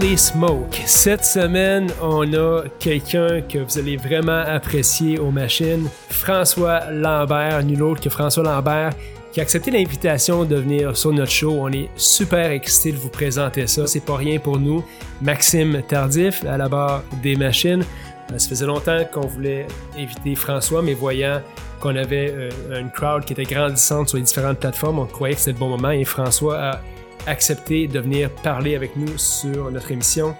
Holy Smoke! Cette semaine, on a quelqu'un que vous allez vraiment apprécier aux machines, François Lambert, nul autre que François Lambert, qui a accepté l'invitation de venir sur notre show. On est super excités de vous présenter ça. C'est pas rien pour nous. Maxime Tardif, à la barre des machines. Euh, ça faisait longtemps qu'on voulait inviter François, mais voyant qu'on avait euh, une crowd qui était grandissante sur les différentes plateformes, on croyait que c'était le bon moment et François a accepté de venir parler avec nous sur notre émission.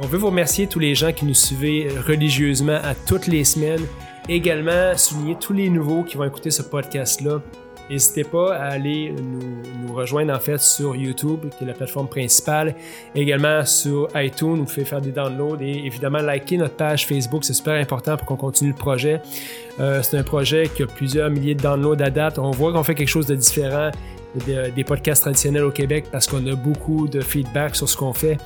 On veut vous remercier tous les gens qui nous suivent religieusement à toutes les semaines. Également, souligner tous les nouveaux qui vont écouter ce podcast-là. N'hésitez pas à aller nous, rejoindre en fait sur YouTube, qui est la plateforme principale. Également sur iTunes, vous pouvez faire des downloads et évidemment liker notre page Facebook, c'est super important pour qu'on continue le projet. Euh, c'est un projet qui a plusieurs milliers de downloads à date. On voit qu'on fait quelque chose de différent des podcasts traditionnels au Québec parce qu'on a beaucoup de feedback sur ce qu'on fait.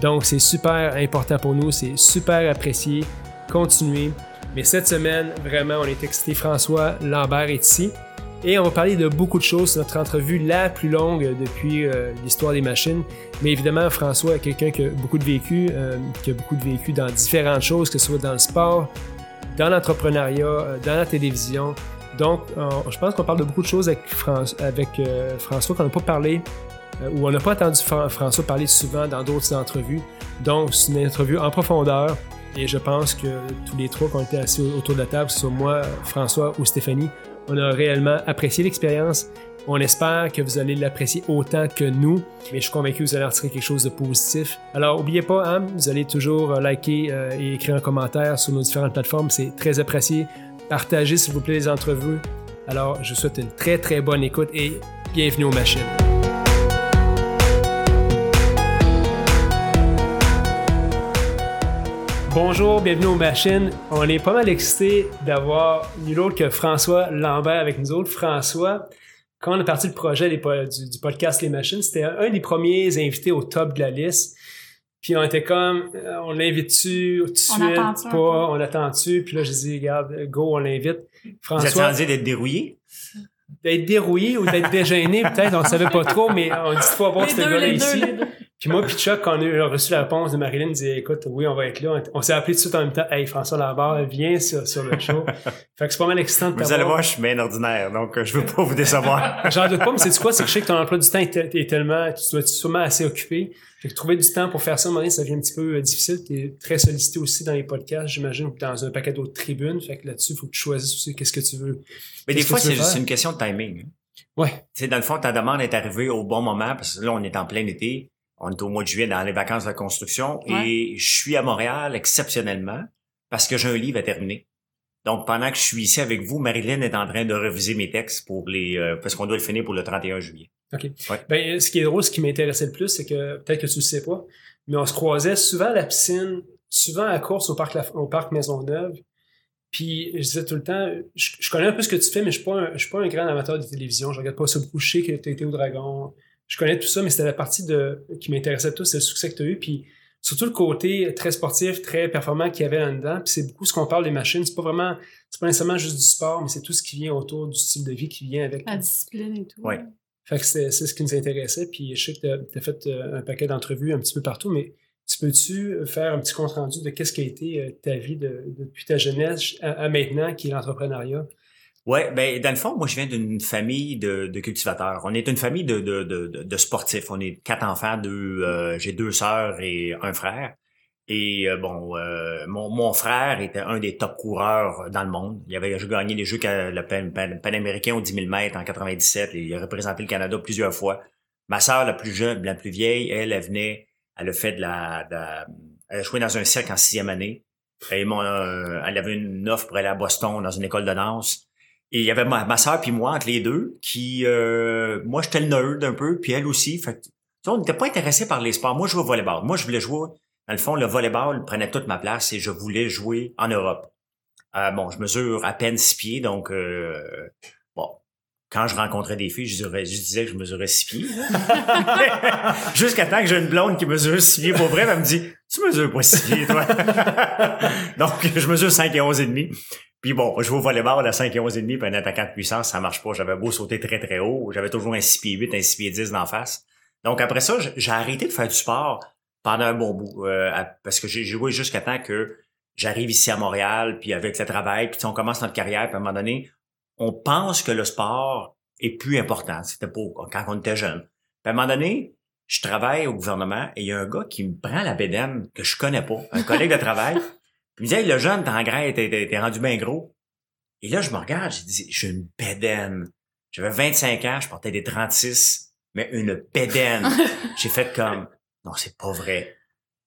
Donc c'est super important pour nous, c'est super apprécié. Continuez. Mais cette semaine, vraiment, on est excité. François Lambert est ici. Et on va parler de beaucoup de choses. C'est notre entrevue la plus longue depuis euh, l'histoire des machines. Mais évidemment, François est quelqu'un qui a beaucoup de vécu, euh, qui a beaucoup de vécu dans différentes choses, que ce soit dans le sport, dans l'entrepreneuriat, euh, dans la télévision. Donc, je pense qu'on parle de beaucoup de choses avec, avec François qu'on n'a pas parlé ou on n'a pas entendu François parler souvent dans d'autres entrevues. Donc, c'est une entrevue en profondeur. Et je pense que tous les trois qui ont été assis autour de la table, que ce soit moi, François ou Stéphanie, on a réellement apprécié l'expérience. On espère que vous allez l'apprécier autant que nous, mais je suis convaincu que vous allez en tirer quelque chose de positif. Alors, n'oubliez pas, hein, vous allez toujours euh, liker euh, et écrire un commentaire sur nos différentes plateformes, c'est très apprécié. Partagez, s'il vous plaît, les entrevues. Alors, je vous souhaite une très, très bonne écoute et bienvenue aux machines. Bonjour, bienvenue aux machines. On est pas mal excités d'avoir nul autre que François Lambert avec nous autres. François, quand on a parti le projet du, podcast Les Machines, c'était un des premiers invités au top de la liste. Puis on était comme, euh, on l'invite-tu tout de suite, pas, on attend-tu? Puis là, je dis, regarde, go, on l'invite. François. Vous d'être dérouillé? D'être dérouillé ou d'être dégêné, peut-être, on savait pas trop, mais on dit, faut avoir ce gars-là ici. Puis moi, puis Chuck, quand on a reçu la réponse de Marilyn, on disait, écoute, oui, on va être là. On s'est appelé tout de suite en même temps, hey, François Lambert, viens sur, sur le show. fait que c'est pas mal excitant de Vous allez voir, je suis bien ordinaire, donc euh, je veux pas vous décevoir. J'en doute pas, mais c'est quoi? C'est que je sais que ton emploi du temps est, tellement, tu dois être sûrement assez occupé. Fait que trouver du temps pour faire ça, à un moment donné, ça devient un petit peu euh, difficile. Tu es très sollicité aussi dans les podcasts, j'imagine, ou dans un paquet d'autres tribunes. Fait que là-dessus, il faut que tu choisisses aussi qu'est-ce que tu veux. Mais des fois, c'est juste une question de timing. Hein. Ouais. Tu dans le fond, ta demande est arrivée au bon moment, parce que là, on est en plein été on est au mois de juillet dans les vacances de construction et je suis à Montréal exceptionnellement parce que j'ai un livre à terminer. Donc pendant que je suis ici avec vous, Marilyn est en train de réviser mes textes pour les euh, parce qu'on doit le finir pour le 31 juillet. OK. Ben, ce qui est drôle, ce qui m'intéressait le plus, c'est que peut-être que tu le sais pas, mais on se croisait souvent à la piscine, souvent à la course au parc, au parc Maisonneuve. Puis je disais tout le temps, je, connais un peu ce que tu fais, mais je suis pas je suis pas un grand amateur de télévision. Je regarde pas ça beaucoup. Je sais que tu été au Dragon je connais tout ça, mais c'était la partie de, qui m'intéressait tout, c'est le succès que tu as eu. Puis surtout le côté très sportif, très performant qu'il y avait là-dedans. Puis c'est beaucoup ce qu'on parle des machines. C'est pas vraiment, c'est pas nécessairement juste du sport, mais c'est tout ce qui vient autour du style de vie qui vient avec. La discipline et tout. Oui. Fait que c'est, ce qui nous intéressait. Puis je sais que tu as, fait euh, un paquet d'entrevues un petit peu partout, mais tu peux-tu faire un petit compte rendu de qu'est-ce qui a été euh, ta vie depuis ta jeunesse à maintenant, qui est l'entrepreneuriat? Ouais, ben dans le fond, moi je viens d'une famille de, cultivateurs. On est une famille de, de, de, sportifs. On est quatre enfants, deux, euh, j'ai deux sœurs et un frère. Et euh, bon, euh, mon, frère était un des top coureurs dans le monde. Il avait gagné les Jeux le pan, panaméricain au 10 000 mètres en 97 et il a représenté le Canada plusieurs fois. Ma sœur, la plus jeune, la plus vieille, elle, elle venait, elle a fait de la, elle a joué dans un cirque en sixième année. Mon, elle avait une offre pour aller à Boston dans une école de danse. Et il y avait ma, ma soeur puis moi entre les deux qui euh, moi j'étais le nerd un peu puis elle aussi fait on n'était pas intéressé par les sports. Moi je jouais au volleyball. Moi je voulais jouer dans le fond le volleyball prenait toute ma place et je voulais jouer en Europe. Euh, bon, je mesure à peine six pieds donc euh, bon, quand je rencontrais des filles, je, disais, que je mesurais six pieds. Jusqu'à temps que j'ai une blonde qui mesure six pieds pour vrai, elle me dit Tu mesures pas six pieds, toi. Donc, je mesure 5 et 11 et demi. Puis bon, je vais au volleyball à 5 et 11 et demi, puis un attaquant de puissance, ça marche pas. J'avais beau sauter très très haut, j'avais toujours un 6 pieds 8, un 6 pieds 10 d'en face. Donc après ça, j'ai arrêté de faire du sport pendant un bon bout. euh, à- parce que j'ai joué jusqu'à temps que j'arrive ici à Montréal, puis avec le travail, puis on commence notre carrière, puis à un moment donné, on pense que le sport est plus important. C'était pour quand on était jeune. Puis à un moment donné, je travaille au gouvernement et il y a un gars qui me prend la bédaine que je connais pas, un collègue de travail. Puis il me dit, hey, le jeune, t'es en graisse, t'es, rendu bien gros. Et là, je me regarde, j'ai dit, j'ai une bédaine. J'avais 25 ans, je portais des 36, mais une bédaine. j'ai fait comme, non, c'est pas vrai.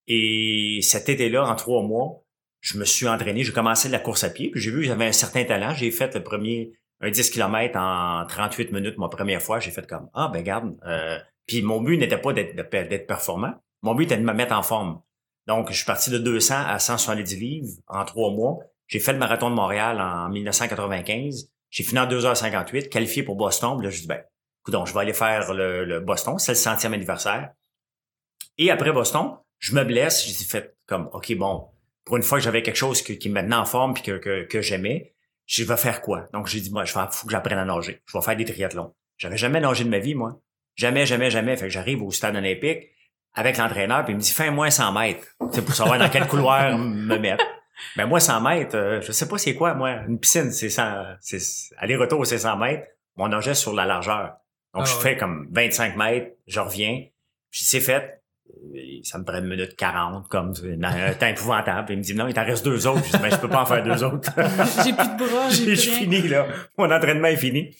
Et cet été-là, en trois mois, je me suis entraîné, j'ai commencé la course à pied, puis j'ai vu que j'avais un certain talent. J'ai fait le premier, un 10 km en 38 minutes, ma première fois. J'ai fait comme, ah, ben garde. Euh, puis mon but n'était pas d'être, d'être performant. Mon but était de me mettre en forme. Donc, je suis parti de 200 à 170 livres en trois mois. J'ai fait le marathon de Montréal en 1995. J'ai fini en 2h58, qualifié pour Boston. Puis là, je dis, ben, écoute, je vais aller faire le Boston. C'est le centième anniversaire. Et après Boston, je me blesse. J'ai fait comme, OK, bon, pour une fois que j'avais quelque chose que- qui me maintenait en forme puis que, que, que j'aimais, je vais faire quoi? Donc, j'ai dit, moi, je vais, faut que j'apprenne à nager. Je vais faire des triathlons. J'avais jamais nagé de ma vie, moi. Jamais, jamais, jamais. Fait que j'arrive au stade olympique avec l'entraîneur, puis il me dit, fais-moi 100 mètres. C'est pour savoir dans quel couloir me mettre. Mais moi, 100 mètres, euh, je sais pas c'est quoi, moi. Une piscine, c'est 100, c'est, aller-retour, c'est 100 mètres. On nageait sur la largeur. Donc, Ah je ouais. fais comme 25 mètres, je reviens. Puis c'est fait. Euh, Ça me prend une minute 40, comme un temps épouvantable. Puis il me dit, non, il t'en reste deux autres. Je dis, ben, je peux pas en faire deux autres. J'ai plus de bras, j'ai fini, là. Mon entraînement est fini.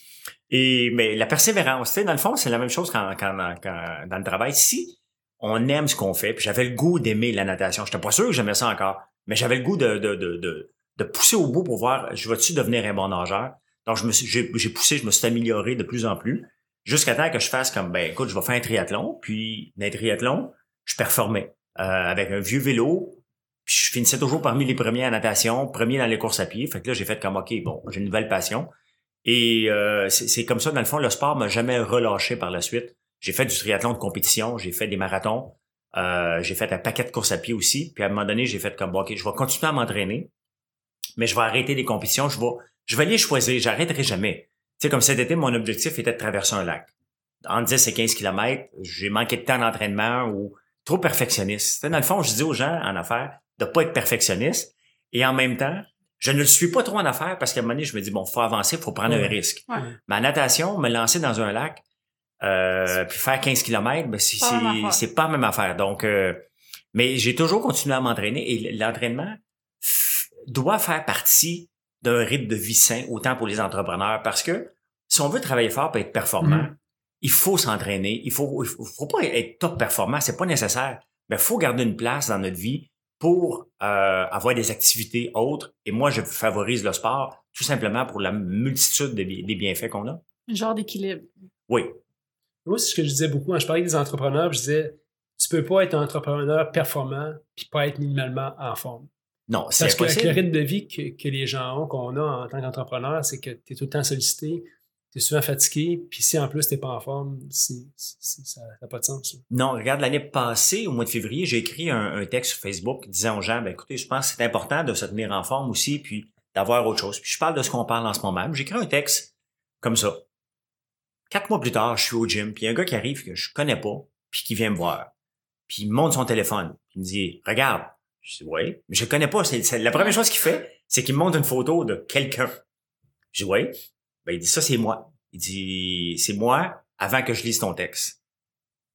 Et, mais la persévérance, tu sais, dans le fond, c'est la même chose quand, quand, quand- dans le travail. Si on aime ce qu'on fait, puis j'avais le goût d'aimer la natation, j'étais pas sûr que j'aimais ça encore, mais j'avais le goût de, de, de, de, de pousser au bout pour voir, je vais-tu devenir un bon nageur? Donc, je me j'ai poussé, je me suis amélioré de plus en plus, jusqu'à temps que je fasse comme, ben, écoute, je vais faire un triathlon, puis dans un triathlon, je performais, euh, avec un vieux vélo, puis je finissais toujours parmi les premiers en natation, premier dans les courses à pied. Fait que là, j'ai fait comme, OK, bon, j'ai une nouvelle passion. Et euh, c'est comme ça, dans le fond, le sport m'a jamais relâché par la suite. J'ai fait du triathlon de compétition, j'ai fait des marathons, euh, j'ai fait un paquet de courses à pied aussi. Puis à un moment donné, j'ai fait comme, bon, OK, je vais continuer à m'entraîner, mais je vais arrêter les compétitions, je vais, je vais les choisir, j'arrêterai jamais. Sais, comme cet été, mon objectif était de traverser un lac. En 10 et 15 kilomètres, j'ai manqué de temps d'entraînement ou trop perfectionniste. Dans le fond, je dis aux gens en affaires de pas être perfectionniste et en même temps, je ne le suis pas trop en affaires parce qu'à un moment donné, je me dis, bon, faut avancer, faut prendre Ouais. un risque. Ouais. Ma natation, me lancer dans un lac, euh, puis faire 15 km, ben, c'est, Pas pas la même affaire. Donc, euh, mais j'ai toujours continué à m'entraîner et l'entraînement doit faire partie d'un rythme de vie sain, autant pour les entrepreneurs, parce que si on veut travailler fort pour être performant, Mhm. il faut s'entraîner. Il faut, il faut, faut pas être top performant, c'est pas nécessaire. Mais il faut garder une place dans notre vie pour euh, avoir des activités autres. Et moi, je favorise le sport tout simplement pour la multitude des, des bienfaits qu'on a. Un genre d'équilibre. Oui, Moi, c'est ce que je disais beaucoup quand je parlais des entrepreneurs, je disais, tu peux pas être un entrepreneur performant puis pas être minimalement en forme. non, c'est Parce qu'avec le rythme de vie que, que les gens ont, qu'on a en tant qu'entrepreneur, c'est que tu es tout le temps sollicité, tu es souvent fatigué, puis si en plus tu n'es pas en forme, ça n'a pas de sens. Non, regarde, l'année passée, au mois de février, j'ai écrit un, texte sur Facebook disant aux gens, ben, écoutez, je pense que c'est important de se tenir en forme aussi, puis d'avoir autre chose. Puis je parle de ce qu'on parle en ce moment. J'ai écrit un texte comme ça. Quatre mois plus tard, je suis au gym, puis y a un gars qui arrive que je connais pas, puis qui vient me voir. Puis il me montre son téléphone. Puis il me dit, regarde. Je dis, oui. Mais je connais pas. La première chose qu'il fait, c'est qu'il me montre une photo de quelqu'un. Je dis, oui. Ben, il dit, ça, c'est moi. Il dit, c'est moi avant que je lise ton texte.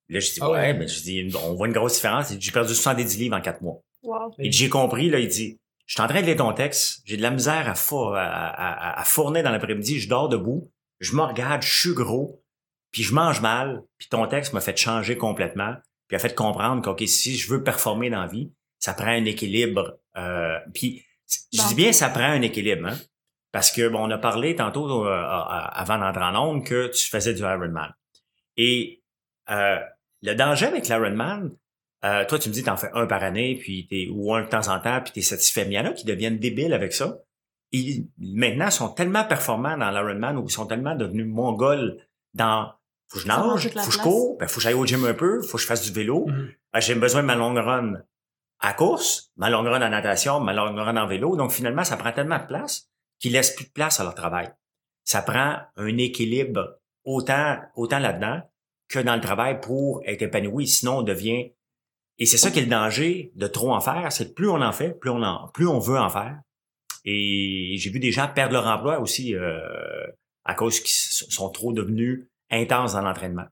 Là, je dis, Ah ouais, ouais. mais je dis, on voit une grosse différence. J'ai perdu 70 livres en quatre mois. Wow. Et j'ai compris, là, il dit, je suis en train de lire ton texte, j'ai de la misère à, four- à, à- à- à fournir dans l'après-midi, je dors debout, je me regarde, je suis gros, puis je mange mal, puis ton texte m'a fait changer complètement, puis a fait comprendre qu'ok, si je veux performer dans la vie, ça prend un équilibre. Euh, puis je Bon. dis bien, ça prend un équilibre, hein, parce que bon, on a parlé tantôt euh, à- à- avant d'entrer en onde que tu faisais du Ironman. Et euh, le danger avec l'Ironman, euh, toi, tu me dis, t'en fais un par année, puis t'es, ou un de temps en temps, puis t'es satisfait. Mais il y en a qui deviennent débiles avec ça. Ils, maintenant, sont tellement performants dans l'Ironman ou ils sont tellement devenus mongols dans faut que je nage, faut que je cours, ben, faut que j'aille au gym un peu, faut que je fasse du vélo. Ben, j'ai besoin de ma longue run à course, ma longue run en natation, ma longue run en vélo. Donc, finalement, ça prend tellement de place qu'ils laissent plus de place à leur travail. Ça prend un équilibre autant, autant là-dedans que dans le travail pour être épanoui. Sinon, on devient Et c'est ça qui est le danger de trop en faire, c'est que plus on en fait, plus on en, plus on veut en faire. Et j'ai vu des gens perdre leur emploi aussi euh, à cause qu'ils sont trop devenus intenses dans l'entraînement.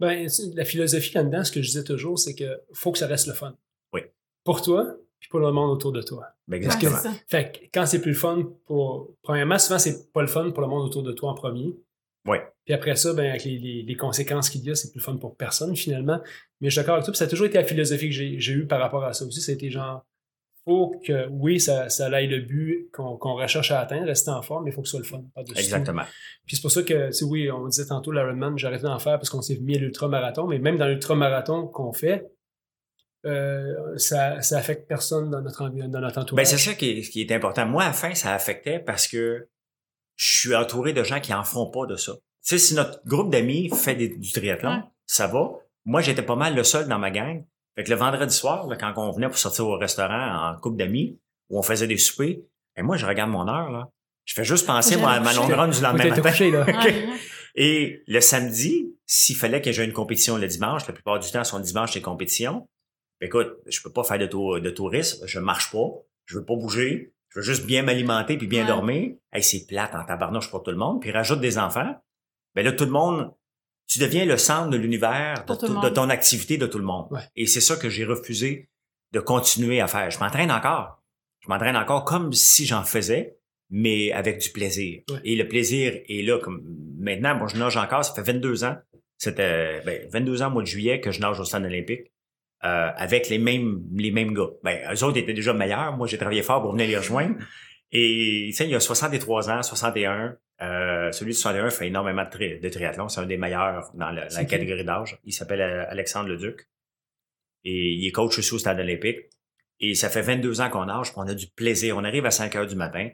Ben, la philosophie là-dedans, ce que je disais toujours, c'est que faut que ça reste le fun. Oui. Pour toi, puis pour le monde autour de toi. Ben, Ouais. Fait que quand c'est plus le fun pour. Premièrement, souvent, c'est pas le fun pour le monde autour de toi en premier. Oui. Puis après ça, ben, avec les, les- les conséquences qu'il y a, c'est plus le fun pour personne finalement. Mais je suis d'accord avec toi, puis ça a toujours été la philosophie que j'ai eue par rapport à ça aussi. C'était genre, faut que, oui, ça, ça aille le but qu'on recherche à atteindre, rester en forme, mais il faut que ce soit le fun. par-dessus Exactement. puis c'est pour ça que, tu sais, oui, on disait tantôt l'Ironman, j'ai arrêté d'en faire parce qu'on s'est mis à l'ultramarathon, mais même dans l'ultramarathon qu'on fait, euh, ça, ça affecte personne dans notre, envi- dans notre entourage. Ben, c'est ça qui est, qui est important. Moi, à la fin, ça affectait parce que je suis entouré de gens qui en font pas de ça. Tu sais, si notre groupe d'amis fait des- du triathlon, Ouais. ça va. Moi, j'étais pas mal le seul dans ma gang. Fait que le vendredi soir, là, quand on venait pour sortir au restaurant en couple d'amis, où on faisait des soupers, et moi, je regarde mon heure, là. Je fais juste penser, moi, à ma longue run du lendemain matin. couché, là. Et le samedi, s'il fallait que j'aie une compétition le dimanche, la plupart du temps, son dimanche, c'est compétition. Écoute, je peux pas faire de, tour, de tourisme, je marche pas, je veux pas bouger, je veux juste bien m'alimenter puis bien Ouais. dormir. Hey, c'est plate en tabarnouche pour tout le monde. Puis rajoute des enfants. Ben là, tout le monde, tu deviens le centre de l'univers, de, ton activité de tout le monde. Ouais. Et c'est ça que j'ai refusé de continuer à faire. Je m'entraîne encore. Je m'entraîne encore comme si j'en faisais, mais avec du plaisir. Ouais. Et le plaisir est là. Comme maintenant, moi, je nage encore. Ça fait 22 ans. C'était ben, 22 ans au mois de juillet que je nage au stade olympique euh, avec les mêmes les mêmes gars. Ben, eux autres étaient déjà meilleurs. Moi, j'ai travaillé fort pour venir les rejoindre. Et tu sais, il y a 63 ans, 61. Euh, celui de 61 fait énormément de, tri- de triathlon. C'est un des meilleurs dans la, catégorie d'âge. Il s'appelle euh, Alexandre Leduc. Et il est coach aussi au stade olympique. Et ça fait 22 ans qu'on nage, puis on a du plaisir. On arrive à 5 heures du matin.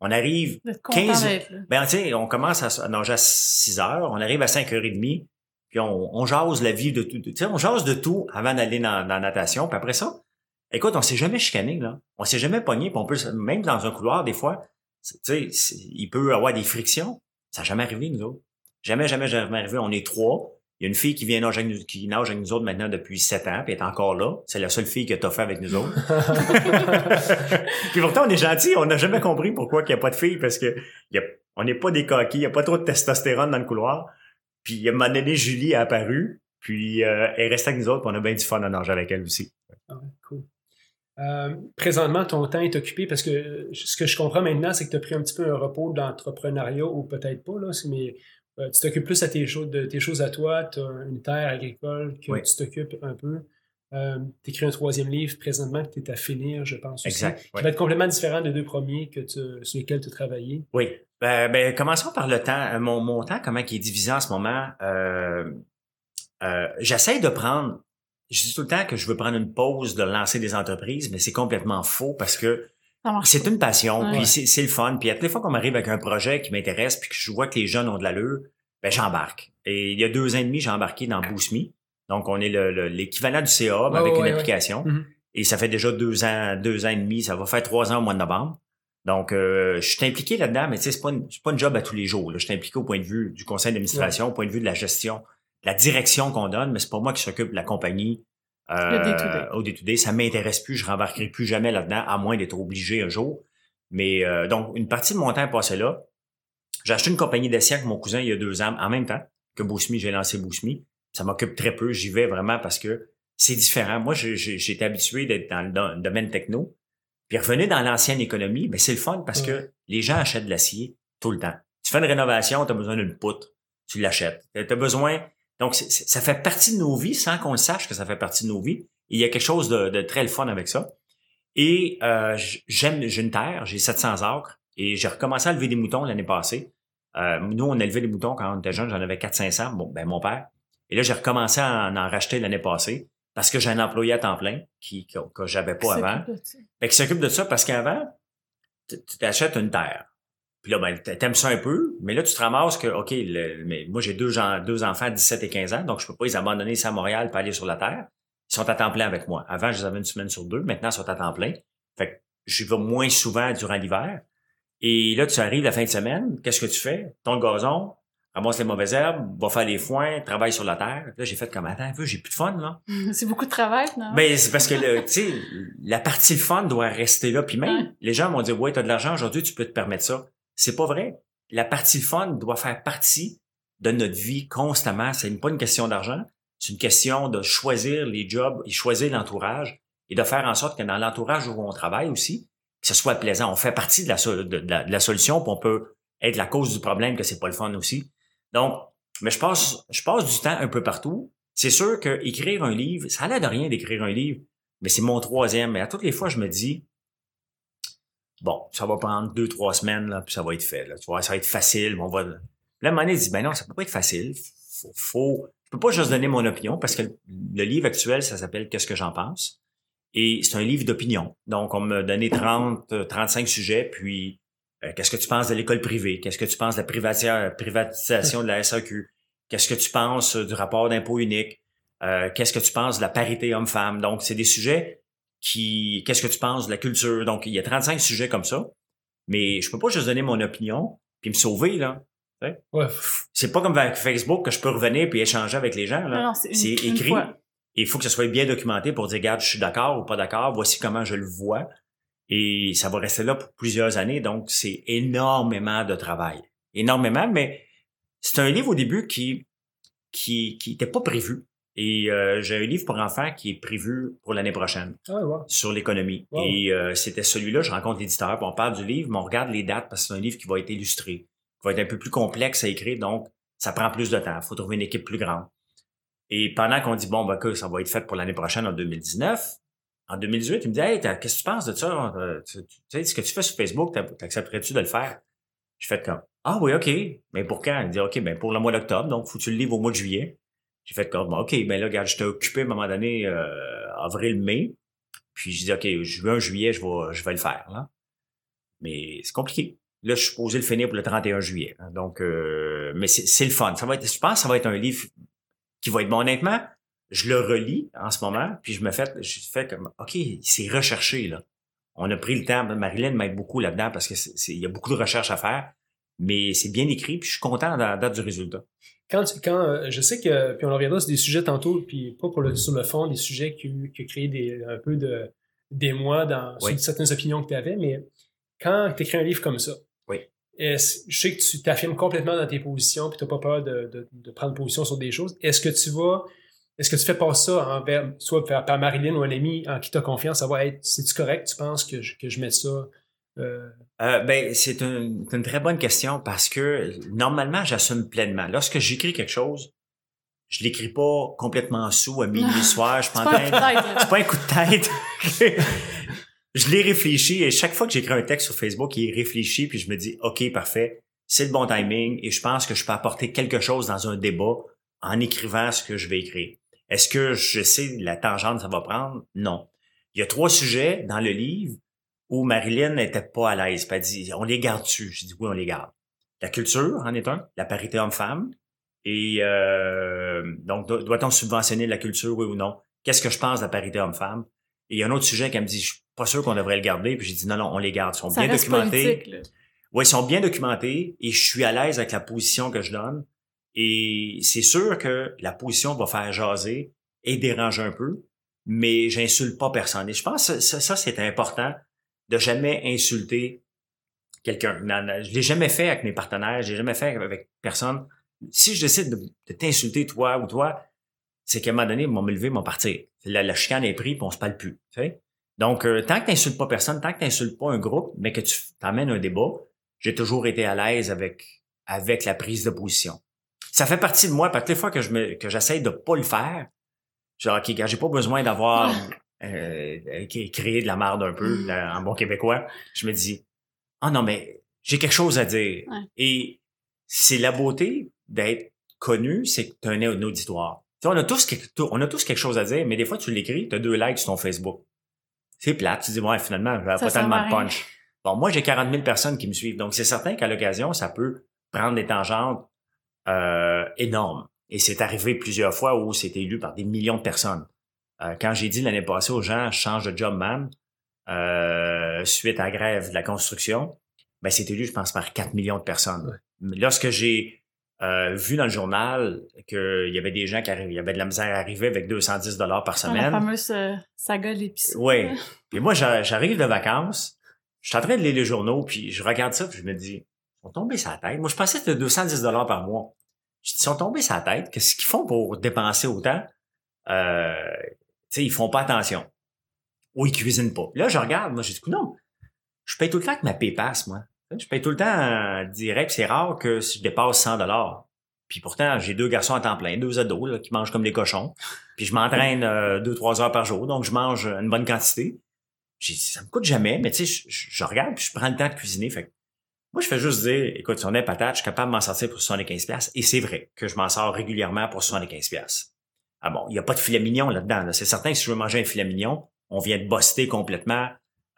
On arrive D'être content 15 d'être là. ben, tu sais, on commence à, nager à 6 heures, on arrive à 5h30, puis on, on jase la vie de tout. Tu sais, on jase de tout avant d'aller dans, dans la natation. Puis après ça, écoute, on s'est jamais chicané, là. On s'est jamais pogné, puis on peut, même dans un couloir, des fois, tu sais, il peut y avoir des frictions. Ça n'a jamais arrivé, nous autres. Jamais, jamais, jamais arrivé. On est trois. Il y a une fille qui vient nager avec nous, qui nage avec nous autres maintenant depuis 7 ans, puis elle est encore là. C'est la seule fille qui a toffé avec nous autres. Puis pourtant, on est gentil, on n'a jamais compris pourquoi il n'y a pas de filles, parce que y a- on n'est pas des coquilles, il n'y a pas trop de testostérone dans le couloir. Puis à un moment donné, Julie est apparue, puis euh, elle est restée avec nous autres, puis on a bien du fun à nager avec elle aussi. Ah cool. Euh, présentement, ton temps est occupé parce que euh, ce que je comprends maintenant, c'est que tu as pris un petit peu un repos d'entrepreneuriat ou peut-être pas, là, mais euh, tu t'occupes plus à tes choses, de tes choses à toi, tu as une terre agricole que Oui. tu t'occupes un peu. tu écris un troisième livre présentement que tu es à finir, je pense. aussi, Exact, Qui ouais. va être complètement différent des deux premiers que tu- sur lesquels tu as travaillé. Oui. Ben, ben, commençons par le temps. Euh, Mon, mon temps, comment il est divisé en ce moment? Euh, euh, J'essaie de prendre... Je dis tout le temps que je veux prendre une pause de lancer des entreprises, mais c'est complètement faux parce que C'est une passion, Ouais. puis c'est le fun. Puis à toutes les fois qu'on m'arrive avec un projet qui m'intéresse, puis que je vois que les jeunes ont de l'allure, ben j'embarque. Et il y a deux ans et demi, j'ai embarqué dans Boost Me. Donc on est le- le- l'équivalent du CA, mais Ouais, avec ouais, une ouais. application. Mhm. Et ça fait déjà deux ans, deux ans et demi, ça va faire trois ans au mois de novembre. Donc euh, je suis impliqué là-dedans, mais tu sais, c'est pas, une- c'est pas une job à tous les jours. là. Je suis impliqué au point de vue du conseil d'administration, au point de vue de la gestion, de la direction qu'on donne, mais c'est pas moi qui s'occupe de la compagnie. euh, Le au day-to-day. Ça m'intéresse plus, je rembarquerai plus jamais là-dedans, à moins d'être obligé un jour. Mais euh, donc, une partie de mon temps est passée là. J'ai acheté une compagnie d'essai avec mon cousin il y a deux ans, en même temps que Bousmi, j'ai lancé Bousmi. Ça m'occupe très peu, j'y vais vraiment parce que c'est différent. Moi, j'ai- j'étais habitué d'être dans le do- domaine techno. Puis revenir dans l'ancienne économie, ben c'est le fun parce que les gens achètent de l'acier tout le temps. Tu fais une rénovation, tu as besoin d'une poutre, tu l'achètes. Tu as besoin... Donc, ça fait partie de nos vies sans qu'on le sache que ça fait partie de nos vies. Et il y a quelque chose de, de très le fun avec ça. Et euh, j'aime, j'ai une terre, j'ai 700 acres et j'ai recommencé à lever des moutons l'année passée. Euh, nous, on a élevé des moutons quand on était jeune, j'en avais 400-500, bon, ben mon père. Et là, j'ai recommencé à en, en racheter l'année passée parce que j'ai un employé à temps plein qui, que, que j'avais pas Qui avant. Fait qu'il s'occupe de ça parce qu'avant, tu t'achètes une terre. Puis là, ben, t'a- t'aimes ça un peu, mais là, tu te ramasses que, OK, le- mais moi, j'ai deux, gens, deux enfants de 17 et 15 ans, donc je peux pas les abandonner ici à Montréal pour aller sur la terre. Ils sont à temps plein avec moi. Avant, je les avais une semaine sur deux. Maintenant, ils sont à temps plein. Fait que j'y vais moins souvent durant l'hiver. Et là, tu arrives la fin de semaine. Qu'est-ce que tu fais? Ton gazon. Ramasse les mauvaises herbes, va faire les foins, travaille sur la terre. Là, j'ai fait comme, attends un peu, j'ai plus de fun, là. C'est beaucoup de travail, non? Ben, c'est parce que, tu sais, la partie fun doit rester là. Puis même, Ouais. les gens m'ont dit, ouais, t'as de l'argent aujourd'hui, tu peux te permettre ça. C'est pas vrai. La partie fun doit faire partie de notre vie constamment. C'est pas une question d'argent. C'est une question de choisir les jobs et choisir l'entourage et de faire en sorte que dans l'entourage où on travaille aussi, que ce soit plaisant. On fait partie de la, so- de, de la, de la solution, puis on peut être la cause du problème que c'est pas le fun aussi. Donc, mais je passe, je passe du temps un peu partout. C'est sûr que écrire un livre, ça a l'air de rien d'écrire un livre, mais c'est mon troisième. Mais à toutes les fois, je me dis, bon, ça va prendre deux, trois semaines, là, puis ça va être fait. Là. Tu vois, ça va être facile. On va... Là, je dis, ben non, ça peut pas être facile. Faut, faut... Je peux pas juste donner mon opinion parce que le livre actuel, ça s'appelle Qu'est-ce que j'en pense? Et c'est un livre d'opinion. Donc, on m'a donné 30, euh, 35 sujets, puis euh, qu'est-ce que tu penses de l'école privée? Qu'est-ce que tu penses de la privati- privatisation de la SAQ? Qu'est-ce que tu penses euh, du rapport d'impôt unique? Euh, qu'est-ce que tu penses de la parité homme-femme? Donc, c'est des sujets qui... Qu'est-ce que tu penses de la culture? Donc, il y a 35 sujets comme ça. Mais je peux pas juste donner mon opinion puis me sauver, là. Ouais. C'est pas comme avec Facebook que je peux revenir puis échanger avec les gens, là. Non, non, c'est écrit. il faut que ce soit bien documenté pour dire, regarde, je suis d'accord ou pas d'accord, voici comment je le vois. Et ça va rester là pour plusieurs années, donc c'est énormément de travail. Énormément, mais c'est un livre au début qui qui qui était pas prévu. Et euh, j'ai un livre pour enfants qui est prévu pour l'année prochaine Ah, sur l'économie. Wow. Et euh, c'était celui-là, je rencontre l'éditeur, puis on parle du livre, mais on regarde les dates parce que c'est un livre qui va être illustré, qui va être un peu plus complexe à écrire, donc ça prend plus de temps. Il faut trouver une équipe plus grande. Et pendant qu'on dit, bon, ben, que ça va être fait pour l'année prochaine, en 2019, en 2018, il me dit, hey, qu'est-ce que tu penses de ça? Euh, Tu, sais, ce que tu fais sur Facebook, t'accepterais-tu de le faire? Je fais comme, ah oui, OK. Mais pour quand? Il dit, OK, ben, pour le mois d'octobre, donc faut que tu le livres au mois de juillet. J'ai fait comme, OK, ben là, regarde, j'étais occupé à un moment donné, euh, avril-mai. Puis je dis, OK, juin, juillet, je vais, le faire. Là. Mais c'est compliqué. Là, je suis supposé le finir pour le 31 juillet. hein. Donc, euh, mais c'est c'est le fun. Ça va être, je pense que ça va être un livre qui va être bon. Honnêtement, je le relis en ce moment, puis je me fais, je fais comme, OK, c'est recherché, là. On a pris le temps. Marilyn m'aide beaucoup là-dedans parce que c'est- c'est- il y a beaucoup de recherches à faire, mais c'est bien écrit, puis je suis content à la date du résultat. Quand, tu- quand euh, je sais que, puis on en reviendra sur des sujets tantôt, puis pas pour le, sur le fond, des sujets qui, qui ont créé des, un peu de, d'émoi dans Oui. sur certaines opinions que tu avais, mais quand tu écris un livre comme ça, Oui. est-ce- je sais que tu t'affirmes complètement dans tes positions, puis tu n'as pas peur de, de, de prendre position sur des choses. Est-ce que tu vas, est-ce que tu fais pas ça envers, soit par, par Marilyn ou un ami en qui tu as confiance, savoir, hey, c'est-tu correct, tu penses que je, que je mette ça? euh, Euh, ben, c'est une, c'est une très bonne question parce que normalement, j'assume pleinement. Lorsque j'écris quelque chose, je l'écris pas complètement sous à minuit soir. Je C'est prends pas un coup de tête, là. c'est pas un coup de tête. je l'ai réfléchi et chaque fois que j'écris un texte sur Facebook, il est réfléchi puis je me dis, OK, parfait, c'est le bon timing et je pense que je peux apporter quelque chose dans un débat en écrivant ce que je vais écrire. Est-ce que je sais la tangente que ça va prendre? Non. Il y a trois sujets dans le livre où Marilyn n'était pas à l'aise. Elle dit, on les garde-tu? Je dis, oui, on les garde. La culture en est un, la parité homme-femme. Et euh, donc, do- doit-on subventionner la culture, oui ou non? Qu'est-ce que je pense de la parité homme-femme? Et il y a un autre sujet qui me dit, je suis pas sûr qu'on devrait le garder. Puis j'ai dit, non, non, on les garde. Ils sont Ça bien documentés. Oui, ils sont bien documentés et je suis à l'aise avec la position que je donne. Et c'est sûr que la position va faire jaser et déranger un peu, mais j'insulte pas personne. Et je pense que ça, c'est important de jamais insulter quelqu'un. Je l'ai jamais fait avec mes partenaires, je l'ai jamais fait avec personne. Si je décide de, t'insulter toi ou toi, c'est qu'à un moment donné, ils vont me lever, ils vont partir. La, la chicane est prise, puis on se parle plus. Donc, euh, tant que tu n'insultes pas personne, tant que tu n'insultes pas un groupe, mais que tu t'amènes un débat, j'ai toujours été à l'aise avec, avec la prise de position. Ça fait partie de moi, parce que les fois que je me, que j'essaye de pas le faire, genre, OK, j'ai pas besoin d'avoir, euh, euh, créé de la merde un peu, là, en bon québécois. Je me dis, ah non, mais j'ai quelque chose à dire. Ouais. Et c'est la beauté d'être connu, c'est que tu as un, auditoire. Tu sais, on a tous quelque, on a tous quelque chose à dire, mais des fois, tu l'écris, tu as deux likes sur ton Facebook. C'est plate. Tu dis, ouais, finalement, j'avais pas tellement de punch. Bon, moi, j'ai 40 000 personnes qui me suivent. Donc, c'est certain qu'à l'occasion, ça peut prendre des tangentes euh, énormes. Et c'est arrivé plusieurs fois où c'était lu par des millions de personnes. Euh, quand j'ai dit l'année passée aux gens, change de job, man, euh, suite à la grève de la construction, ben, c'était lu, je pense, par 4 millions de personnes. Lorsque j'ai euh, vu dans le journal qu'il y avait des gens qui arrivaient, il y avait de la misère à arriver avec 210 dollars par la semaine. fameuse euh, saga de l'épicerie. Oui. Puis moi, j'a- j'arrive de vacances, je suis en train de lire les journaux, puis je regarde ça, puis je me dis, ils sont tombés la tête. Moi, je pensais que c'était 210 dollars par mois. Je dis, ils sont tombés la tête. Qu'est-ce qu'ils font pour dépenser autant? Euh, tu ils font pas attention. Ou ils cuisinent pas. Là, je regarde, moi, j'ai dit, non, je paye tout le temps avec ma PayPass, moi. Je paye tout le temps direct. C'est rare que je dépasse 100 dollars. Puis pourtant, j'ai deux garçons à temps plein, deux ados là, qui mangent comme des cochons. Puis je m'entraîne euh, deux, trois heures par jour, donc je mange une bonne quantité. J'ai dit, ça me coûte jamais, mais tu sais, je, je- je regarde puis je prends le temps de cuisiner. Fait que moi, je fais juste dire, écoute, si on est patate, je suis capable de m'en sortir pour 75 pièces Et c'est vrai que je m'en sors régulièrement pour 75 pièces Ah bon, il n'y a pas de filet mignon là-dedans. là. C'est certain que si je veux manger un filet mignon, on vient de buster complètement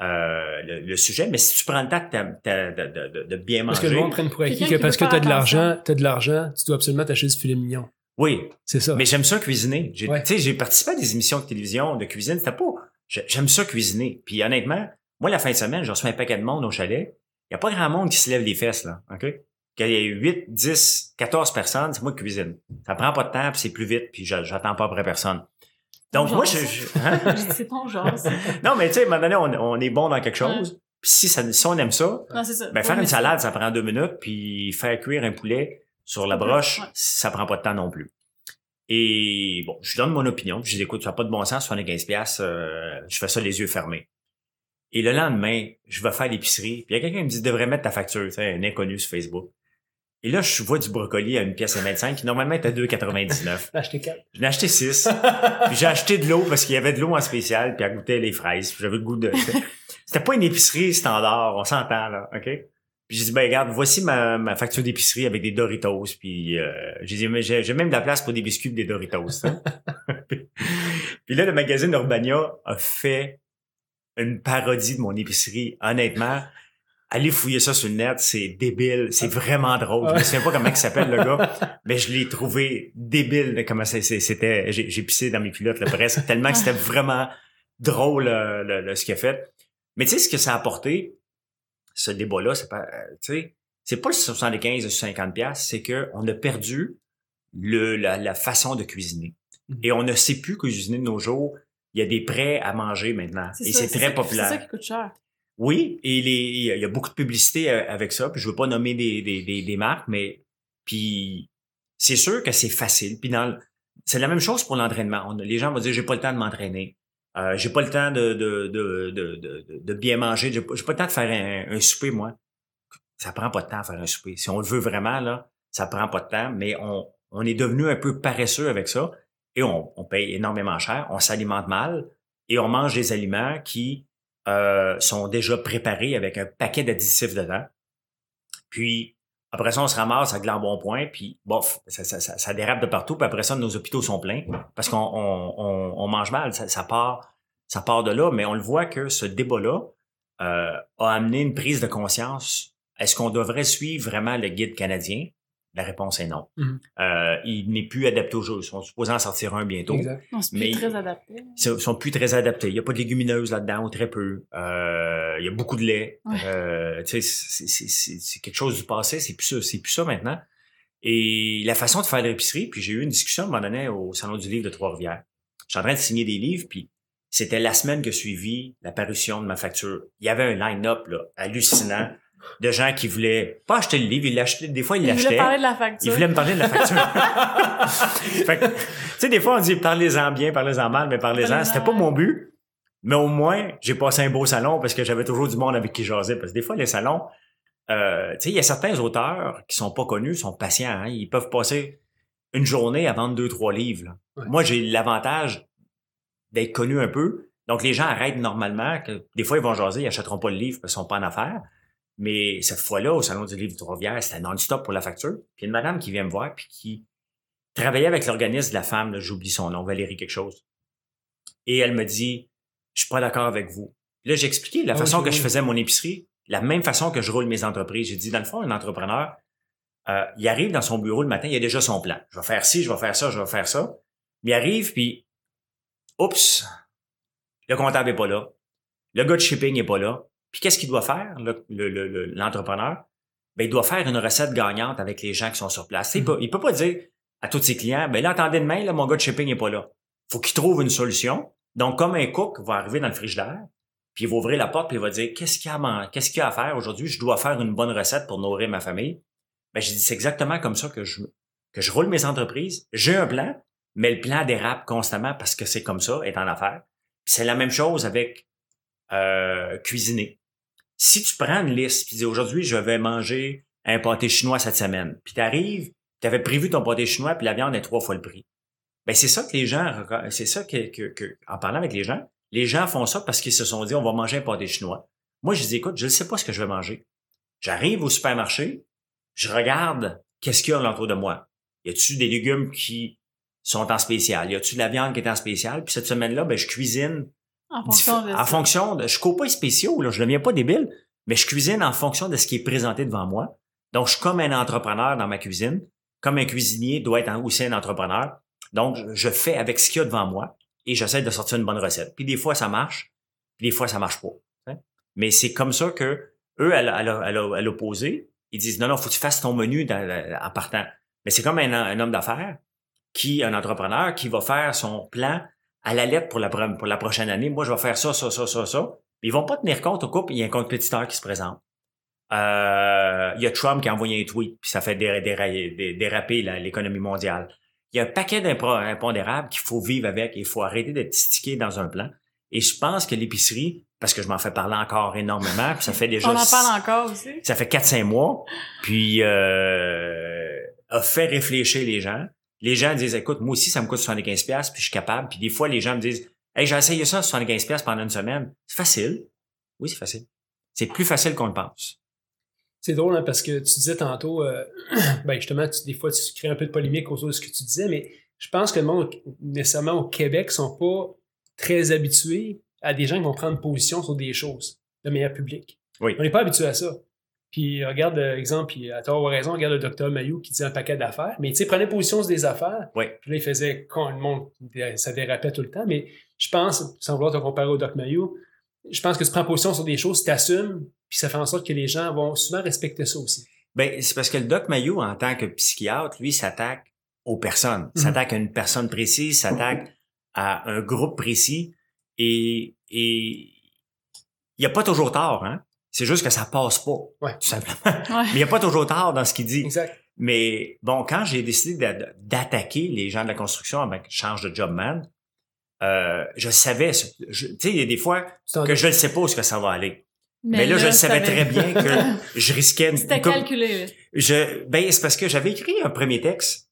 euh, le, le sujet. Mais si tu prends le temps de, ta- ta- de, de- de- de bien Parce manger... que le monde prenne pour acquis que parce que veut t'as de l'argent, t'as de l'argent, tu dois absolument t'acheter du filet mignon. Oui, C'est ça. Mais j'aime ça cuisiner. J'ai, Ouais. tu sais, j'ai participé à des émissions de télévision, de cuisine. C'était pas. j'ai- J'aime ça cuisiner. Puis honnêtement, moi, la fin de semaine, je reçois un paquet de monde au chalet. Il n'y a pas grand monde qui se lève les fesses, là. OK? Qu'il y ait 8, 10, 14 personnes, c'est moi qui cuisine. Ça prend pas de temps, puis c'est plus vite, puis j'a- j'attends pas après personne. Donc, moi, je. je- hein? C'est ton genre. Non, mais tu sais, à un moment donné, on, on est bon dans quelque chose. Puis si, ça, si on aime ça, Non, ça. ben, faire une salade, ça prend deux minutes, puis faire cuire un poulet sur la broche, ouais. ça prend pas de temps non plus. Et bon, je donne mon opinion, puis je dis, écoute, ça n'a pas de bon sens, 75 pièces, je fais ça les yeux fermés. Et le lendemain, je vais faire l'épicerie, puis il y a quelqu'un qui me dit, devrais mettre ta facture, tu sais, un inconnu sur Facebook. Et là, je vois du brocoli à une pièce à 25 qui normalement est à 2,99. Acheter quatre. J'en ai acheté 6. Puis j'ai acheté de l'eau parce qu'il y avait de l'eau en spécial, puis elle goûtait les fraises. J'avais le goût de... C'était pas une épicerie standard, on s'entend, là, OK? Puis j'ai dit, ben regarde, voici ma, ma facture d'épicerie avec des Doritos. Puis euh, j'ai dit, mais j'ai j'ai même de la place pour des biscuits et des Doritos. puis là, le magazine Urbania a fait une parodie de mon épicerie. Honnêtement, allez fouiller ça sur le net, c'est débile, c'est vraiment drôle. Je me souviens pas comment il s'appelle le gars, mais je l'ai trouvé débile. là, Comment c'était, j'ai pissé dans mes culottes là, presque tellement que c'était vraiment drôle euh, le- le- ce qu'il a fait. Mais tu sais ce que ça a apporté, ce débat-là, c'est pas, euh, tu sais, c'est pas le 75 ou 50 pièces, c'est que on a perdu le la, la façon de cuisiner Mhm. et on ne sait plus cuisiner de nos jours. Il y a des prêts à manger maintenant et c'est très ça- populaire. C'est ça qui coûte cher. Oui, et les, il y a- beaucoup de publicité euh, avec ça. Puis je veux pas nommer des, des, des, des marques, mais puis c'est sûr que c'est facile. Puis dans c'est la même chose pour l'entraînement. Les gens vont dire j'ai pas le temps de m'entraîner, euh, j'ai pas le temps de de, de, de, de, bien manger, j'ai pas, pas le temps de faire un, un souper moi. Ça prend pas de temps à faire un souper. Si on le veut vraiment là, ça prend pas de temps, mais on on est devenu un peu paresseux avec ça et on, on paye énormément cher, on s'alimente mal et on mange des aliments qui euh, sont déjà préparés avec un paquet d'additifs dedans. Puis après ça, on se ramasse avec l'embonpoint, puis bof, ça, dérape de partout. Puis après ça, nos hôpitaux sont pleins parce qu'on on, on, on mange mal. Ça, ça part, ça part de là, mais on le voit que ce débat-là euh, a amené une prise de conscience. Est-ce qu'on devrait suivre vraiment le guide canadien? La réponse est non. Mhm. Euh, il n'est plus adapté aux jeux. Ils sont supposés en sortir un bientôt Exact. Non, c'est plus Mais- très adapté. ils sont- sont plus très adaptés. Il n'y a pas de légumineuses là-dedans, ou très peu. Euh, il y a beaucoup de lait. Ouais. Euh, tu sais, c'est- c'est- c'est c'est quelque chose du passé, c'est plus ça, c'est plus ça maintenant. Et la façon de faire l'épicerie, puis j'ai eu une discussion à un moment donné au Salon du livre de Trois-Rivières. J'étais en train de signer des livres, puis c'était la semaine que suivit la parution de ma facture. Il y avait un line-up là, hallucinant de gens qui voulaient pas acheter le livre, ils l'achetaient. Des fois, ils Il voulait l'achetaient. parler de la facture. voulait me parler de la facture. fait que, tu sais, des fois, on dit parlez-en bien, parlez-en mal, mais parlez-en. C'était pas mon but. Mais au moins, j'ai passé un beau salon parce que j'avais toujours du monde avec qui jaser. Parce que des fois, les salons, euh, tu sais, il y a certains auteurs qui sont pas connus, sont patients. hein. Ils peuvent passer une journée à vendre deux, trois livres. là. Ouais. Moi, j'ai l'avantage d'être connu un peu. Donc, les gens arrêtent normalement. Que, des fois, ils vont jaser, ils achèteront pas le livre parce qu'ils sont pas en affaires. Mais cette fois-là, au Salon du livre de Trois-Rivières, c'était non-stop pour la facture. Puis une madame qui vient me voir puis qui travaillait avec l'organisme de la femme, j'oublie son nom, Valérie quelque chose. Et elle me dit, je suis pas d'accord avec vous. Là, j'ai expliqué la Ah, façon que je faisais mon épicerie, la même façon que je roule mes entreprises. J'ai dit, dans le fond, un entrepreneur, euh, il arrive dans son bureau le matin, il a déjà son plan. Je vais faire ci, je vais faire ça, je vais faire ça. Mais il arrive, puis, oups, le comptable est pas là. Le gars de shipping est pas là. Puis qu'est-ce qu'il doit faire, le- le- le- le- l'entrepreneur? ben, il doit faire une recette gagnante avec les gens qui sont sur place. Il Mhm. peut, il peut pas dire à tous ses clients, ben là, attendez demain, là, mon gars de shipping n'est pas là. Faut qu'il trouve une solution. Donc, comme un cook va arriver dans le frigidaire, puis il va ouvrir la porte, puis il va dire, qu'est-ce qu'il y a qu'est-ce qu'il y a à faire aujourd'hui? Je dois faire une bonne recette pour nourrir ma famille. Ben, j'ai dit, c'est exactement comme ça que je, que je roule mes entreprises. J'ai un plan, mais le plan dérape constamment parce que c'est comme ça, est en affaires. C'est la même chose avec euh, cuisiner. Si tu prends une liste, puis dis aujourd'hui, je vais manger un pâté chinois cette semaine, puis tu arrives, tu avais prévu ton pâté chinois, puis la viande est trois fois le prix. Ben c'est ça que les gens, c'est ça que, que, que- en parlant avec les gens, les gens font ça parce qu'ils se sont dit, on va manger un pâté chinois. Moi, je dis, écoute, je ne sais pas ce que je vais manger. J'arrive au supermarché, je regarde qu'est-ce qu'il y a autour de moi. Y a-tu des légumes qui sont en spécial? Y a-tu de la viande qui est en spécial? Puis cette semaine-là, ben, je cuisine En fonction de en fonction de, je coupe pas spéciaux, là, je ne deviens pas débile, mais je cuisine en fonction de ce qui est présenté devant moi. Donc, je suis comme un entrepreneur dans ma cuisine, comme un cuisinier doit être aussi un entrepreneur. Donc, je- fais avec ce qu'il y a devant moi et j'essaie de sortir une bonne recette. Puis des fois, ça marche, puis des fois, ça marche pas. Mais c'est comme ça que eux, à, l'opposé, ils disent non, non, faut que tu fasses ton menu dans- en partant. Mais c'est comme un, un homme d'affaires qui, un entrepreneur, qui va faire son plan à la lettre pour la, pro- pour la prochaine année. Moi, je vais faire ça, ça, ça, ça, ça. Puis ils vont pas tenir compte au couple, il y a un compétiteur qui se présente. Euh, il y a Trump qui a envoyé un tweet, puis ça fait déraper l'économie mondiale. Il y a un paquet d'impro- impondérables qu'il faut vivre avec et il faut arrêter d'être stické dans un plan. Et je pense que l'épicerie, parce que je m'en fais parler encore énormément, puis ça fait déjà On en parle encore aussi. ça fait 4-5 mois, puis euh, a fait réfléchir les gens. Les gens disent, écoute, moi aussi, ça me coûte 75$, piastres, puis je suis capable. Puis des fois, les gens me disent, hey, j'ai essayé ça, 75$ piastres pendant une semaine. C'est facile. Oui, c'est facile. C'est plus facile qu'on le pense. C'est drôle hein, parce que tu disais tantôt, euh, ben justement, tu- des fois tu crées un peu de polémique autour de ce que tu disais, mais je pense que le monde, nécessairement au Québec, sont pas très habitués à des gens qui vont prendre position sur des choses de manière publique. Oui. On n'est pas habitué à ça. Puis regarde l'exemple, puis à tort ou à raison, regarde le docteur Mayou qui disait un paquet d'affaires, mais tu sais, prenait position sur des affaires. Oui. Puis là, il faisait quand le monde, ça dérapait tout le temps, mais je pense, sans vouloir te comparer au Doc Mayou, je pense que tu prends position sur des choses, tu t'assumes, puis ça fait en sorte que les gens vont souvent respecter ça aussi. Ben, c'est parce que le doc Mayo, en tant que psychiatre, lui, s'attaque aux personnes. Mhm. S'attaque à une personne précise, s'attaque à un groupe précis. Et, et il n'y a pas toujours tort, hein? C'est juste que ça passe pas, Ouais. tout simplement. Ouais. Mais il n'y a pas toujours tort dans ce qu'il dit. Exact. Mais bon, quand j'ai décidé d'a- d'attaquer les gens de la construction avec Change de Job Man, euh, je savais, tu sais, il y a des fois que je ne sais pas où que ça va aller. Mais, là, je le savais très bien que je risquais C'était calculé. je, ben, c'est parce que j'avais écrit un premier texte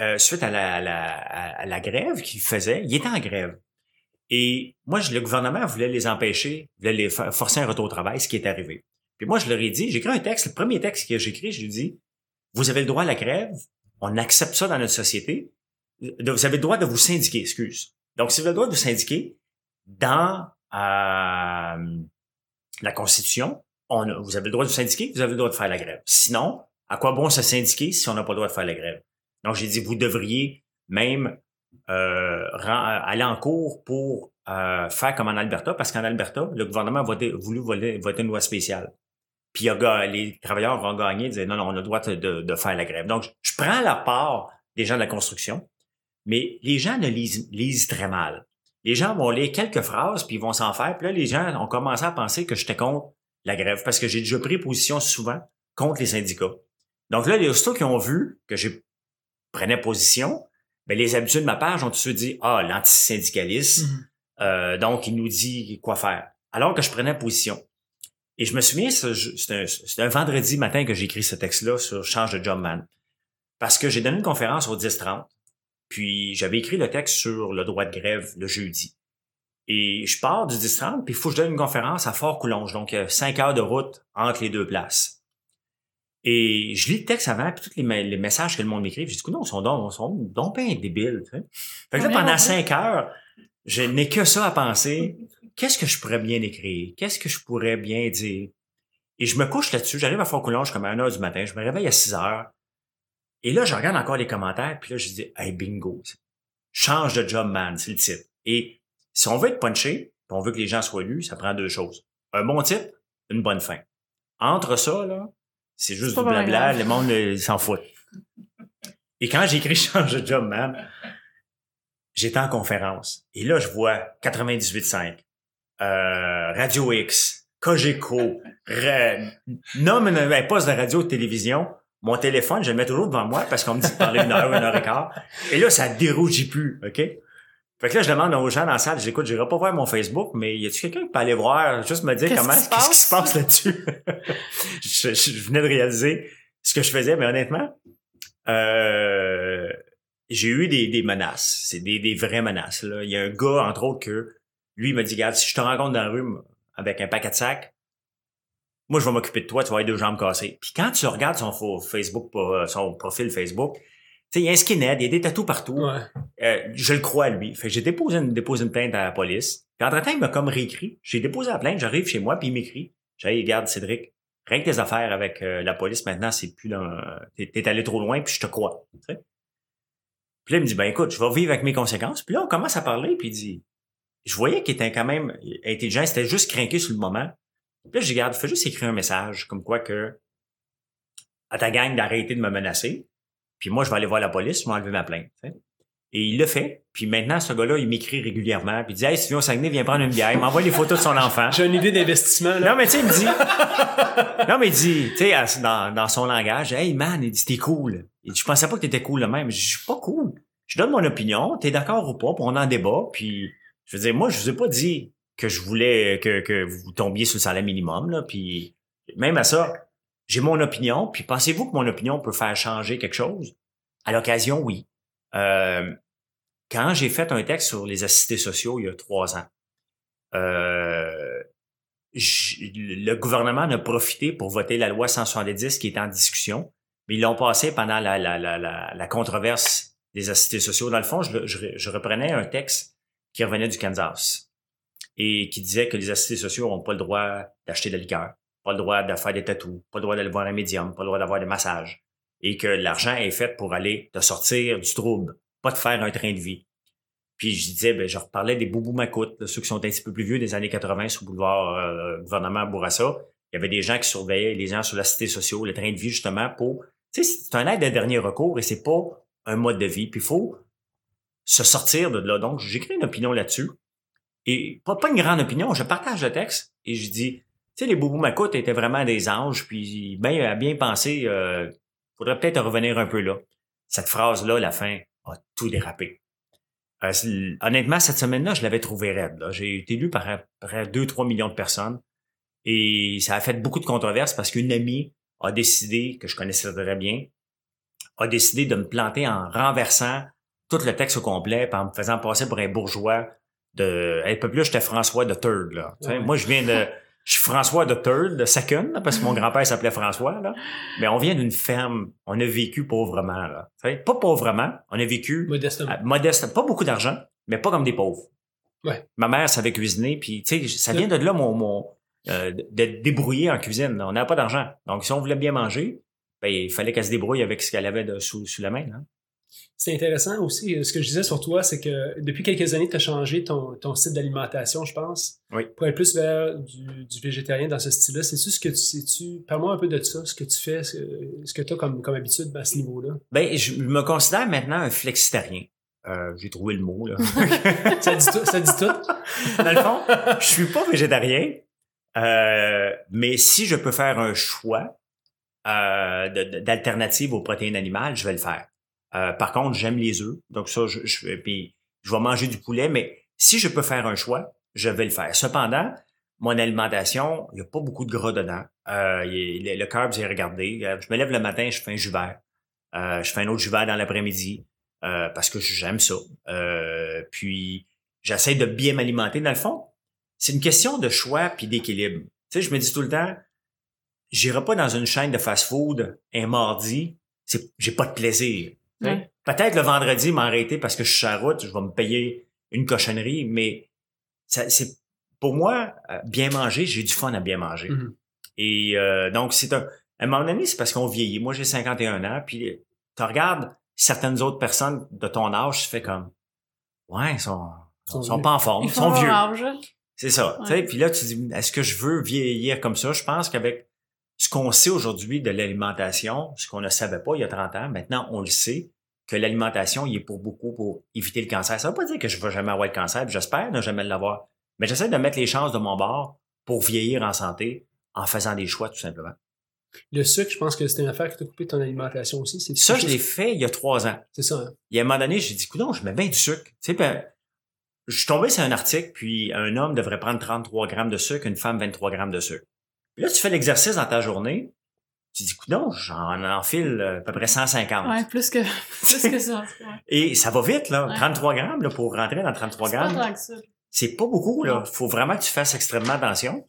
euh, suite à la, à la, à la grève qu'il faisait. Il était en grève. Et moi, le gouvernement voulait les empêcher, voulait les forcer un retour au travail, ce qui est arrivé. Puis moi, je leur ai dit, j'ai écrit un texte, le premier texte que j'ai écrit, je lui ai dit, vous avez le droit à la grève, on accepte ça dans notre société, vous avez le droit de vous syndiquer, excuse. Donc, si vous avez le droit de vous syndiquer, dans euh, la Constitution, on a- vous avez le droit de vous syndiquer, vous avez le droit de faire la grève. Sinon, à quoi bon se syndiquer si on n'a pas le droit de faire la grève? Donc, j'ai dit, vous devriez même aller en cours pour euh, faire comme en Alberta, parce qu'en Alberta, le gouvernement a voulu voler- voter une loi spéciale. Puis a les travailleurs vont gagner, disaient non, non, on a le droit de, faire la grève. Donc, je, prends la part des gens de la construction, mais les gens ne lisent, très mal. Les gens vont lire quelques phrases, puis ils vont s'en faire. Puis là, les gens ont commencé à penser que j'étais contre la grève, parce que j'ai déjà pris position souvent contre les syndicats. Donc là, les aussitôt qui ont vu que je prenais position, ben, les habitués de ma page ont suite dit, ah, l'antisyndicalisme, Mhm. euh, donc il nous dit quoi faire. Alors que je prenais position. Et je me souviens, ce- je- c'était un, vendredi matin que j'ai écrit ce texte-là sur Change de Job Man. Parce que j'ai donné une conférence au 10-30, puis j'avais écrit le texte sur le droit de grève le jeudi. Et je pars du 10-30, puis il faut que je donne une conférence à Fort-Coulonge, donc cinq heures de route entre les deux places. Et je lis le texte avant, puis tous les, me- les messages que le monde m'écrit, je dis, non, ils sont donc, ils sont donc bien débiles. tu sais. Fait que là, pendant cinq heures, je n'ai que ça à penser. Qu'est-ce que je pourrais bien écrire? Qu'est-ce que je pourrais bien dire? Et je me couche là-dessus. J'arrive à Fort-Coulonge comme à 1 heure du matin. Je me réveille à 6 heures. Et là, je regarde encore les commentaires. Puis là, je dis, hey, bingo. Change de job, man. C'est le titre. Et si on veut être punché, puis on veut que les gens soient lus, ça prend deux choses. Un bon titre, une bonne fin. Entre ça, là, C'est juste du blabla, grave. le monde euh, s'en fout. Et quand j'ai écrit Change de job, man, j'étais en conférence. Et là, je vois 98.5, euh, Radio X, Cogeco, nomme un un poste de radio de télévision. Mon téléphone, je le mets toujours devant moi parce qu'on me dit de parler une heure, une heure et quart. Et là, ça dérougit plus, OK? Fait que là, je demande aux gens dans la salle, j'écoute, j'irai pas voir mon Facebook, mais y a-tu quelqu'un qui peut aller voir, juste me dire Qu'est-ce comment, qu'est-ce qui se passe? là-dessus? je, venais de réaliser ce que je faisais, mais honnêtement, euh, j'ai eu des, des menaces. C'est des, des vraies menaces. Là. Il y a un gars, entre autres, que lui il m'a dit, regarde, si je te rencontre dans la rue avec un paquet de sacs, moi, je vais m'occuper de toi, tu vas avoir deux jambes cassées. Puis quand tu regardes son Facebook, euh, son profil Facebook, il y a un skinhead, il y a des tatous partout. Ouais. Euh, je le crois, lui. Fait j'ai déposé une, déposé une plainte à la police. Puis entre-temps, il m'a comme réécrit. J'ai déposé la plainte, j'arrive chez moi, puis il m'écrit. J'ai dit, regarde, Cédric, rien que tes affaires avec euh, la police, maintenant, c'est plus dans... T'es, t'es allé trop loin, puis je te crois. tu sais. Puis là, il me dit, ben écoute, je vais vivre avec mes conséquences. Puis là, on commence à parler, puis il dit... Je voyais qu'il était quand même intelligent, c'était juste craqué sur le moment. Puis là, je dis, regarde, fais juste écrire un message, comme quoi que... À ta gang d'arrêter de me menacer. Puis moi, je vais aller voir la police, je vais enlever ma plainte. Et il le fait. Puis maintenant, ce gars-là, il m'écrit régulièrement. Puis il dit, hey, si tu viens au Saguenay, viens prendre une bière. Il m'envoie les photos de son enfant. J'ai une idée d'investissement, là. Non, mais tu sais, il me dit. non, mais il dit, tu sais, dans, dans son langage, hey man, il dit, t'es cool. Il dit, je pensais pas que t'étais cool le même. Je dis, je suis pas cool. Je donne mon opinion, t'es d'accord ou pas, puis on en débat. Puis, je veux dire, moi, je vous ai pas dit que je voulais que, que vous tombiez sur le salaire minimum, là. Puis, même à ça, j'ai mon opinion. Puis, pensez-vous que mon opinion peut faire changer quelque chose? À l'occasion, oui. Euh, quand j'ai fait un texte sur les assistés sociaux il y a trois ans, euh, le gouvernement en a profité pour voter la loi 170 qui est en discussion, mais ils l'ont passé pendant la, la, la, la, la controverse des assistés sociaux. Dans le fond, je, je, je reprenais un texte qui revenait du Kansas et qui disait que les assistés sociaux n'ont pas le droit d'acheter de la liqueur, pas le droit de faire des tatous, pas le droit d'aller voir un médium, pas le droit d'avoir des massages et que l'argent est fait pour aller te sortir du trouble, pas te faire un train de vie. Puis je disais, ben, je reparlais des boubous macoutes, ceux qui sont un petit peu plus vieux des années 80 sur le boulevard euh, gouvernement Bourassa. Il y avait des gens qui surveillaient les gens sur la cité sociale, le train de vie justement pour... Tu sais, c'est un aide de dernier recours et c'est pas un mode de vie. Puis il faut se sortir de là. Donc, j'écris une opinion là-dessus. Et pas une grande opinion, je partage le texte et je dis, tu sais, les boubous macoutes étaient vraiment des anges, puis ben, à bien penser, euh, faudrait peut-être revenir un peu là. Cette phrase-là, la fin, a tout dérapé. Euh, honnêtement, cette semaine-là, je l'avais trouvé raide. J'ai été lu par près 2-3 millions de personnes. Et ça a fait beaucoup de controverses parce qu'une amie a décidé, que je connaissais très bien, a décidé de me planter en renversant tout le texte au complet, puis en me faisant passer pour un bourgeois de... Un peu plus, j'étais François de Third, là. Ouais. Moi, je viens de... Je suis François de Third, de Second, là, parce que mon grand-père s'appelait François, là. Mais on vient d'une ferme. On a vécu pauvrement, là. Pas pauvrement, on a vécu Modestement. euh, modeste, pas beaucoup d'argent, mais pas comme des pauvres. Ouais. Ma mère savait cuisiner, puis tu sais, ça vient de là mon, mon euh, de débrouiller en cuisine. On n'avait pas d'argent, donc si on voulait bien manger, ben, il fallait qu'elle se débrouille avec ce qu'elle avait de, sous, sous la main. hein. C'est intéressant aussi. euh, Ce que je disais sur toi, c'est que depuis quelques années, tu as changé ton, ton style d'alimentation, je pense. Oui. Pour être plus vers du, du végétarien dans ce style-là. C'est-tu ce que tu sais-tu? Parle-moi un peu de ça, ce que tu fais, ce, que tu as comme, comme habitude à ce niveau-là? Ben, je me considère maintenant un flexitarien. Euh, J'ai trouvé le mot là. Ça dit tout. Ça dit tout. Dans le fond, je suis pas végétarien, euh, mais si je peux faire un choix euh, d'alternative aux protéines animales, je vais le faire. Euh, par contre, j'aime les œufs, donc ça, je, je, puis je vais manger du poulet, mais si je peux faire un choix, je vais le faire. Cependant, mon alimentation, il n'y a pas beaucoup de gras dedans. Euh, le, carb, j'ai regardé. Euh, Je me lève le matin, je fais un jus vert. Euh, je fais un autre jus dans l'après-midi euh, parce que j'aime ça. Euh, puis, j'essaie de bien m'alimenter. Dans le fond, c'est une question de choix puis d'équilibre. Tu sais, je me dis tout le temps, j'irai pas dans une chaîne de fast-food un mardi, j'ai pas de plaisir. Ouais. Peut-être le vendredi m'arrêter parce que je suis sur la route, je vais me payer une cochonnerie, mais ça, c'est pour moi euh, bien manger, j'ai du fun à bien manger. Mhm. Et euh, donc c'est un à un moment donné, c'est parce qu'on vieillit. Moi, j'ai 51 ans, puis tu regardes certaines autres personnes de ton âge, tu fais comme ouais, ils sont Ils sont sont pas en forme, Ils sont vieux. âge. C'est ça. Puis là, tu dis, est-ce que je veux vieillir comme ça? Je pense qu'avec ce qu'on sait aujourd'hui de l'alimentation, ce qu'on ne savait pas il y a 30 ans, maintenant on le sait, que l'alimentation, il est pour beaucoup pour éviter le cancer. Ça veut pas dire que je vais jamais avoir le cancer, j'espère ne jamais l'avoir. Mais j'essaie de mettre les chances de mon bord pour vieillir en santé en faisant des choix, tout simplement. Le sucre, je pense que c'était une affaire qui t'a coupé ton alimentation aussi. C'est Ça, je l'ai fait il y a trois ans. C'est ça. Hein? Il y a un moment donné, j'ai dit, non, je mets bien du sucre. Tu sais, ben, je suis tombé sur un article, puis un homme devrait prendre 33 grammes de sucre, une femme 23 grammes de sucre. Puis là, tu fais l'exercice dans ta journée, tu dis, non, j'en enfile euh, à peu près 150. Ouais, plus que, plus que ça. Ouais. Et ça va vite, là. Ouais. 33 grammes, là, pour rentrer dans 33 C'est pas grammes. tant que ça. C'est pas beaucoup, là. Faut vraiment que tu fasses extrêmement attention.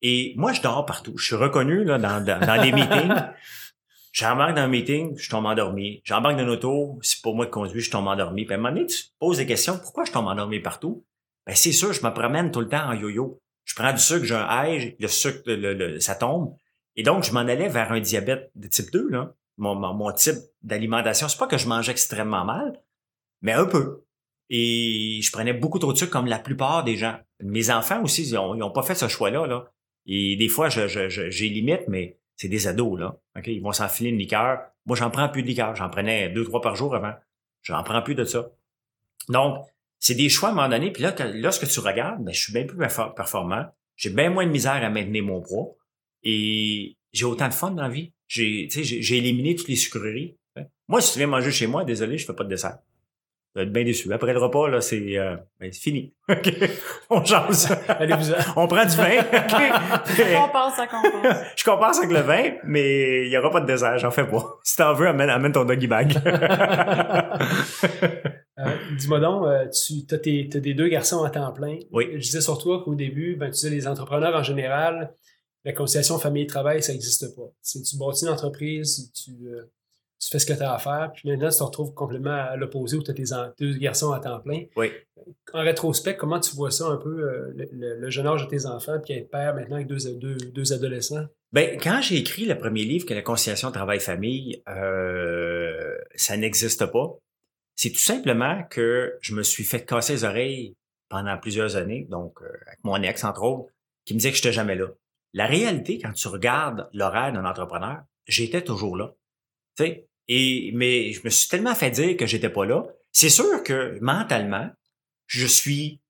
Et moi, je dors partout. Je suis reconnu, là, dans, dans, dans les meetings. J'embarque dans un meeting, je tombe endormi. J'embarque dans une auto, c'est pas moi qui conduis, je tombe endormi. Puis à un moment donné, tu te poses des questions, pourquoi je tombe endormi partout? Ben, c'est sûr, je me promène tout le temps en yo-yo. Je prends du sucre, j'ai un high, le sucre, le- le- ça tombe. Et donc, je m'en allais vers un diabète de type 2, là. Mon, type d'alimentation, c'est pas que je mange extrêmement mal, mais un peu. Et je prenais beaucoup trop de sucre comme la plupart des gens. Mes enfants aussi, ils ont, ils ont pas fait ce choix-là, là. Et des fois, je, je, je- j'ai limite, mais c'est des ados, là. OK? Ils vont s'enfiler une liqueur. Moi, j'en prends plus de liqueur. J'en prenais deux, trois par jour avant. J'en prends plus de ça. Donc, c'est des choix à un moment donné. Puis là, que- lorsque tu regardes, ben, je suis bien plus perfor- performant. J'ai bien moins de misère à maintenir mon poids. Et j'ai autant de fun dans la vie. J'ai, éliminé toutes les sucreries. Moi, si tu viens manger chez moi, désolé, je fais pas de dessert. Tu vas être bien déçu. Après le repas, là, c'est, euh, ben, fini. On jase. Allez-vous On prend du vin. OK? Ça compense, ça compense. Je compense avec le vin, mais il y aura pas de dessert, j'en fais pas. Si t'en veux, amène, amène ton doggy bag. Euh, Dis-moi donc, euh, tu as, des deux garçons à temps plein. Oui. Je disais sur toi qu'au début, ben, tu disais les entrepreneurs en général, la conciliation famille-travail, ça n'existe pas. Tu, tu bâtis une entreprise, tu, euh, tu fais ce que tu as à faire, puis maintenant, tu te retrouves complètement à l'opposé où tu as tes deux garçons à temps plein. Oui. En rétrospect, comment tu vois ça un peu, euh, le, jeune âge de tes enfants, puis être père maintenant avec deux, deux, deux adolescents? Ben, quand j'ai écrit le premier livre, que la conciliation travail-famille, euh, ça n'existe pas, c'est tout simplement que je me suis fait casser les oreilles pendant plusieurs années, donc euh, avec mon ex, entre autres, qui me disait que je n'étais jamais là. La réalité, quand tu regardes l'horaire d'un entrepreneur, j'étais toujours là. Tu sais, et, mais je me suis tellement fait dire que j'étais pas là. C'est sûr que mentalement, je suis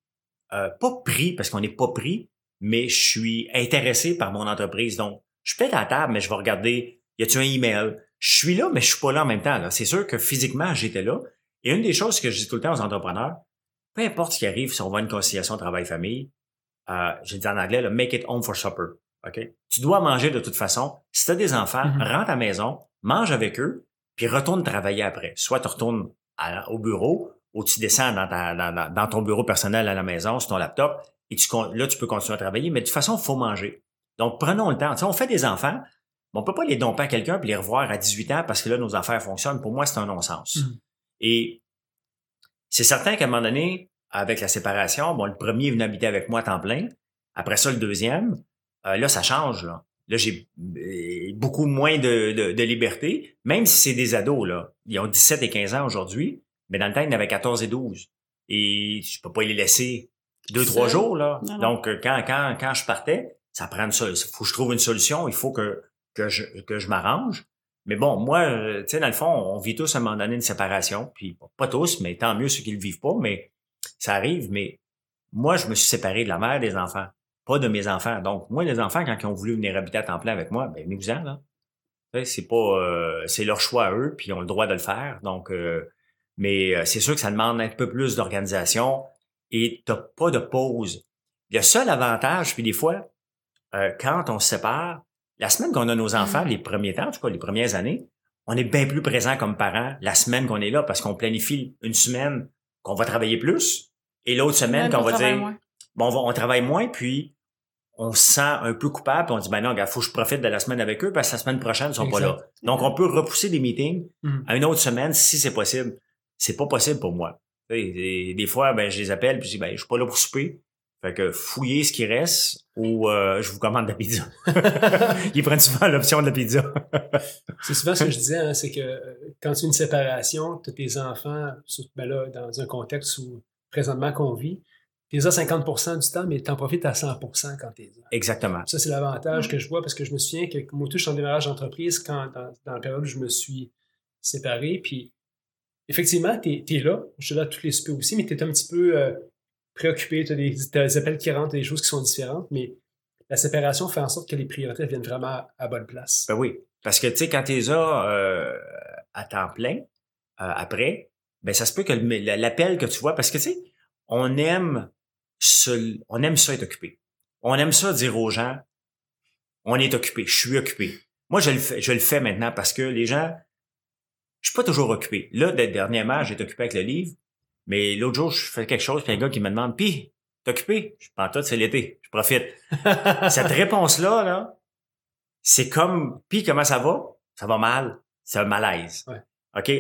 euh, pas pris, parce qu'on n'est pas pris, mais je suis intéressé par mon entreprise. Donc, je suis peut-être à la table, mais je vais regarder, y a-tu un email? Je suis là, mais je suis pas là en même temps. là. C'est sûr que physiquement, j'étais là. Et une des choses que je dis tout le temps aux entrepreneurs, peu importe ce qui arrive, si on va à une conciliation travail-famille, euh, je dis en anglais, là, make it home for supper. OK? Tu dois manger de toute façon. Si tu as des enfants, Mhm. rentre à la maison, mange avec eux, puis retourne travailler après. Soit tu retournes à- au bureau, ou tu descends dans, ta- dans- dans- dans ton bureau personnel à la maison, sur ton laptop, et tu, là, tu peux continuer à travailler, mais de toute façon, il faut manger. Donc, prenons le temps. Tu sais, on fait des enfants, mais on peut pas les domper à quelqu'un puis les revoir à 18 ans parce que là, nos affaires fonctionnent. Pour moi, c'est un non-sens. Mhm. Et c'est certain qu'à un moment donné, avec la séparation, bon, le premier est venu habiter avec moi à temps plein. Après ça, le deuxième, euh, là, ça change. Là, là j'ai euh, beaucoup moins de, de, de liberté, même si c'est des ados. Là. Ils ont 17 et 15 ans aujourd'hui, mais dans le temps, ils en avaient 14 et 12. Et je peux pas les laisser deux, trois jours. Là. Non, non. Donc, euh, quand, quand, quand je partais, ça prend une sol- faut que je trouve une solution. Il faut que, que je, que je m'arrange. Mais bon, moi, euh, tu sais, dans le fond, on vit tous à un moment donné une séparation. Puis pas tous, mais tant mieux ceux qui le vivent pas, mais ça arrive. Mais moi, je me suis séparé de la mère des enfants, pas de mes enfants. Donc, moi, les enfants, quand ils ont voulu venir habiter à temps plein avec moi, ben venez-vous-en, là. C'est pas euh, c'est leur choix à eux, puis ils ont le droit de le faire. Donc, euh, mais euh, c'est sûr que ça demande un peu plus d'organisation et t'as pas de pause. Le seul avantage, puis des fois, quand on se sépare, la semaine qu'on a nos enfants, les premiers temps, en tout cas les premières années, on est bien plus présent comme parents la semaine qu'on est là parce qu'on planifie une semaine qu'on va travailler plus et l'autre semaine qu'on va dire moins. bon, on, va- on travaille moins, puis on se sent un peu coupable, puis on dit ben non, il faut que je profite de la semaine avec eux parce que la semaine prochaine, ils sont pas là. Donc, on peut repousser des meetings Mhm. à une autre semaine si c'est possible. C'est pas possible pour moi. Des, fois, ben, je les appelle, puis je dis ben, je suis pas là pour souper. Fait que fouillez ce qui reste ou euh, je vous commande de la pizza. Ils prennent souvent l'option de la pizza. C'est souvent ce que je disais, hein, c'est que euh, quand tu as une séparation, tu as tes enfants, ben là, dans un contexte où présentement qu'on vit, t'es là 50% du temps, mais t'en profites à 100% quand t'es là. Exactement. Ça, c'est l'avantage Mm. que je vois parce que je me souviens que moi, tout, je suis en démarrage d'entreprise quand, dans, dans la période où je me suis séparé. Puis, effectivement, t'es es là. Je suis là à tous les soupers aussi, mais t'es un petit peu euh, préoccupé. T'as des, t'as des appels qui rentrent, des choses qui sont différentes, mais la séparation fait en sorte que les priorités viennent vraiment à, à bonne place. Ben oui. Parce que, tu sais, quand t'es là euh, à temps plein, euh, après, ben ça se peut que l'appel que tu vois, parce que, tu sais, on aime, se, on aime ça être occupé. On aime ça dire aux gens, on est occupé, je suis occupé. Moi, je le fais, je le fais maintenant parce que les gens, je suis pas toujours occupé. Là, de- dernièrement, été occupé avec le livre, mais l'autre jour, je fais quelque chose, puis un gars qui me demande, pis, t'es occupé? Je pense tout, c'est l'été, je profite. Cette réponse-là, là, c'est comme, puis comment ça va? Ça va mal. C'est un malaise. Ouais. OK?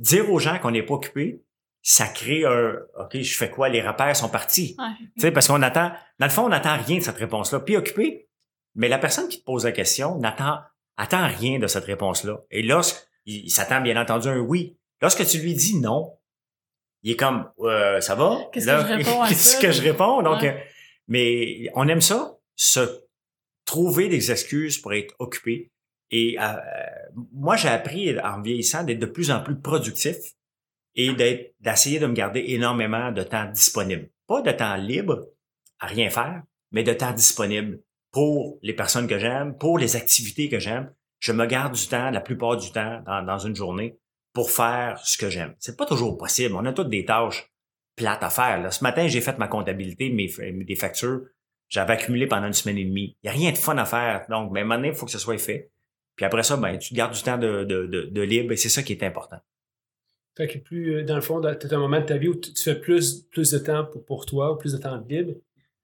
Dire aux gens qu'on n'est pas occupé, ça crée un, OK, je fais quoi? Les repères sont partis. Ouais. Tu sais, parce qu'on attend, dans le fond, on n'attend rien de cette réponse-là. Puis occupé, mais la personne qui te pose la question n'attend, attend rien de cette réponse-là. Et lorsqu'il il s'attend bien entendu un oui. Lorsque tu lui dis non, il est comme, euh, ça va? Qu'est-ce que je réponds à Qu'est-ce que je réponds? Donc, Ouais. euh, mais on aime ça, se trouver des excuses pour être occupé. Et euh, moi, j'ai appris en vieillissant d'être de plus en plus productif et d'essayer de me garder énormément de temps disponible. Pas de temps libre à rien faire, mais de temps disponible pour les personnes que j'aime, pour les activités que j'aime. Je me garde du temps, la plupart du temps, dans, dans une journée, pour faire ce que j'aime. C'est pas toujours possible. On a toutes des tâches plates à faire. Là. Ce matin, j'ai fait ma comptabilité, mes, des factures. J'avais accumulé pendant une semaine et demie. Il n'y a rien de fun à faire. Donc, mais maintenant, il faut que ce soit fait. Puis après ça, ben, tu gardes du temps de, de, de, de libre et c'est ça qui est important. Fait que plus, euh, dans le fond, tu as un moment de ta vie où tu, tu fais plus, plus de temps pour, pour toi, ou plus de temps libre.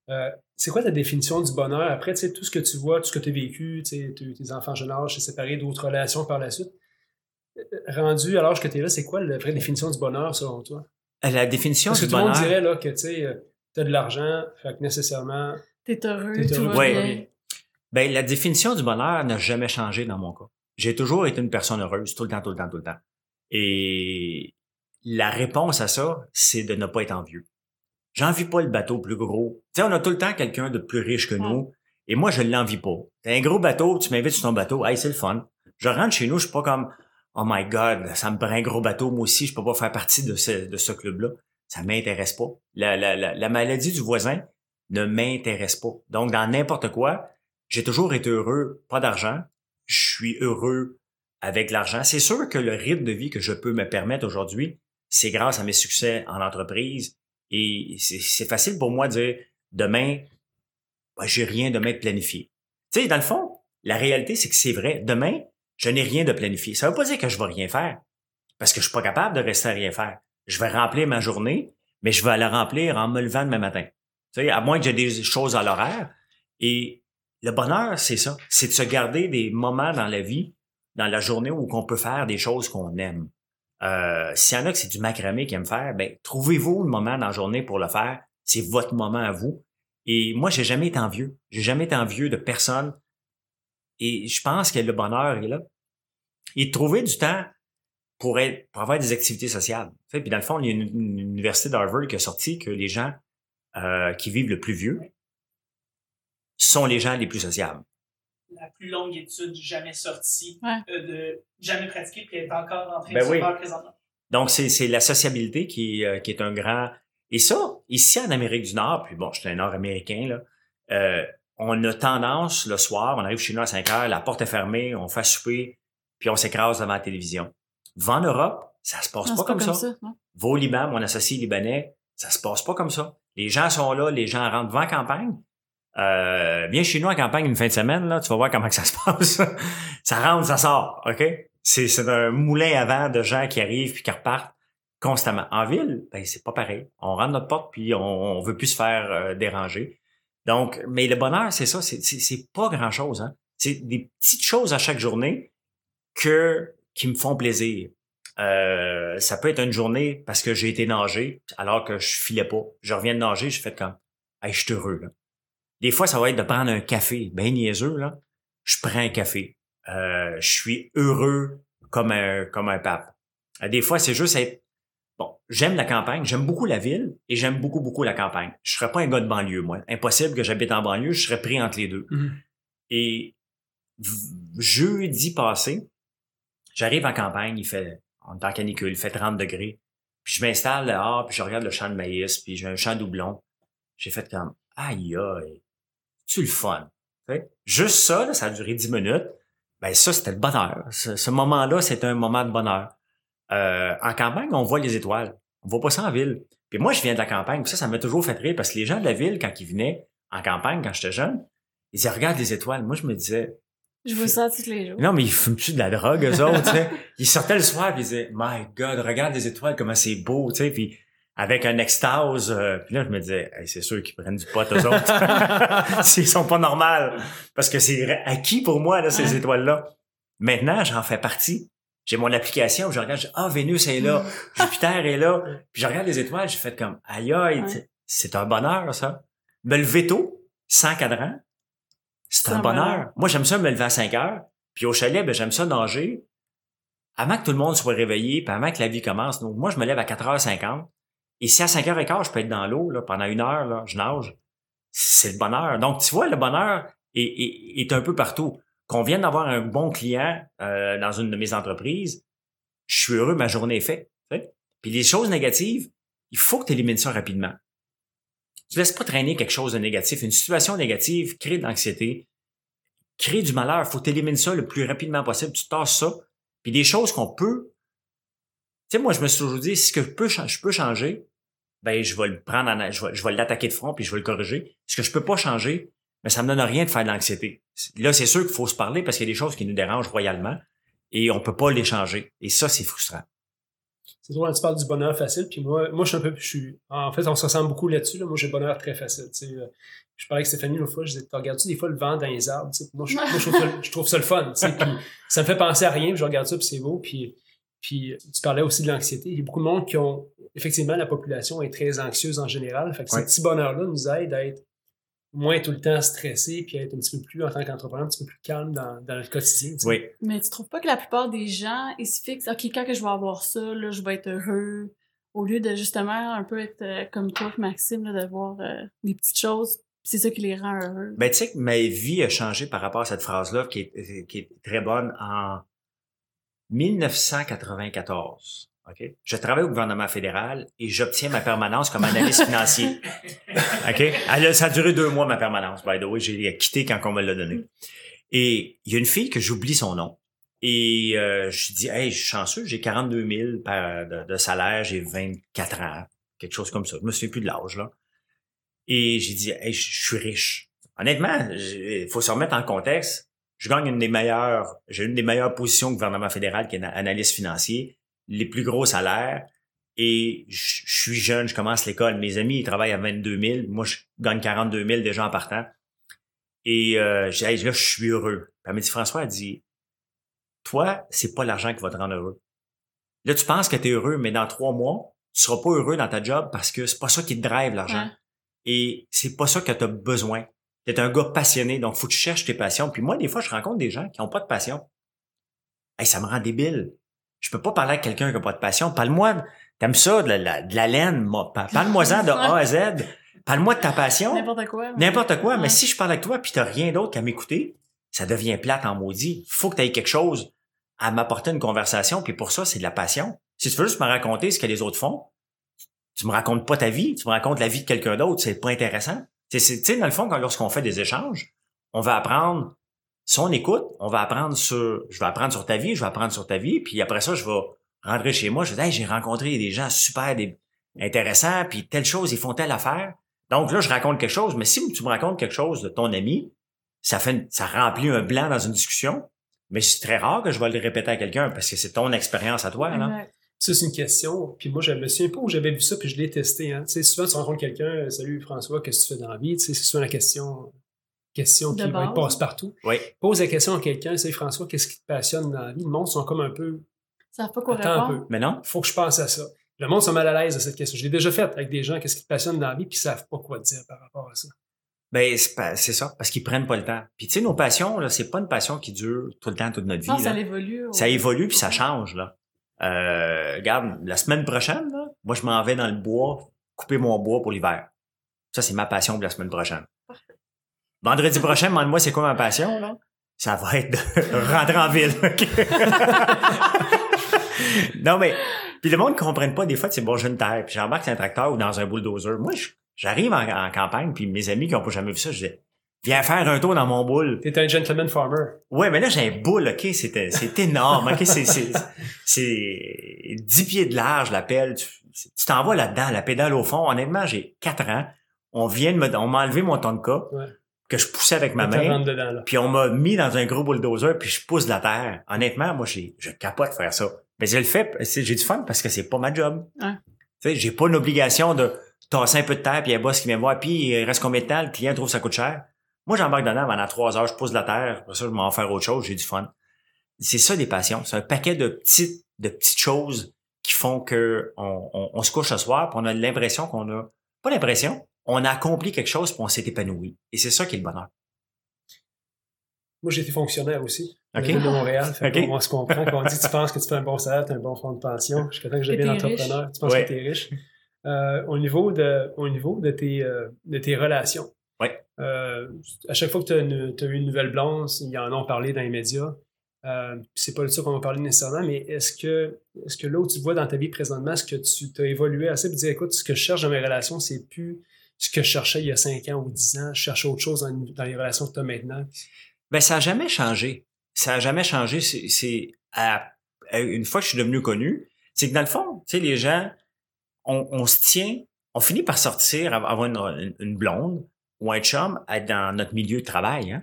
Euh, c'est quoi ta définition du bonheur? Après, tu sais, tout ce que tu vois, tout ce que tu as vécu, tu sais, tes enfants jeunes âge, t'es séparé d'autres relations par la suite. Euh, Rendu à l'âge que tu es là, c'est quoi la vraie définition du bonheur selon toi? La définition Parce que du tout le monde bonheur. dirait là, que tu sais, as de l'argent, fait que nécessairement, T'es heureux, t'es heureux. Ouais. bien. Ben, la définition du bonheur n'a jamais changé dans mon cas. J'ai toujours été une personne heureuse, tout le temps, tout le temps, tout le temps. Et la réponse à ça, c'est de ne pas être envieux. J'envie pas le bateau plus gros. Tu sais, on a tout le temps quelqu'un de plus riche que nous. Et moi, je l'envie pas. T'as un gros bateau, tu m'invites sur ton bateau, hey, c'est le fun. Je rentre chez nous, je suis pas comme, oh my god, ça me prend un gros bateau, moi aussi, je peux pas faire partie de ce, de ce club-là. Ça m'intéresse pas. La, la, la, la maladie du voisin ne m'intéresse pas. Donc, dans n'importe quoi, j'ai toujours été heureux, pas d'argent. Je suis heureux avec l'argent. C'est sûr que le rythme de vie que je peux me permettre aujourd'hui, c'est grâce à mes succès en entreprise. Et c'est facile pour moi de dire, demain, ben, j'ai rien demain de planifié. Tu sais, dans le fond, la réalité, c'est que c'est vrai. Demain, je n'ai rien de planifié. Ça veut pas dire que je vais rien faire. Parce que je suis pas capable de rester à rien faire. Je vais remplir ma journée, mais je vais la remplir en me levant demain matin. Tu sais, à moins que j'ai des choses à l'horaire. Et le bonheur, c'est ça. C'est de se garder des moments dans la vie, dans la journée où on peut faire des choses qu'on aime. Euh, S'il y en a que c'est du macramé qui aiment faire, ben trouvez-vous le moment dans la journée pour le faire. C'est votre moment à vous. Et moi, j'ai jamais été envieux. J'ai jamais été envieux de personne. Et je pense que le bonheur est là. Et de trouver du temps pour, être, pour avoir des activités sociales. Puis dans le fond, il y a une, une université d'Harvard qui a sorti que les gens euh, qui vivent le plus vieux sont les gens les plus sociables. La plus longue étude jamais sortie, Ouais. euh, de jamais pratiquée, puis elle est encore en train Ben de se oui. faire présentement. Donc, c'est, c'est la sociabilité qui, euh, qui est un grand... Et ça, ici en Amérique du Nord, puis bon, je suis un Nord-Américain, là, euh, on a tendance, le soir, on arrive chez nous à 5 heures, la porte est fermée, on fait souper, puis on s'écrase devant la télévision. Va en Europe, ça se passe Non, pas, comme, ça. Va au Liban, mon associé libanais, ça se passe pas comme ça. Les gens sont là, les gens rentrent devant la campagne. Euh, viens chez nous en campagne une fin de semaine, là, tu vas voir comment que ça se passe. ça rentre, ça sort, OK? C'est, c'est un moulin à vent de gens qui arrivent puis qui repartent constamment. En ville, ben, c'est pas pareil. On rentre notre porte puis on, on veut plus se faire euh, déranger. Donc, mais le bonheur, c'est ça, c'est, c'est, c'est pas grand chose, hein. C'est des petites choses à chaque journée que, qui me font plaisir. Euh, ça peut être une journée parce que j'ai été nager alors que je filais pas. Je reviens de nager, je fais comme, hey, je suis heureux, là. Des fois, ça va être de prendre un café, ben niaiseux, là. Je prends un café. Euh, je suis heureux comme un, comme un pape. Euh, Des fois, c'est juste être, bon, j'aime la campagne, j'aime beaucoup la ville et j'aime beaucoup, beaucoup la campagne. Je serais pas un gars de banlieue, moi. Impossible que j'habite en banlieue, je serais pris entre les deux. Mhm. Et jeudi passé, j'arrive en campagne, il fait, on est en canicule, il fait 30 degrés. Puis je m'installe dehors, puis je regarde le champ de maïs, puis j'ai un champ doublon. J'ai fait comme, aïe aïe, tu le fun? Juste ça, là, ça a duré 10 minutes. Ben ça, c'était le bonheur. Ce, ce moment-là, c'était un moment de bonheur. Euh, en campagne, on voit les étoiles. On voit pas ça en ville. Puis moi, je viens de la campagne. puis Ça, ça m'a toujours fait rire parce que les gens de la ville, quand ils venaient en campagne, quand j'étais jeune, ils disaient, regarde les étoiles. Moi, je me disais, Je vois ça tous les jours. non, mais ils fument-tu de la drogue, eux autres, tu sais? Ils sortaient le soir, puis ils disaient, My God, regarde les étoiles, comment c'est beau, tu sais, puis avec un extase, euh, puis là, je me disais, Hey, c'est sûr qu'ils prennent du pot, eux autres. S'ils sont pas normaux. Parce que c'est acquis pour moi, là, ces Ouais. étoiles-là. Maintenant, j'en fais partie. J'ai mon application où je regarde, je dis, ah, Vénus est là, Jupiter est là. Puis je regarde les étoiles, j'ai fait comme, aïe, aïe, Ouais. c'est un bonheur, ça. Me lever tôt, sans cadran, c'est un un bonheur. bonheur. Moi, j'aime ça me lever à 5 heures. Puis au chalet, ben, j'aime ça nager. Avant que tout le monde soit réveillé, puis avant que la vie commence. Donc, moi, je me lève à 4h50. Et si à 5h15, je peux être dans l'eau, là, pendant une heure, là, je nage, c'est le bonheur. Donc, tu vois, le bonheur est, est, est un peu partout. Qu'on vienne d'avoir un bon client euh, dans une de mes entreprises, je suis heureux, ma journée est faite. Puis les choses négatives, il faut que tu élimines ça rapidement. Tu laisses pas traîner quelque chose de négatif. Une situation négative crée de l'anxiété, crée du malheur. faut que tu élimines ça le plus rapidement possible. Tu tasses ça. Puis des choses qu'on peut... Tu sais, moi, je me suis toujours dit, ce que je peux, je peux changer, ben je vais le prendre, en, je vais, je vais l'attaquer de front puis je vais le corriger. Ce que je peux pas changer, mais ça me donne rien de faire de l'anxiété. Là, c'est sûr qu'il faut se parler parce qu'il y a des choses qui nous dérangent royalement et on peut pas les changer. Et ça, c'est frustrant. C'est drôle, tu parles du bonheur facile, puis moi, moi je suis un peu, je suis, en fait, on se ressemble beaucoup là-dessus, là. moi j'ai le bonheur très facile, tu sais. euh, Je parlais avec Stéphanie l'autre fois, je disais, regardes-tu des fois le vent dans les arbres, tu sais, moi, je, moi, je trouve ça, je trouve ça le fun, tu sais, puis ça me fait penser à rien, puis je regarde ça, puis c'est beau, puis, puis tu parlais aussi de l'anxiété, il y a beaucoup de monde qui ont, effectivement, la population est très anxieuse en général, fait que Ouais. ce petit bonheur-là nous aide à être moins tout le temps stressé, puis à être un petit peu plus, en tant qu'entrepreneur, un petit peu plus calme dans, dans le quotidien, tu sais. Oui. Mais tu trouves pas que la plupart des gens, ils se fixent, OK, quand que je vais avoir ça, là, je vais être heureux, au lieu de justement un peu être euh, comme toi, Maxime, là, de voir euh, des petites choses, puis c'est ça qui les rend heureux. Ben, tu sais que ma vie a changé par rapport à cette phrase-là, qui est, qui est très bonne, en 1994. OK? Je travaille au gouvernement fédéral et j'obtiens ma permanence comme analyste financier. OK? Elle a- ça a duré deux mois, ma permanence, by the way. J'ai quitté quand on me l'a donné. Et il y a une fille que j'oublie son nom. Et euh, je dis, hey, je suis chanceux, j'ai 42 000 par, de, de salaire, j'ai 24 ans, quelque chose comme ça. Je me souviens plus de l'âge, là. Et j'ai dit, hey, je suis riche. Honnêtement, il faut se remettre en contexte. Je gagne une des meilleures, j'ai une des meilleures positions au gouvernement fédéral qui est analyste financier, les plus gros salaires. Et je je suis jeune, je commence l'école. Mes amis, ils travaillent à 22 000. Moi, je gagne 42 000 déjà en partant. Et euh, j'ai dit, hey, là, je suis heureux. Puis elle m'a dit, François, elle dit, toi, c'est pas l'argent qui va te rendre heureux. Là, tu penses que tu es heureux, mais dans trois mois, tu seras pas heureux dans ta job parce que c'est pas ça qui te drive l'argent. Ouais. Et c'est pas ça que tu as besoin. Tu es un gars passionné, donc faut que tu cherches tes passions. Puis moi, des fois, je rencontre des gens qui ont pas de passion. Hey, ça me rend débile. Je peux pas parler à quelqu'un qui a pas de passion. Parle-moi, t'aimes ça, de la, de la laine, moi. Pa- Parle-moi-en de A à Z. Parle-moi de ta passion. N'importe quoi. N'importe quoi. Ouais. Mais si je parle avec toi puis t'as rien d'autre qu'à m'écouter, ça devient plate en maudit. Faut que tu aies quelque chose à m'apporter une conversation. Puis pour ça, c'est de la passion. Si tu veux juste me raconter ce que les autres font, tu me racontes pas ta vie, tu me racontes la vie de quelqu'un d'autre, c'est pas intéressant. Tu sais, dans le fond, quand lorsqu'on fait des échanges, on va apprendre, si on écoute, on va apprendre sur, je vais apprendre sur ta vie, je vais apprendre sur ta vie, puis après ça, je vais rentrer chez moi, je vais dire, j'ai rencontré des gens super intéressants, puis telle chose, ils font telle affaire. Donc là, je raconte quelque chose, mais si tu me racontes quelque chose de ton ami, ça fait, ça remplit un blanc dans une discussion, mais c'est très rare que je vais le répéter à quelqu'un parce que c'est ton expérience à toi, là. Ça, c'est une question. Puis moi, je me souviens pas où j'avais vu ça, puis je l'ai testé. Hein. Tu sais, souvent, tu rencontres quelqu'un, salut François, qu'est-ce que tu fais dans la vie? Tu sais, c'est souvent la question, question De qui base. être passe-partout. Oui. Pose la question à quelqu'un, salut François, qu'est-ce qui te passionne dans la vie? Le monde sont comme un peu, Ça savent pas quoi attends un peu, Mais non? faut que je pense à ça. Le monde sont mal à l'aise de cette question. Je l'ai déjà fait avec des gens, qu'est-ce qui te passionne dans la vie, puis ils savent pas quoi dire par rapport à ça. Ben, c'est ça, parce qu'ils prennent pas le temps. Puis tu sais, nos passions, là, c'est pas une passion qui dure tout le temps, toute notre vie. Non, ça là. évolue. Ça évolue puis ça change, là. Euh, regarde, la semaine prochaine, là, moi, je m'en vais dans le bois, couper mon bois pour l'hiver. Ça, c'est ma passion pour la semaine prochaine. Vendredi prochain, demande-moi c'est quoi ma passion, là? Ça va être de rentrer en ville. non, mais, puis le monde ne comprenne pas, des fois, c'est bon, j'ai une terre, puis j'embarque sur un tracteur ou dans un bulldozer. Moi, j'arrive en, en campagne, puis mes amis qui n'ont pas jamais vu ça, je dis, viens faire un tour dans mon boule. T'es un gentleman farmer. Ouais, mais là, j'ai un boule, OK? C'est, c'est énorme, OK? C'est, c'est, c'est 10 pieds de large, la pelle. Tu, tu t'en vas là-dedans, la pédale au fond. Honnêtement, j'ai 4 ans. On vient de me, on m'a enlevé mon tonka Ouais. que je poussais avec ma main. rentre dedans, là. Puis on m'a mis dans un gros bulldozer, puis je pousse la terre. Honnêtement, moi, j'ai, je capote faire ça. Mais je le fais, j'ai du fun parce que c'est pas ma job. Ouais. Tu sais, j'ai pas une obligation de tasser un peu de terre, puis il y a un boss qui vient me voir, puis il reste combien de temps, le client trouve que ça coûte cher. Moi, j'embarque dedans pendant trois heures, je pousse la terre, après ça, je m'en vais faire autre chose, j'ai du fun. C'est ça des passions. C'est un paquet de petites, de petites choses qui font que on, on, on se couche ce soir, puis on a l'impression qu'on a, pas l'impression, on a accompli quelque chose, puis on s'est épanoui. Et c'est ça qui est le bonheur. Moi, j'ai été fonctionnaire aussi. OK. Dans la ville de Montréal. Fait on se comprend quand on dit tu penses que tu fais un bon salaire, tu as un bon fonds de pension. Je suis content que j'ai Que bien entrepreneur. Tu penses Ouais. que tu es riche. Euh, au niveau de, au niveau de tes, euh, de tes relations. Ouais. Euh, à chaque fois que tu as, eu une nouvelle blonde, ils en ont parlé dans les médias. Euh, c'est pas de ça qu'on va parler nécessairement, mais est-ce que, est-ce que là où tu vois dans ta vie présentement, est-ce que tu t'as évolué assez pour dire, écoute, ce que je cherche dans mes relations, c'est plus ce que je cherchais il y a 5 ans ou 10 ans. Je cherche autre chose dans, dans les relations que tu as maintenant? Ben, ça a jamais changé. Ça a jamais changé. C'est, c'est à- à- une fois que je suis devenu connu, c'est que dans le fond, tu sais, les gens, on, on se tient, on finit par sortir, av- avoir une, une blonde ou un chum être dans notre milieu de travail. Hein?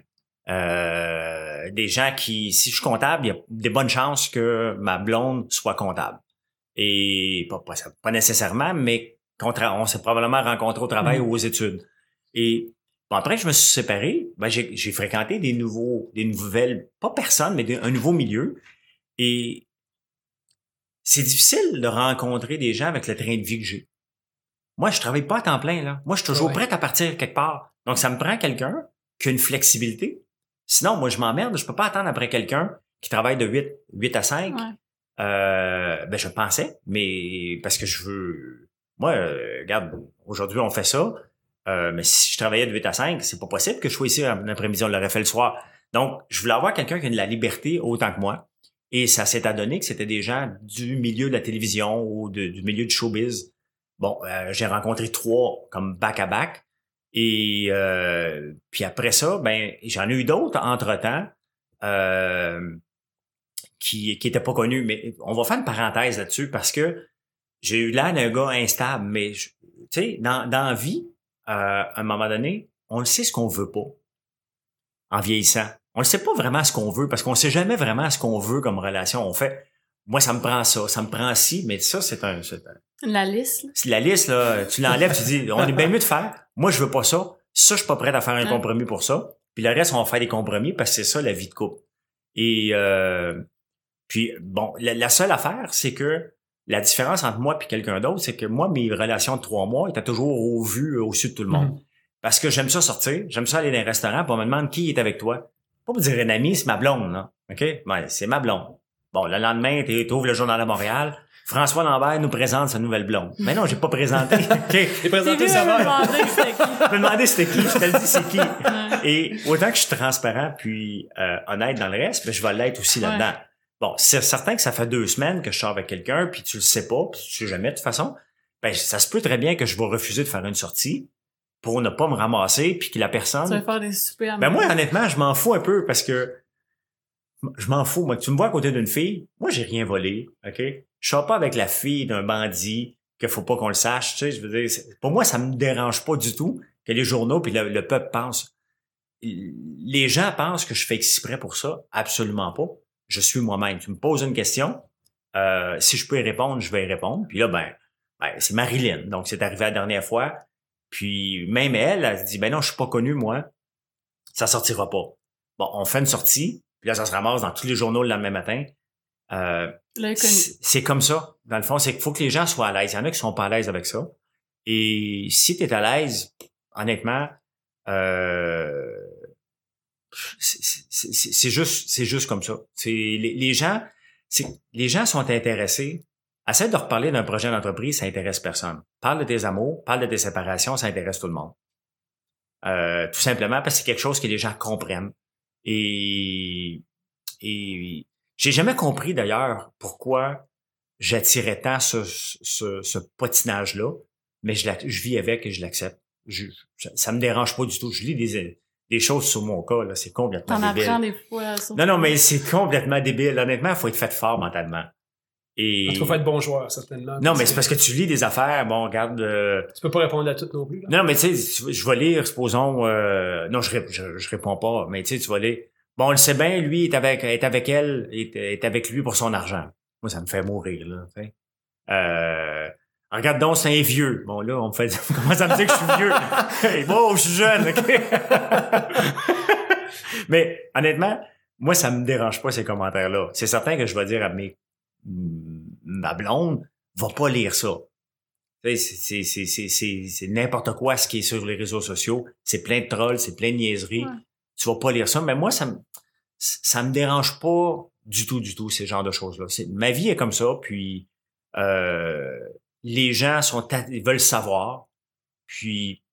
Euh, des gens qui, si je suis comptable, il y a des bonnes chances que ma blonde soit comptable. Et pas, pas, pas nécessairement, mais on s'est probablement rencontrés au travail Mhm. ou aux études. Et Bon, après je me suis séparé, ben j'ai fréquenté des nouveaux, des nouvelles, pas personnes, mais des- un nouveau milieu. Et c'est difficile de rencontrer des gens avec le train de vie que j'ai. Moi, je travaille pas à temps plein, là. Moi, je suis toujours Ouais. prêt à partir quelque part. Donc, ça me prend quelqu'un qui a une flexibilité. Sinon, moi, je m'emmerde. Je peux pas attendre après quelqu'un qui travaille de 8, 8 à 5. Ouais. Euh, ben, je pensais, mais parce que je veux. Moi, euh, regarde, aujourd'hui, on fait ça. Euh, mais si je travaillais de 8 à 5, c'est pas possible que je sois ici en après-midi, on l'aurait fait le soir. Donc, je voulais avoir quelqu'un qui a de la liberté autant que moi. Et ça s'est adonné que c'était des gens du milieu de la télévision ou de- du milieu du showbiz. Bon, euh, j'ai rencontré trois comme back-à-back. Et euh, puis après ça, ben j'en ai eu d'autres entre-temps euh, qui qui étaient pas connus. Mais on va faire une parenthèse là-dessus parce que j'ai eu l'air d'un gars instable. Mais tu sais, dans, dans la vie, euh, à un moment donné, on le sait ce qu'on veut pas en vieillissant. On ne sait pas vraiment ce qu'on veut parce qu'on sait jamais vraiment ce qu'on veut comme relation. On fait, moi, ça me prend ça, ça me prend ci, mais ça, c'est un, c'est un- La liste, là. la liste, là, tu l'enlèves, tu dis, on est bien mieux de faire. Moi, je veux pas ça. Ça, je suis pas prêt à faire un Ouais. compromis pour ça. Puis le reste, on va faire des compromis parce que c'est ça la vie de couple. Et euh, puis bon, la, la seule affaire, c'est que la différence entre moi et quelqu'un d'autre, c'est que moi, mes relations de trois mois étaient toujours au vu au-dessus de tout le monde. Mhm. Parce que j'aime ça sortir, j'aime ça aller dans un restaurant, puis on me demande qui est avec toi. Pas pour dire une amie, c'est ma blonde, là. OK? Ouais, c'est ma blonde. Bon, le lendemain, tu trouves le journal à Montréal. François Lambert nous présente sa nouvelle blonde. Mais non, j'ai pas présenté. OK. T'es T'es présenté c'était qui. Je me demandais c'était qui. Je te le dis c'est qui. Et autant que je suis transparent puis euh, honnête dans le reste, ben, je vais l'être aussi Ouais. là-dedans. Bon, c'est certain que ça fait deux semaines que je sors avec quelqu'un, puis tu le sais pas, puis tu sais jamais de toute façon. Ben, ça se peut très bien que je vais refuser de faire une sortie pour ne pas me ramasser, puis que la Tu personne... vas faire des soupers à Ben moi, honnêtement, je m'en fous un peu parce que je m'en fous. Moi, tu me vois à côté d'une fille, moi, j'ai rien volé, OK? Je sors pas avec la fille d'un bandit qu'il faut pas qu'on le sache, tu sais, je veux dire, pour moi, ça me dérange pas du tout que les journaux puis le, le peuple pensent. Les gens pensent que je fais exprès pour ça. Absolument pas. Je suis moi-même. Tu me poses une question, euh, si je peux y répondre, je vais y répondre. Puis là, ben, ben c'est Marilyn. Donc, c'est arrivé la dernière fois. Puis même elle, elle se dit, ben non, je suis pas connu, moi. Ça sortira pas. Bon, on fait une sortie, puis là, ça se ramasse dans tous les journaux le lendemain matin. Euh, c'est comme ça. Dans le fond, c'est qu'il faut que les gens soient à l'aise. Il y en a qui sont pas à l'aise avec ça. Et si tu es à l'aise, honnêtement, euh, c'est- juste, c'est juste comme ça. C'est les, les gens, les gens sont intéressés. Essaie de reparler d'un projet d'entreprise, ça intéresse personne. Parle de tes amours, parle de tes séparations, ça intéresse tout le monde. Euh, tout simplement parce que c'est quelque chose que les gens comprennent. Et, et j'ai jamais compris d'ailleurs pourquoi j'attirais tant ce, ce, ce potinage-là, mais je, la- je vis avec et je l'accepte. Je, ça, ça me dérange pas du tout. Je lis des, des choses sur mon cas, là, c'est complètement T'en débile. apprends des fois. sur- Non, non, mais c'est complètement débile. Honnêtement, il faut être fait fort mentalement. Et... En tout cas, faut être bon joueur, certainement. Non, mais c'est parce que tu lis des affaires, bon, regarde... euh, Tu peux pas répondre à toutes non plus. là. Non, mais tu sais, je vais lire, supposons... euh, Non, je, je, je réponds pas, mais tu sais, tu vas lire... Bon, on le sait bien, lui est avec, est avec elle, est, est avec lui pour son argent. Moi, ça me fait mourir, là. Euh... Regarde donc, c'est un vieux. Bon, là, on me fait... on commence à me dire que je suis vieux? hey, bon, je suis jeune, OK? mais, honnêtement, moi, ça me dérange pas, ces commentaires-là. C'est certain que je vais dire à mes... ma blonde, va pas lire ça. C'est c'est- c'est- c'est- c'est n'importe quoi ce qui est sur les réseaux sociaux. C'est plein de trolls, c'est plein de niaiseries. Ouais. Tu vas pas lire ça. Mais moi, ça me, ça me dérange pas du tout, du tout, ces genres de choses-là. Ma vie est comme ça, puis euh, les gens sont ils veulent savoir, puis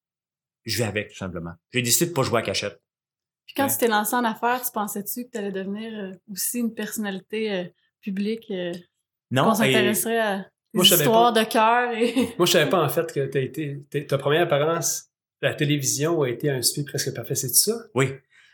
je vais avec, tout simplement. J'ai décidé de pas jouer à cachette. Puis quand Ouais. tu t'es lancé en affaires, tu pensais-tu que tu allais devenir euh, aussi une personnalité publique? euh, Non, qu'on et- s'intéresserait à des Moi, je savais histoires de cœur et... Moi, je savais pas, en fait, que t'as été, ta première apparence la télévision a été un speed presque parfait. C'est ça? Oui,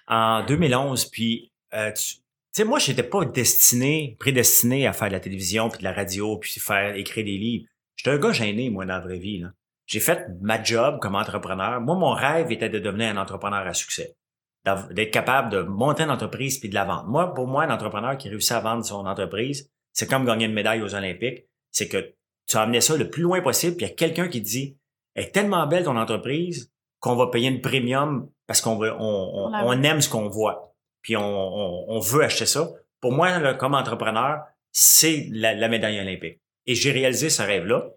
en 2011. Puis, euh, tu tu sais, moi, j'étais pas destiné, prédestiné à faire de la télévision, puis de la radio, puis faire écrire des livres. J'étais un gars gêné, moi, dans la vraie vie. là. J'ai fait ma job comme entrepreneur. Moi, mon rêve était de devenir un entrepreneur à succès. D'être capable de monter une entreprise puis de la vendre. Moi, pour moi, un entrepreneur qui réussit à vendre son entreprise, c'est comme gagner une médaille aux Olympiques. C'est que tu as amené ça le plus loin possible, puis il y a quelqu'un qui te dit Elle est tellement belle ton entreprise qu'on va payer une premium parce qu'on veut, on, on, veut. aime ce qu'on voit. Puis on, on, on veut acheter ça. Pour moi, là, comme entrepreneur, c'est la, la médaille olympique. Et j'ai réalisé ce rêve-là.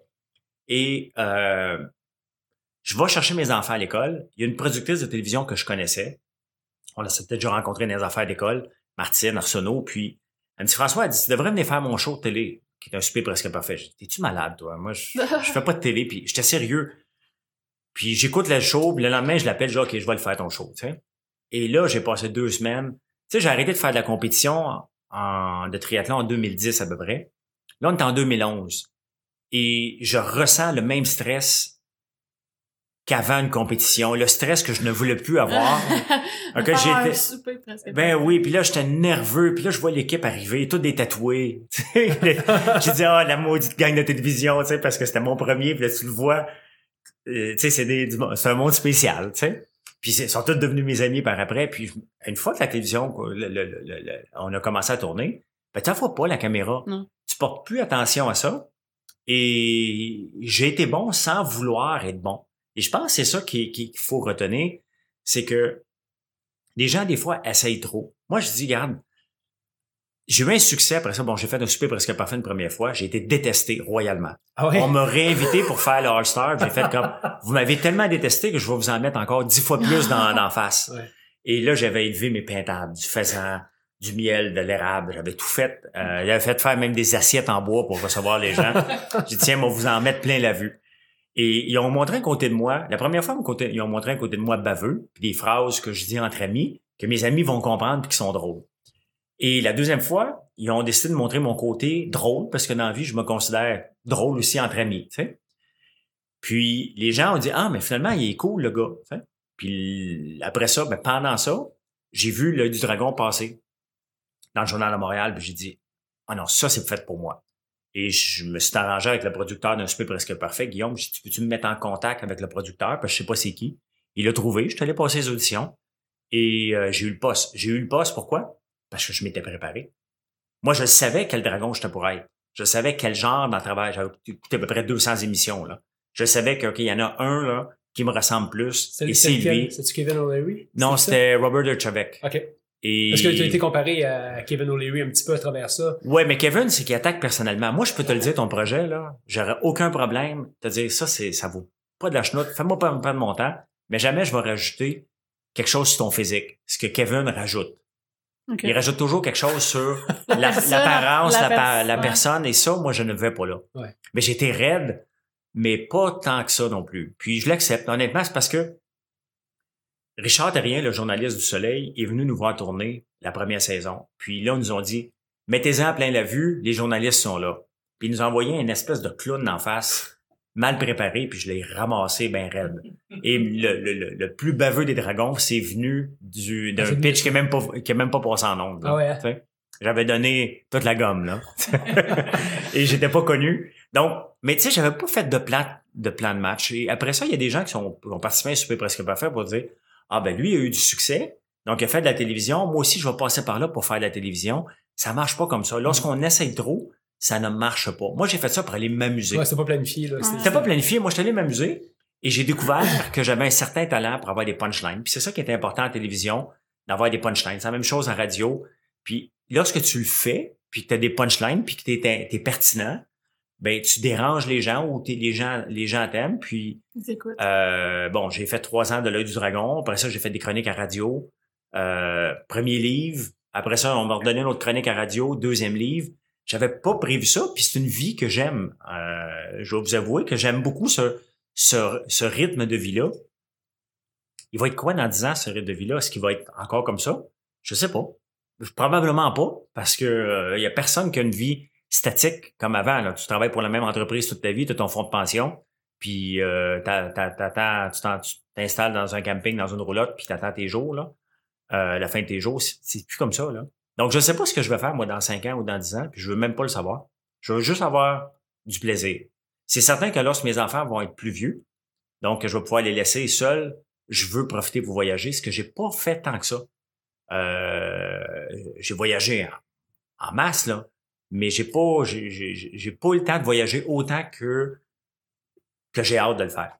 Et euh, je vais chercher mes enfants à l'école. Il y a une productrice de télévision que je connaissais. On l'a peut-être déjà rencontré dans les affaires d'école, Martine Arsenault. Puis elle me dit François, elle dit, tu devrais venir faire mon show de télé, qui est un super presque parfait. Je dis, T'es-tu malade, toi? Moi, je, je fais pas de télé. Puis j'étais sérieux. Puis j'écoute le show, puis le lendemain, je l'appelle, je dis, OK, je vais le faire ton show, tu sais. Et là, j'ai passé deux semaines. Tu sais, j'ai arrêté de faire de la compétition de triathlon en 2010 à peu près. Là, on est en 2011. Et je ressens le même stress qu'avant une compétition. Le stress que je ne voulais plus avoir. Ok, j'étais- Ben oui, puis là, j'étais nerveux, puis là, je vois l'équipe arriver, tous des tatoués. J'ai dit, ah, la maudite gang de télévision, tu sais, parce que c'était mon premier, puis là, tu le vois. Euh, tu sais, c'est des, c'est un monde spécial, tu sais. Puis ils sont tous devenus mes amis par après. Puis une fois que la télévision, quoi, le- le- le- le- on a commencé à tourner, ben tu vois pas la caméra. Non. Tu portes plus attention à ça. Et j'ai été bon sans vouloir être bon. Et je pense que c'est ça qui- qui- qu'il faut retenir, c'est que les gens, des fois, essayent trop. Moi, je dis, regarde, j'ai eu un succès après ça. Bon, j'ai fait un super presque parfait une première fois. J'ai été détesté royalement. Ah ouais? On m'a réinvité pour faire le All-Star. J'ai fait comme, vous m'avez tellement détesté que je vais vous en mettre encore dix fois plus dans, dans face. Et là, j'avais élevé mes pintades, du faisan, du miel, de l'érable. J'avais tout fait. Euh, j'avais fait faire même des assiettes en bois pour recevoir les gens. J'ai dit, tiens, moi, vous en mettre plein la vue. Et ils ont montré un côté de moi. La première fois, ils ont montré un côté de moi baveux, puis des phrases que je dis entre amis, que mes amis vont comprendre puis qui sont drôles. Et la deuxième fois, ils ont décidé de montrer mon côté drôle, parce que dans la vie, je me considère drôle aussi entre amis. Puis les gens ont dit, ah, mais finalement, il est cool, le gars. Puis après ça, ben, pendant ça, j'ai vu l'œil du dragon passer dans le journal de Montréal, puis j'ai dit, ah non, ça, c'est fait pour moi. Et je me suis arrangé avec le producteur d'un super presque parfait, Guillaume. J'ai dit, peux-tu me mettre en contact avec le producteur? Parce que je sais pas c'est qui. Il l'a trouvé. Je suis allé passer les auditions. Et euh, j'ai eu le poste. J'ai eu le poste, pourquoi? Parce que je m'étais préparé. Moi, je savais quel dragon j'étais pour être. Je savais quel genre dans le travail. J'avais écouté à peu près 200 émissions, là. Je savais que, OK, il y en a un, là, qui me ressemble plus. C'est et c'est lui. C'est-tu Kevin O'Leary? Non, c'était Robert Derchavec. OK. Et... Parce que tu as été comparé à Kevin O'Leary un petit peu à travers ça? Ouais, mais Kevin, c'est qu'il attaque personnellement. Moi, je peux te le dire, ton projet, là, j'aurais aucun problème de te dire ça, c'est, ça vaut pas de la chenoute. Fais-moi pas perdre mon temps, mais jamais je vais rajouter quelque chose sur ton physique. Ce que Kevin rajoute. Il rajoute toujours quelque chose sur La la- personne, l'apparence, la la, pa- personne, la ouais. personne, et ça, moi, je ne vais pas là. Ouais. Mais j'étais raide, mais pas tant que ça non plus. Puis je l'accepte. Honnêtement, c'est parce que Richard Terrien, le journaliste du Soleil, est venu nous voir tourner la première saison. Puis là, ils nous ont dit, mettez-en plein la vue, les journalistes sont là. Puis ils nous ont envoyé une espèce de clown en face, mal préparé, puis je l'ai ramassé ben raide. Et le, le, le, plus baveux des dragons, c'est venu du, d'un pitch qui est même pas, qui est même pas passé en ondes. Ah ouais, hein? J'avais donné toute la gomme, là. et j'étais pas connu. Donc, mais tu sais, j'avais pas fait de plan, de plan de match. Et après ça, il y a des gens qui sont, qui ont participé à un souper presque parfait pour dire, ah ben lui, il a eu du succès. Donc, il a fait de la télévision. Moi aussi, je vais passer par là pour faire de la télévision. Ça marche pas comme ça. Lorsqu'on essaye trop, ça ne marche pas. Moi, j'ai fait ça pour aller m'amuser. Ouais, c'était pas planifié, là. Ouais. C'était pas planifié. Moi, je suis allé m'amuser et j'ai découvert que j'avais un certain talent pour avoir des punchlines. Puis c'est ça qui est important en télévision, d'avoir des punchlines. C'est la même chose en radio. Puis lorsque tu le fais, puis que tu as des punchlines, puis que tu es, pertinent, ben tu déranges les gens ou t'es- les gens les gens t'aiment. Puis euh, bon, j'ai fait trois ans de l'œil du dragon. Après ça, j'ai fait des chroniques à radio. Euh, premier livre. Après ça, on m'a redonné une autre chronique à radio. Deuxième livre. J'avais pas prévu ça. Puis c'est une vie que j'aime. Euh, je vais vous avouer que j'aime beaucoup ce, ce, ce rythme de vie-là. Il va être quoi dans 10 ans, ce rythme de vie-là? Est-ce qu'il va être encore comme ça? Je sais pas. Probablement pas, parce que euh, il y a personne qui a une vie statique comme avant. Là. Tu travailles pour la même entreprise toute ta vie, tu as ton fonds de pension, puis euh, tu t'installes dans un camping, dans une roulotte, puis tu attends tes jours. Là. Euh, la fin de tes jours, c'est- plus comme ça. Là. Donc, je sais pas ce que je vais faire, moi, dans 5 ans ou dans 10 ans, puis je veux même pas le savoir. Je veux juste avoir du plaisir. C'est certain que lorsque mes enfants vont être plus vieux, donc je vais pouvoir les laisser seuls, je veux profiter pour voyager, ce que j'ai pas fait tant que ça. Euh, j'ai voyagé en, en masse, là, mais j'ai pas, j'ai, j'ai, j'ai pas eu le temps de voyager autant que, que j'ai hâte de le faire.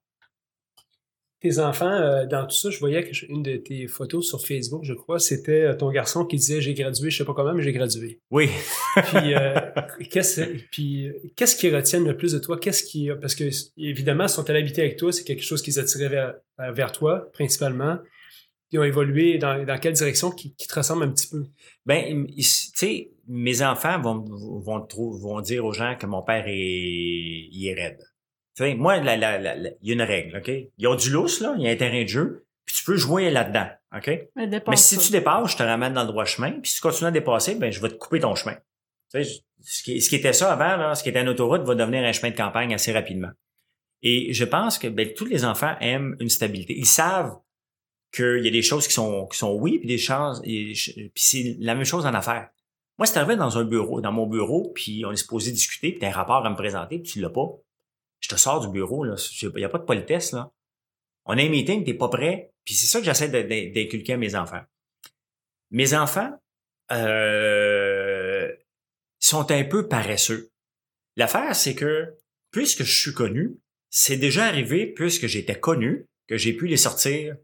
Tes enfants, euh, dans tout ça, je voyais une de tes photos sur Facebook, je crois, c'était euh, ton garçon qui disait j'ai gradué, je sais pas comment, mais j'ai gradué. Oui. Puis, euh, qu'est-ce, puis qu'est-ce qui retiennent le plus de toi? Qu'est-ce qui, parce que évidemment, ils sont allés habiter avec toi, c'est quelque chose qui les attirait vers, vers toi, principalement. Ils ont évolué dans, dans quelle direction qui, qui te ressemble un petit peu? Ben, il- tu sais, mes enfants vont, vont, vont dire aux gens que mon père est, il est raide. Tu sais, moi, la, la, la- la- il y a une règle, OK? Ils ont du lousse, là, il y a un terrain de jeu, puis tu peux jouer là-dedans, OK? Mais, Mais si ça. tu dépasses, je te ramène dans le droit chemin, puis si tu continues à dépasser, ben je vais te couper ton chemin. Tu sais, je- ce qui, ce qui était ça avant, là, ce qui était une autoroute, va devenir un chemin de campagne assez rapidement. Et je pense que ben, tous les enfants aiment une stabilité. Ils savent qu'il y a des choses qui sont, qui sont oui, puis des choses, puis c'est la même chose en affaires. Moi, c'est arrivé dans un bureau, dans mon bureau, puis on est supposé discuter, puis t'as un rapport à me présenter, puis tu l'as pas. Je te sors du bureau, là. Il n'y a pas de politesse, là. On a un meeting, t'es pas prêt. Puis c'est ça que j'essaie d'inculquer à mes enfants. Mes enfants euh, sont un peu paresseux. L'affaire, c'est que puisque je suis connu, c'est déjà arrivé, puisque j'étais connu, que j'ai pu les sortir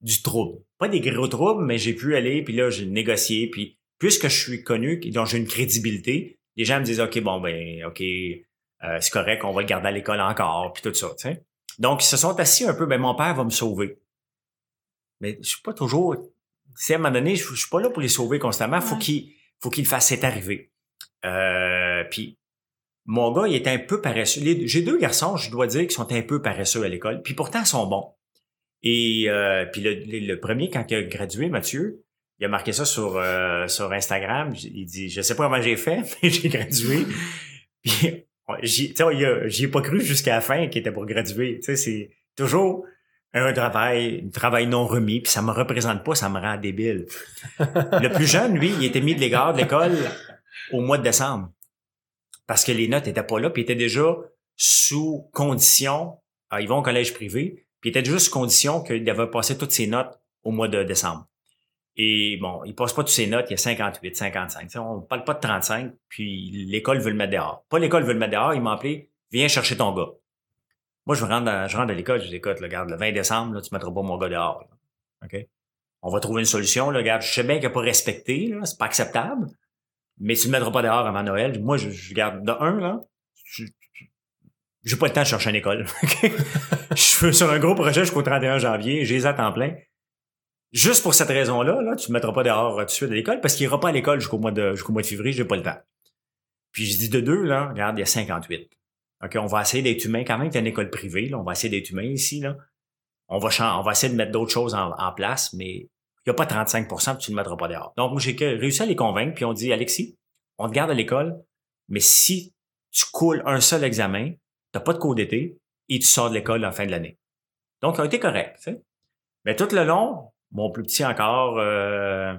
du trouble. Pas des gros troubles, mais j'ai pu aller, puis là, j'ai négocié, puis puisque je suis connu, donc j'ai une crédibilité, les gens me disent, OK, bon, ben, OK, euh, c'est correct, on va le garder à l'école encore, puis tout ça, tu sais. Donc, ils se sont assis un peu, ben, mon père va me sauver. Mais je suis pas toujours, sais, à un moment donné, je, suis pas là pour les sauver constamment, faut Ouais. qu'il, faut qu'il le fasse, c'est arrivé. Euh, puis, mon gars, il est un peu paresseux. J'ai deux garçons, je dois dire, qui sont un peu paresseux à l'école, puis pourtant, ils sont bons. Et euh, puis le premier, quand il a gradué, Mathieu, il a marqué ça sur, euh, sur Instagram. Il dit, je sais pas comment j'ai fait, mais j'ai gradué. Puis, j'y, j'y ai pas cru jusqu'à la fin qu'il était pour graduer. Tu sais, c'est toujours un travail, un travail non remis, puis ça me représente pas, ça me rend débile. Le plus jeune, lui, il était mis de l'égard de l'école au mois de décembre. Parce que les notes étaient pas là, puis il était déjà sous condition, ah, ils vont au collège privé, puis il était déjà sous condition qu'il devait passer toutes ses notes au mois de décembre. Et bon, il passe pas toutes ses notes, il y a 58, 55. Tu sais, on parle pas de 35, puis l'école veut le mettre dehors. Pas l'école veut le mettre dehors, il m'a appelé, viens chercher ton gars. Moi, je rentre dans, je rentre à l'école, je dis, écoute, là, regarde, le 20 décembre, tu mettras pas mon gars dehors. OK? On va trouver une solution, là, regarde, je sais bien qu'il n'a pas respecté, c'est pas acceptable, mais tu ne le mettras pas dehors avant Noël. Moi, je, je garde de un, là, je- j'ai pas le temps de chercher une école. Je suis sur un gros projet jusqu'au 31 janvier, j'ai les à temps plein. Juste pour cette raison-là, là, tu ne mettras pas dehors euh, tout de suite à l'école parce qu'il ira pas à l'école jusqu'au mois de jusqu'au mois de février, j'ai pas le temps. Puis je dis de deux, là, regarde, il y a 58. OK, on va essayer d'être humain quand même, c'est une école privée, là, on va essayer d'être humain ici, là. On va, on va essayer de mettre d'autres choses en, place, mais il n'y a pas 35% puis tu ne le mettras pas dehors. Donc, moi, j'ai que- réussi à les convaincre, puis on dit, Alexis, on te garde à l'école, mais si tu coules un seul examen, t'as pas de cours d'été, et tu sors de l'école en fin de l'année. Donc, ils ont été corrects. Mais tout le long, mon plus petit encore euh,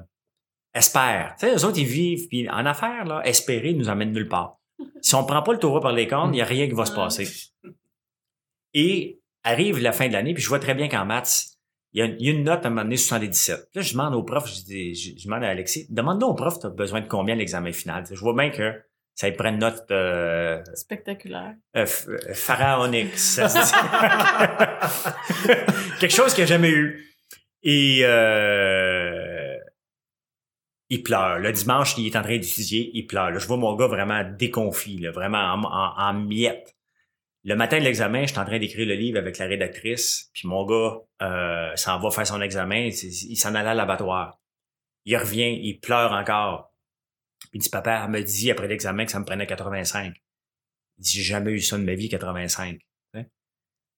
espère. Tu sais, eux autres, ils vivent, puis en affaires, là, espérer nous emmène nulle part. Si on prend pas le taureau par les cornes, il n'y a rien qui va se passer. Et arrive la fin de l'année, puis je vois très bien qu'en maths, il y, a, il y a une note à un moment donné, 77. Là, je demande au prof, je, dis, je, je demande à Alexis, demande donc au prof, tu as besoin de combien l'examen final? Je vois bien que ça lui prend une note euh, Spectaculaire. euh, euh, pharaonique. Quelque chose qu'il n'a jamais eu. Et euh, il pleure. Le dimanche, il est en train d'étudier, il pleure. Je vois mon gars vraiment déconfit, vraiment en, en- miettes. Le matin de l'examen, je suis en train d'écrire le livre avec la rédactrice, puis mon gars euh, s'en va faire son examen, il s'en allait à l'abattoir. Il revient, il pleure encore. Il dit, papa, elle me dit après l'examen que ça me prenait 85. Il dit, j'ai jamais eu ça de ma vie, 85. Hein?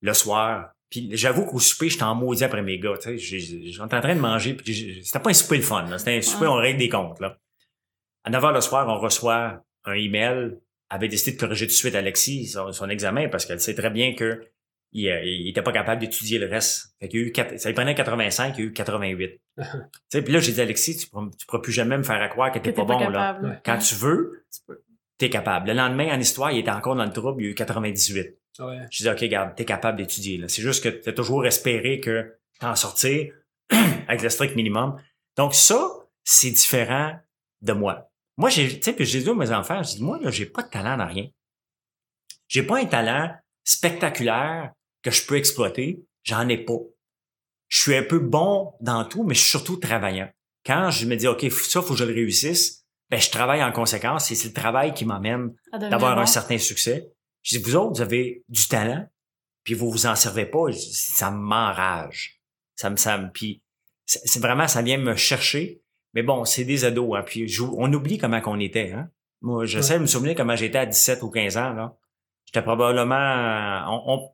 Le soir. Puis j'avoue qu'au souper, j'étais en maudit après mes gars. J'étais en train de manger. Puis c'était pas un souper le fun. C'était un souper, on règle des comptes. Là. À 9 h le soir, on reçoit un email. Elle avait décidé de corriger tout de suite Alexis son, son examen parce qu'elle sait très bien que il, euh, il était pas capable d'étudier le reste. Fait qu'il y a eu ça lui prenait 85, il y a eu 88. tu sais, puis là, j'ai dit Alexis, tu pourras, tu pourras plus jamais me faire à croire que t'es pas bon là. Quand tu veux, Tu peux. t'es capable. Le lendemain, en histoire, il était encore dans le trouble, il y a eu 98. Ouais. Je dis, OK, regarde, t'es capable d'étudier. là. C'est juste que t'as toujours espéré que t'en sortir avec le strict minimum. Donc ça, c'est différent de moi. Moi, j'ai, tu sais, puis j'ai dit à mes enfants, je dis, moi, là, j'ai pas de talent dans rien. J'ai pas un talent spectaculaire que je peux exploiter. J'en ai pas. Je suis un peu bon dans tout, mais je suis surtout travaillant. Quand je me dis, OK, ça, faut que je le réussisse, ben, je travaille en conséquence et c'est le travail qui devenir d'avoir un certain succès. Je dis, vous autres, vous avez du talent, puis vous vous en servez pas. Ça m'enrage. Ça me, ça me, puis c'est vraiment, ça vient me chercher. Mais bon, c'est des ados, hein, puis on oublie comment qu'on était, hein. Moi, j'essaie de me souvenir comment j'étais à 17 ou 15 ans, là. J'étais probablement, on, on,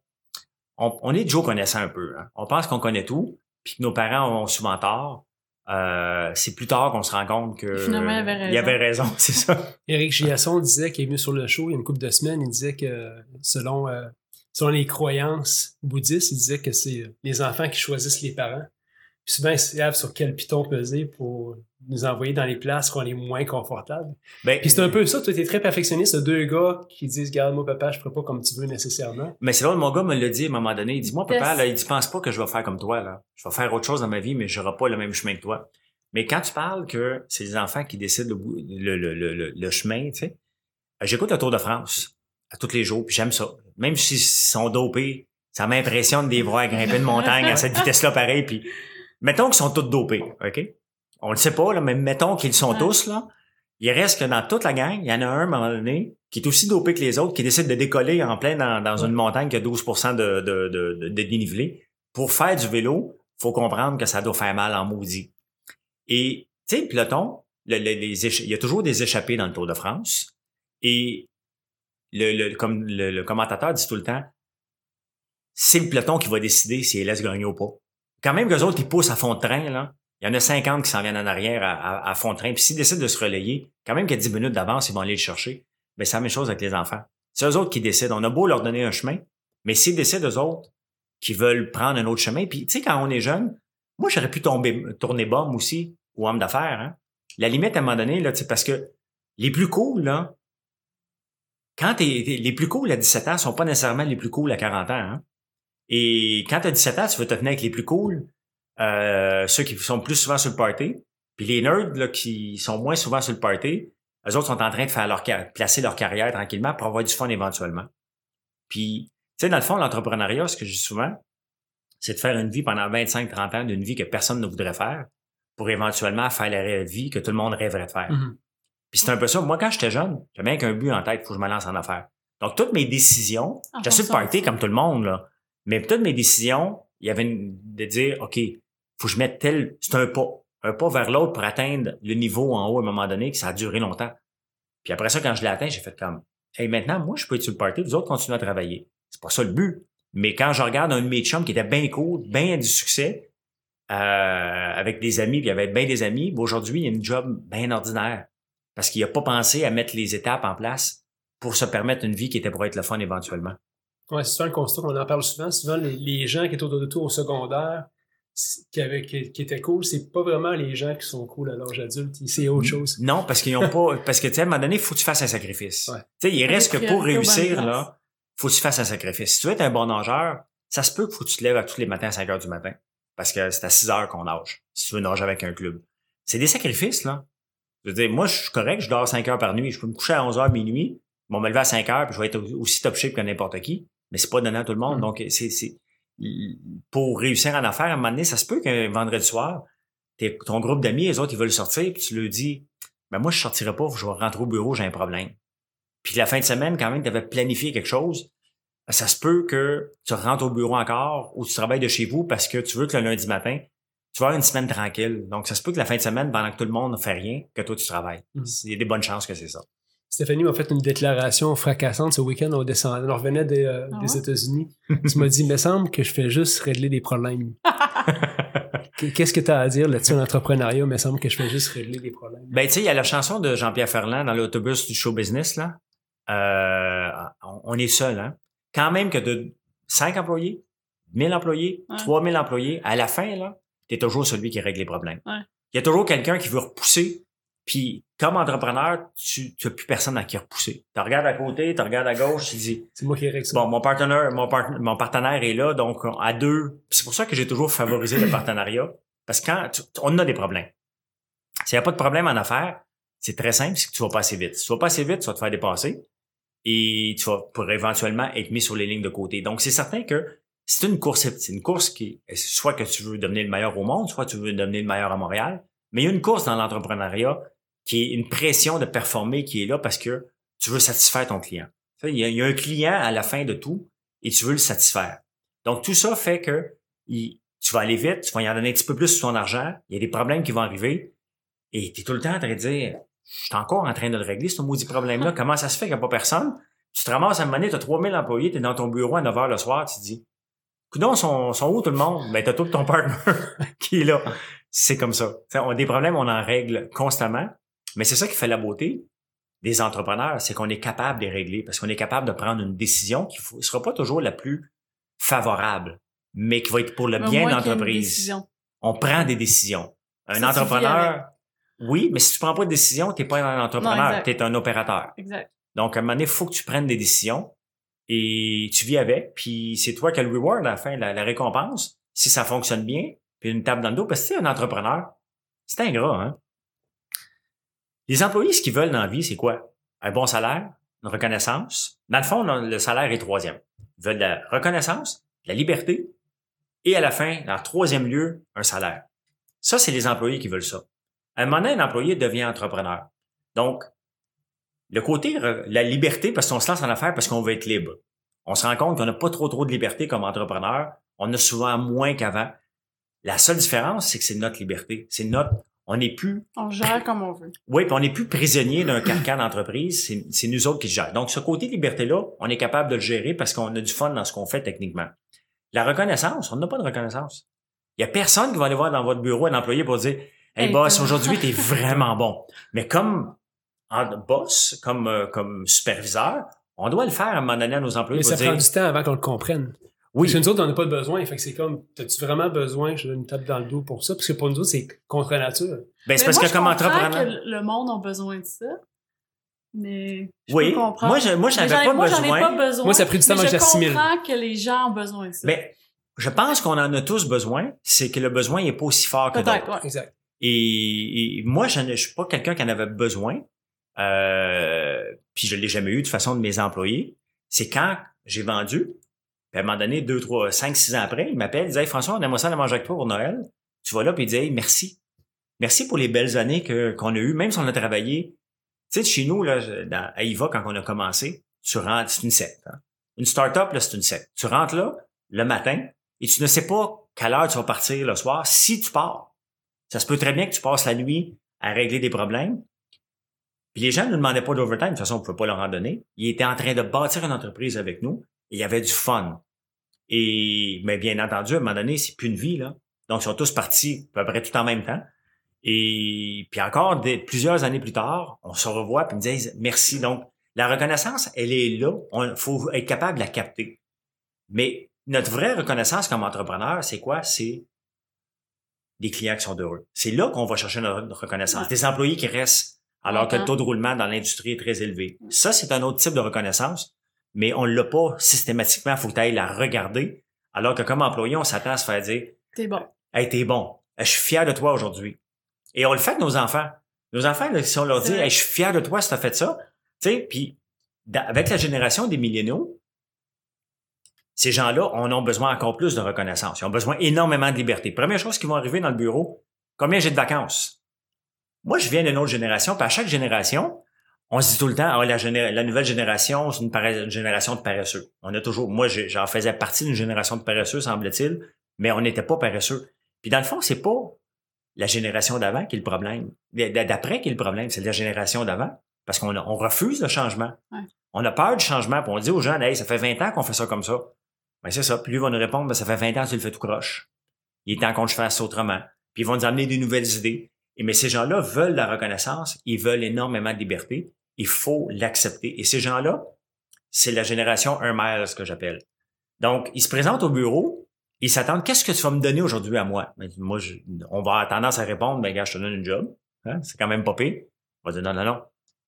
on, on est Joe connaissant un peu, hein. On pense qu'on connaît tout, puis que nos parents ont souvent tort. Euh, c'est plus tard qu'on se rend compte que Finalement, il avait il y avait raison, c'est ça. Éric Giasson disait qu'il est venu sur le show il y a une couple de semaines, il disait que selon, euh, selon les croyances bouddhistes, il disait que c'est les enfants qui choisissent les parents. Puis souvent, ils savent sur quel piton peser pour nous envoyer dans les places où on est moins confortable. Ben, Puis c'est un peu ça, toi, t'es très perfectionniste, de deux gars qui disent, garde moi papa, je ferai pas comme tu veux nécessairement. Mais c'est drôle, mon gars me l'a dit à un moment donné. Il dit, moi, papa, là, il dit, pense pas que je vais faire comme toi, là. Je vais faire autre chose dans ma vie, mais je n'aurai pas le même chemin que toi. Mais quand tu parles que c'est les enfants qui décident le, bout- le, le, le, le- le chemin, tu sais, euh, j'écoute le Tour de France à tous les jours, puis j'aime ça. Même s'ils sont dopés, ça m'impressionne de les voir grimper une montagne à cette vitesse-là pareil, puis mettons qu'ils sont tous dopés, OK? On le sait pas, là, mais mettons qu'ils sont Ouais. tous, là. Il reste que dans toute la gang, il y en a un, à un moment donné, qui est aussi dopé que les autres, qui décide de décoller en plein dans, dans une montagne qui a 12 de, de, de, de, de dénivelé. Pour faire du vélo, faut comprendre que ça doit faire mal en maudit. Et, tu sais, le peloton, le- le- les écha- il y a toujours des échappés dans le Tour de France. Et le, le- comme le, le commentateur dit tout le temps, c'est le peloton qui va décider s'il laisse gagner ou pas. Quand même que les autres, ils poussent à fond de train. Il y en a 50 qui s'en viennent en arrière à, fond de train. Puis s'ils décident de se relayer, quand même a 10 minutes d'avance, ils vont aller le chercher. Mais c'est la même chose avec les enfants. C'est eux autres qui décident. On a beau leur donner un chemin, mais s'ils décident eux autres qui veulent prendre un autre chemin, puis tu sais, quand on est jeune, moi, j'aurais pu tomber, tourner bombe aussi, ou homme d'affaires, hein. La limite, à un moment donné, là, parce que les plus cool, là, quand t'es- les plus cool à 17 ans sont pas nécessairement les plus cool à 40 ans, hein. Et quand t'as 17 ans, tu veux te tenir avec les plus cool, euh, ceux qui sont plus souvent sur le party. Puis les nerds, là, qui sont moins souvent sur le party, eux autres sont en train de faire leur, car- placer leur carrière tranquillement pour avoir du fun éventuellement. Puis, tu sais, dans le fond, l'entrepreneuriat, ce que je dis souvent, c'est de faire une vie pendant 25-30 ans d'une vie que personne ne voudrait faire pour éventuellement faire la réelle vie que tout le monde rêverait de faire. Mhm. Puis c'est un peu ça. Moi, quand j'étais jeune, j'avais bien qu'un but en tête, faut que je me lance en affaires. Donc, toutes mes décisions, j'étais sur le party comme tout le monde, là. Mais toutes mes décisions, il y avait une, de dire, OK, faut que je mette tel, c'est un pas, un pas vers l'autre pour atteindre le niveau en haut à un moment donné que ça a duré longtemps. Puis après ça, quand je l'ai atteint, j'ai fait comme, hey, maintenant, moi, je peux être sur le party, vous autres continuez à travailler. C'est pas ça le but. Mais quand je regarde un de mes chums qui était bien cool, bien du succès, euh, avec des amis, puis il y avait bien des amis, ben, aujourd'hui, il a une job bien ordinaire. Parce qu'il a pas pensé à mettre les étapes en place pour se permettre une vie qui était pour être le fun éventuellement. Ouais, c'est un constat qu'on en parle souvent. Souvent, les, les gens qui étaient autour de toi au secondaire, qui, avaient, qui, qui étaient cool, c'est pas vraiment les gens qui sont cool à l'âge adulte. C'est autre chose. Non, parce qu'ils ont pas, parce que, tu sais, à un moment donné, faut que tu fasses un sacrifice. Ouais. Tu sais, il reste que pour réussir, là, faut que tu fasses un sacrifice. Si tu veux être un bon nageur, ça se peut qu'il faut que tu te lèves à tous les matins à 5 heures du matin. Parce que c'est à 6 heures qu'on nage. Si tu veux nager avec un club. C'est des sacrifices, là. Je veux dire, moi, je suis correct, je dors 5 heures par nuit. Je peux me coucher à 11 heures minuit. Bon, me lever à 5 heures, puis je vais être aussi top shape que n'importe qui. Mais c'est pas donné à tout le monde. Mm. Donc, c'est, c'est, pour réussir en affaires, à un moment donné, ça se peut qu'un vendredi soir, t'es- ton groupe d'amis, les autres, ils veulent sortir, puis tu leur dis, ben moi, je sortirai pas, je vais rentrer au bureau, j'ai un problème. Puis la fin de semaine, quand même, tu avais planifié quelque chose, ben, ça se peut que tu rentres au bureau encore ou tu travailles de chez vous parce que tu veux que le lundi matin, tu vas avoir une semaine tranquille. Donc, ça se peut que la fin de semaine, pendant que tout le monde ne fait rien, que toi, tu travailles. Il y a des bonnes chances que c'est ça. Stéphanie m'a fait une déclaration fracassante ce week-end. On descendait, on revenait des, euh, Ah des? États-Unis. tu m'as dit, il me semble que je fais juste régler des problèmes. Qu'est-ce que tu as à dire là-dessus en entrepreneuriat? Il me semble que je fais juste régler des problèmes. Ben, tu sais, il y a la chanson de Jean-Pierre Ferland dans l'autobus du show business, là. Euh, on- est seul, hein. Quand même que de 5 employés, 1000 employés, Ouais. 3000 employés, à la fin, là, t'es toujours celui qui règle les problèmes. Ouais. Il y a toujours quelqu'un qui veut repousser. Puis, comme entrepreneur, tu n'as plus personne à qui repousser. Tu regardes à côté, tu regardes à gauche, tu dis, C'est moi qui règle. Bon, mon partenaire, mon, part- mon partenaire est là, donc à deux. C'est pour ça que j'ai toujours favorisé le partenariat. Parce que quand tu- on a des problèmes. S'il n'y a pas de problème en affaires, c'est très simple, c'est que tu vas pas assez vite. Si tu vas pas assez vite, tu vas te faire dépasser et tu vas pour éventuellement être mis sur les lignes de côté. Donc, c'est certain que c'est une course, c'est une course qui, soit que tu veux devenir le meilleur au monde, soit tu veux devenir le meilleur à Montréal. Mais il y a une course dans l'entrepreneuriat qui est une pression de performer qui est là parce que tu veux satisfaire ton client. Il y, a, il y a un client à la fin de tout et tu veux le satisfaire. Donc, tout ça fait que il- tu vas aller vite, tu vas y en donner un petit peu plus sur ton argent, il y a des problèmes qui vont arriver et tu es tout le temps en train de dire, je suis encore en train de le régler, ce maudit problème-là. Comment ça se fait qu'il n'y a pas personne? Tu te ramasses à un moment donné, tu as 3000 employés, tu es dans ton bureau à 9 h le soir, tu te dis, Coudon, sont, sont où tout le monde? Ben, t'as tout ton partner qui est là. C'est comme ça. T'sais, on a des problèmes, on en règle constamment. Mais c'est ça qui fait la beauté des entrepreneurs, c'est qu'on est capable de les régler parce qu'on est capable de prendre une décision qui ne sera pas toujours la plus favorable, mais qui va être pour le Mais bien de l'entreprise. On prend des décisions. Un Ça entrepreneur, oui, mais si tu prends pas de décision, tu n'es pas un entrepreneur, tu es un opérateur. Exact. Donc, à un moment donné, il faut que tu prennes des décisions et tu vis avec, puis c'est toi qui as le reward à la fin, la, la récompense, si ça fonctionne bien, puis une table dans le dos, parce que tu sais, un entrepreneur, c'est ingrat, hein? Les employés, ce qu'ils veulent dans la vie, c'est quoi? Un bon salaire, une reconnaissance. Dans le fond, le salaire est troisième. Ils veulent de la reconnaissance, de la liberté, et à la fin, en troisième lieu, un salaire. Ça, c'est les employés qui veulent ça. À un moment donné, un employé devient entrepreneur. Donc, le côté, la liberté, parce qu'on se lance en affaires parce qu'on veut être libre. On se rend compte qu'on n'a pas trop trop de liberté comme entrepreneur. On a souvent moins qu'avant. La seule différence, c'est que c'est notre liberté. C'est notre, on n'est plus, On gère comme on veut. oui, puis on n'est plus prisonnier d'un carcan d'entreprise. C'est, c'est nous autres qui le gèrent. Donc, ce côté liberté-là, on est capable de le gérer parce qu'on a du fun dans ce qu'on fait techniquement. La reconnaissance, on n'a pas de reconnaissance. Il y a personne qui va aller voir dans votre bureau un employé pour dire, Hey Hey, boss, aujourd'hui, t'es vraiment bon. Mais comme en boss, comme, euh, comme superviseur, on doit le faire à un moment donné à nos employés Mais pour ça dire, prend du temps avant qu'on le comprenne. Oui, Parce que nous autres, on n'a pas de besoin. Fait que c'est comme, as-tu vraiment besoin que je donne une tape dans le dos pour ça? Parce que pour nous autres, c'est contre nature. ben, Mais c'est parce moi, que je comme comprends entrepreneur, que le monde a besoin de ça. Mais je Oui. peux comprendre. Moi, je- moi, j'avais Mais pas moi, j'en ai besoin. pas besoin. Moi, ça a pris du temps mais que je comprends que les gens ont besoin de ça. ben, je pense qu'on en a tous besoin, c'est que le besoin n'est pas aussi fort que d'autres. ouais. Exact. Et, et moi, je ne je suis pas quelqu'un qui en avait besoin. Euh, puis je l'ai jamais eu de façon de mes employés. C'est quand j'ai vendu, puis à un moment donné, deux, trois, cinq, six ans après, il m'appelle, il dit François, on aimerait ça aller manger avec toi pour Noël. Tu vas là, puis il dit merci. Merci pour les belles années qu'on a eues, même si on a travaillé. Tu sais, chez nous, là, à IVA, quand on a commencé, tu rentres, c'est une secte. hein. Une start-up, c'est une secte. Tu rentres là, le matin, et tu ne sais pas quelle heure tu vas partir le soir, si tu pars. Ça se peut très bien que tu passes la nuit à régler des problèmes. Puis les gens ne demandaient pas d'overtime, de toute façon, on ne pouvait pas leur en donner. Ils étaient en train de bâtir une entreprise avec nous il y avait du fun. Et mais bien entendu, à un moment donné, c'est plus une vie, là. Donc, ils sont tous partis à peu près tout en même temps. Et puis encore, des, plusieurs années plus tard, on se revoit ils me disent merci. Donc, la reconnaissance, elle est là. Il faut être capable de la capter. Mais notre vraie reconnaissance comme entrepreneur, c'est quoi? C'est des clients qui sont heureux. C'est là qu'on va chercher notre reconnaissance. Des employés qui restent alors que le taux de roulement dans l'industrie est très élevé. Ça, c'est un autre type de reconnaissance, mais on l'a pas systématiquement. Il faut que tu ailles la regarder. Alors que comme employé, on s'attend à se faire dire T'es bon. Hey, t'es bon. Je suis fier de toi aujourd'hui. Et on le fait avec nos enfants. Nos enfants, là, si on leur dit hey, je suis fier de toi si t'as fait ça, tu sais, puis avec la génération des milléniaux, ces gens-là on a besoin encore plus de reconnaissance. Ils ont besoin énormément de liberté. Première chose qui vont arriver dans le bureau, combien j'ai de vacances? Moi, je viens d'une autre génération, puis à chaque génération, on se dit tout le temps, ah, la, nouvelle génération, c'est une, une génération de paresseux. On a toujours, moi, j'en faisais partie d'une génération de paresseux, semble-t-il, mais on n'était pas paresseux. Puis dans le fond, c'est pas la génération d'avant qui est le problème. D'après qui est le problème, c'est la génération d'avant. Parce qu'on on refuse le changement. Ouais. On a peur du changement, puis on dit aux jeunes, hey, ça fait 20 ans qu'on fait ça comme ça. Ben, c'est ça. Puis lui va nous répondre, ben, ça fait 20 ans que tu le fais tout croche. Il est temps qu'on le fasse autrement. Puis ils vont nous amener des nouvelles idées. Et mais ces gens-là veulent la reconnaissance, ils veulent énormément de liberté. Il faut l'accepter. Et ces gens-là, c'est la génération un mile, ce que j'appelle. Donc, ils se présentent au bureau, ils s'attendent, qu'est-ce que tu vas me donner aujourd'hui à moi? Ben, on va avoir tendance à répondre, ben, gars, je te donne une job. Hein? C'est quand même pas pire. On va dire, non, non, non.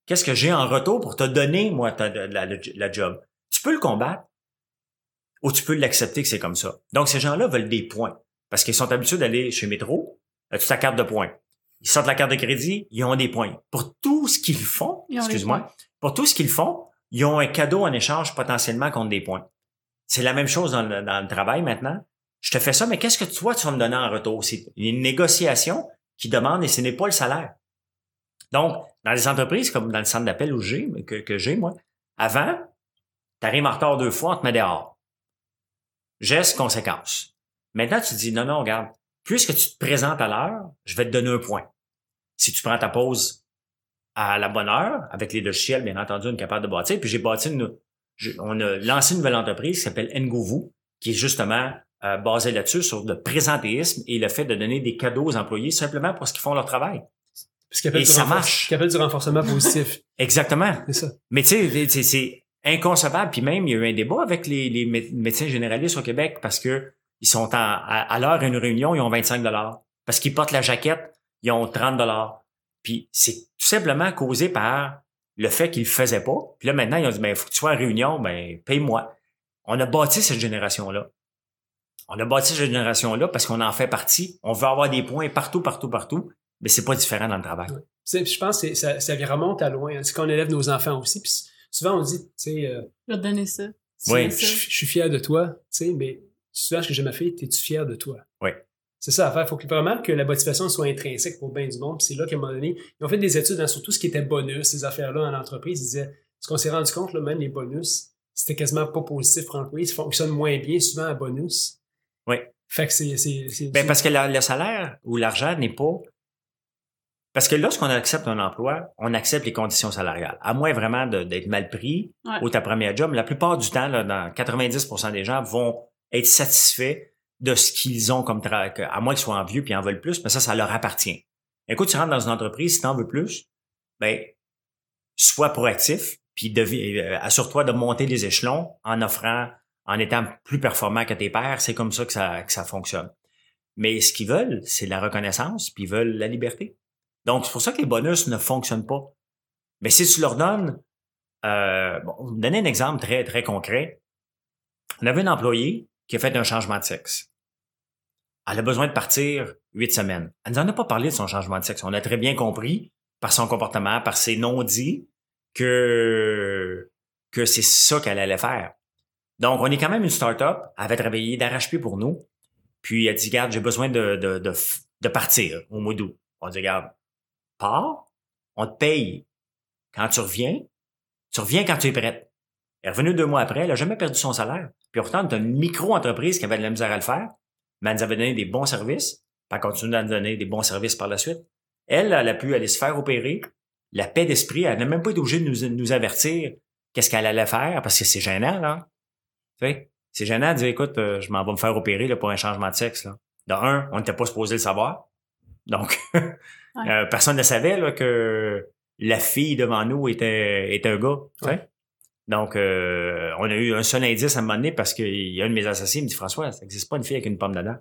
Qu'est-ce que j'ai en retour pour te donner, moi, ta- la, job? Tu peux le combattre ou tu peux l'accepter que c'est comme ça. Donc, ces gens-là veulent des points parce qu'ils sont habitués d'aller chez Métro, as-tu ta carte de points? Ils sortent la carte de crédit, ils ont des points. Pour tout ce qu'ils font, excuse-moi, pour tout ce qu'ils font, ils ont un cadeau en échange potentiellement contre des points. C'est la même chose dans le, dans le travail maintenant. Je te fais ça, mais qu'est-ce que toi, tu vas me donner en retour? C'est une négociation qui demande et ce n'est pas le salaire. Donc, dans les entreprises, comme dans le centre d'appel où j'ai, que, que j'ai, moi, avant, tu arrives en retard deux fois, on te met dehors. Geste, conséquence. Maintenant, tu te dis, non, non, regarde, puisque tu te présentes à l'heure, je vais te donner un point. Si tu prends ta pause à la bonne heure, avec les logiciels, bien entendu, on est capable de bâtir. Puis j'ai bâti une, je- on a lancé une nouvelle entreprise qui s'appelle Ngovu, qui est justement euh, basée là-dessus, sur le présentéisme et le fait de donner des cadeaux aux employés simplement parce qu'ils font leur travail. Ce qu'ils appellent Et ça marche. ce qu'ils appellent du renforcement positif. Exactement. C'est ça. Mais tu sais, c'est- inconcevable. Puis même, il y a eu un débat avec les, les mé- médecins généralistes au Québec parce que ils sont en, à, à l'heure d'une réunion, ils ont 25 dollars. Parce qu'ils portent la jaquette, ils ont 30 dollars. Puis c'est tout simplement causé par le fait qu'ils le faisaient pas. Puis là, maintenant, ils ont dit, ben, faut que tu sois en réunion, ben, paye-moi. On a bâti cette génération-là. On a bâti cette génération-là parce qu'on en fait partie. On veut avoir des points partout, partout, partout. Mais c'est pas différent dans le travail. Je pense que ça, ça remonte à loin. hein. C'est qu'on élève nos enfants aussi. Puis souvent, on dit, tu sais, euh, Je vais te donner ça. Oui. je suis fier de toi, tu sais, mais souvent, ce que j'ai ma fille, es-tu fier de toi? Oui. C'est ça à faire. Il faut que, vraiment que la motivation soit intrinsèque pour bien du monde. Puis c'est là qu'à un moment donné, ils ont fait des études dans surtout ce qui était bonus, ces affaires-là en entreprise. Ils disaient, ce qu'on s'est rendu compte, là, même les bonus, c'était quasiment pas positif pour l'employé. Ils fonctionnent moins bien souvent à bonus. Oui. Fait que c'est. c'est- c'est- Ben, parce que la- le salaire ou l'argent n'est pas. Parce que lorsqu'on accepte un emploi, on accepte les conditions salariales. À moins vraiment de- d'être mal pris Ouais. ou ta première job, la plupart du temps, là, dans 90% des gens vont être satisfaits de ce qu'ils ont comme travail, à moins qu'ils soient en vieux puis en veulent plus, mais ça, ça leur appartient. Écoute, tu rentres dans une entreprise, si tu en veux plus, ben, sois proactif, puis euh, assure-toi de monter les échelons en offrant, en étant plus performant que tes pairs. C'est comme ça que ça, que ça fonctionne. Mais ce qu'ils veulent, c'est la reconnaissance, puis ils veulent la liberté. Donc, c'est pour ça que les bonus ne fonctionnent pas. Mais si tu leur donnes, euh, bon, je vais vous donner un exemple très, très concret. On avait une employée qui a fait un changement de sexe. Elle a besoin de partir huit semaines. Elle nous en a pas parlé de son changement de sexe. On a très bien compris par son comportement, par ses non-dits, que, que c'est ça qu'elle allait faire. Donc, on est quand même une start-up. Elle avait travaillé d'arrache-pied pour nous. Puis, elle dit, garde, j'ai besoin de, de, partir au mois d'août. On dit, garde, pars, on te paye quand tu reviens. Tu reviens quand tu es prête. Elle est revenue deux mois après, elle a jamais perdu son salaire. Puis pourtant, tu as une micro-entreprise qui avait de la misère à le faire. mais elle nous avait donné des bons services, puis elle continue à nous donner des bons services par la suite. Elle, elle a pu aller se faire opérer. La paix d'esprit, elle n'a même pas été obligée de nous, nous avertir qu'est-ce qu'elle allait faire, parce que c'est gênant, là. Tu sais, c'est gênant de dire, écoute, euh, je m'en vais me faire opérer là, pour un changement de sexe. Là. De un, on n'était pas supposé le savoir. Donc, euh, personne ne savait là, que la fille devant nous était, était un gars. tu sais. Donc, euh, on a eu un seul indice à un moment donné parce qu'il y a un de mes associés qui me dit François, ça n'existe pas une fille avec une pomme dedans?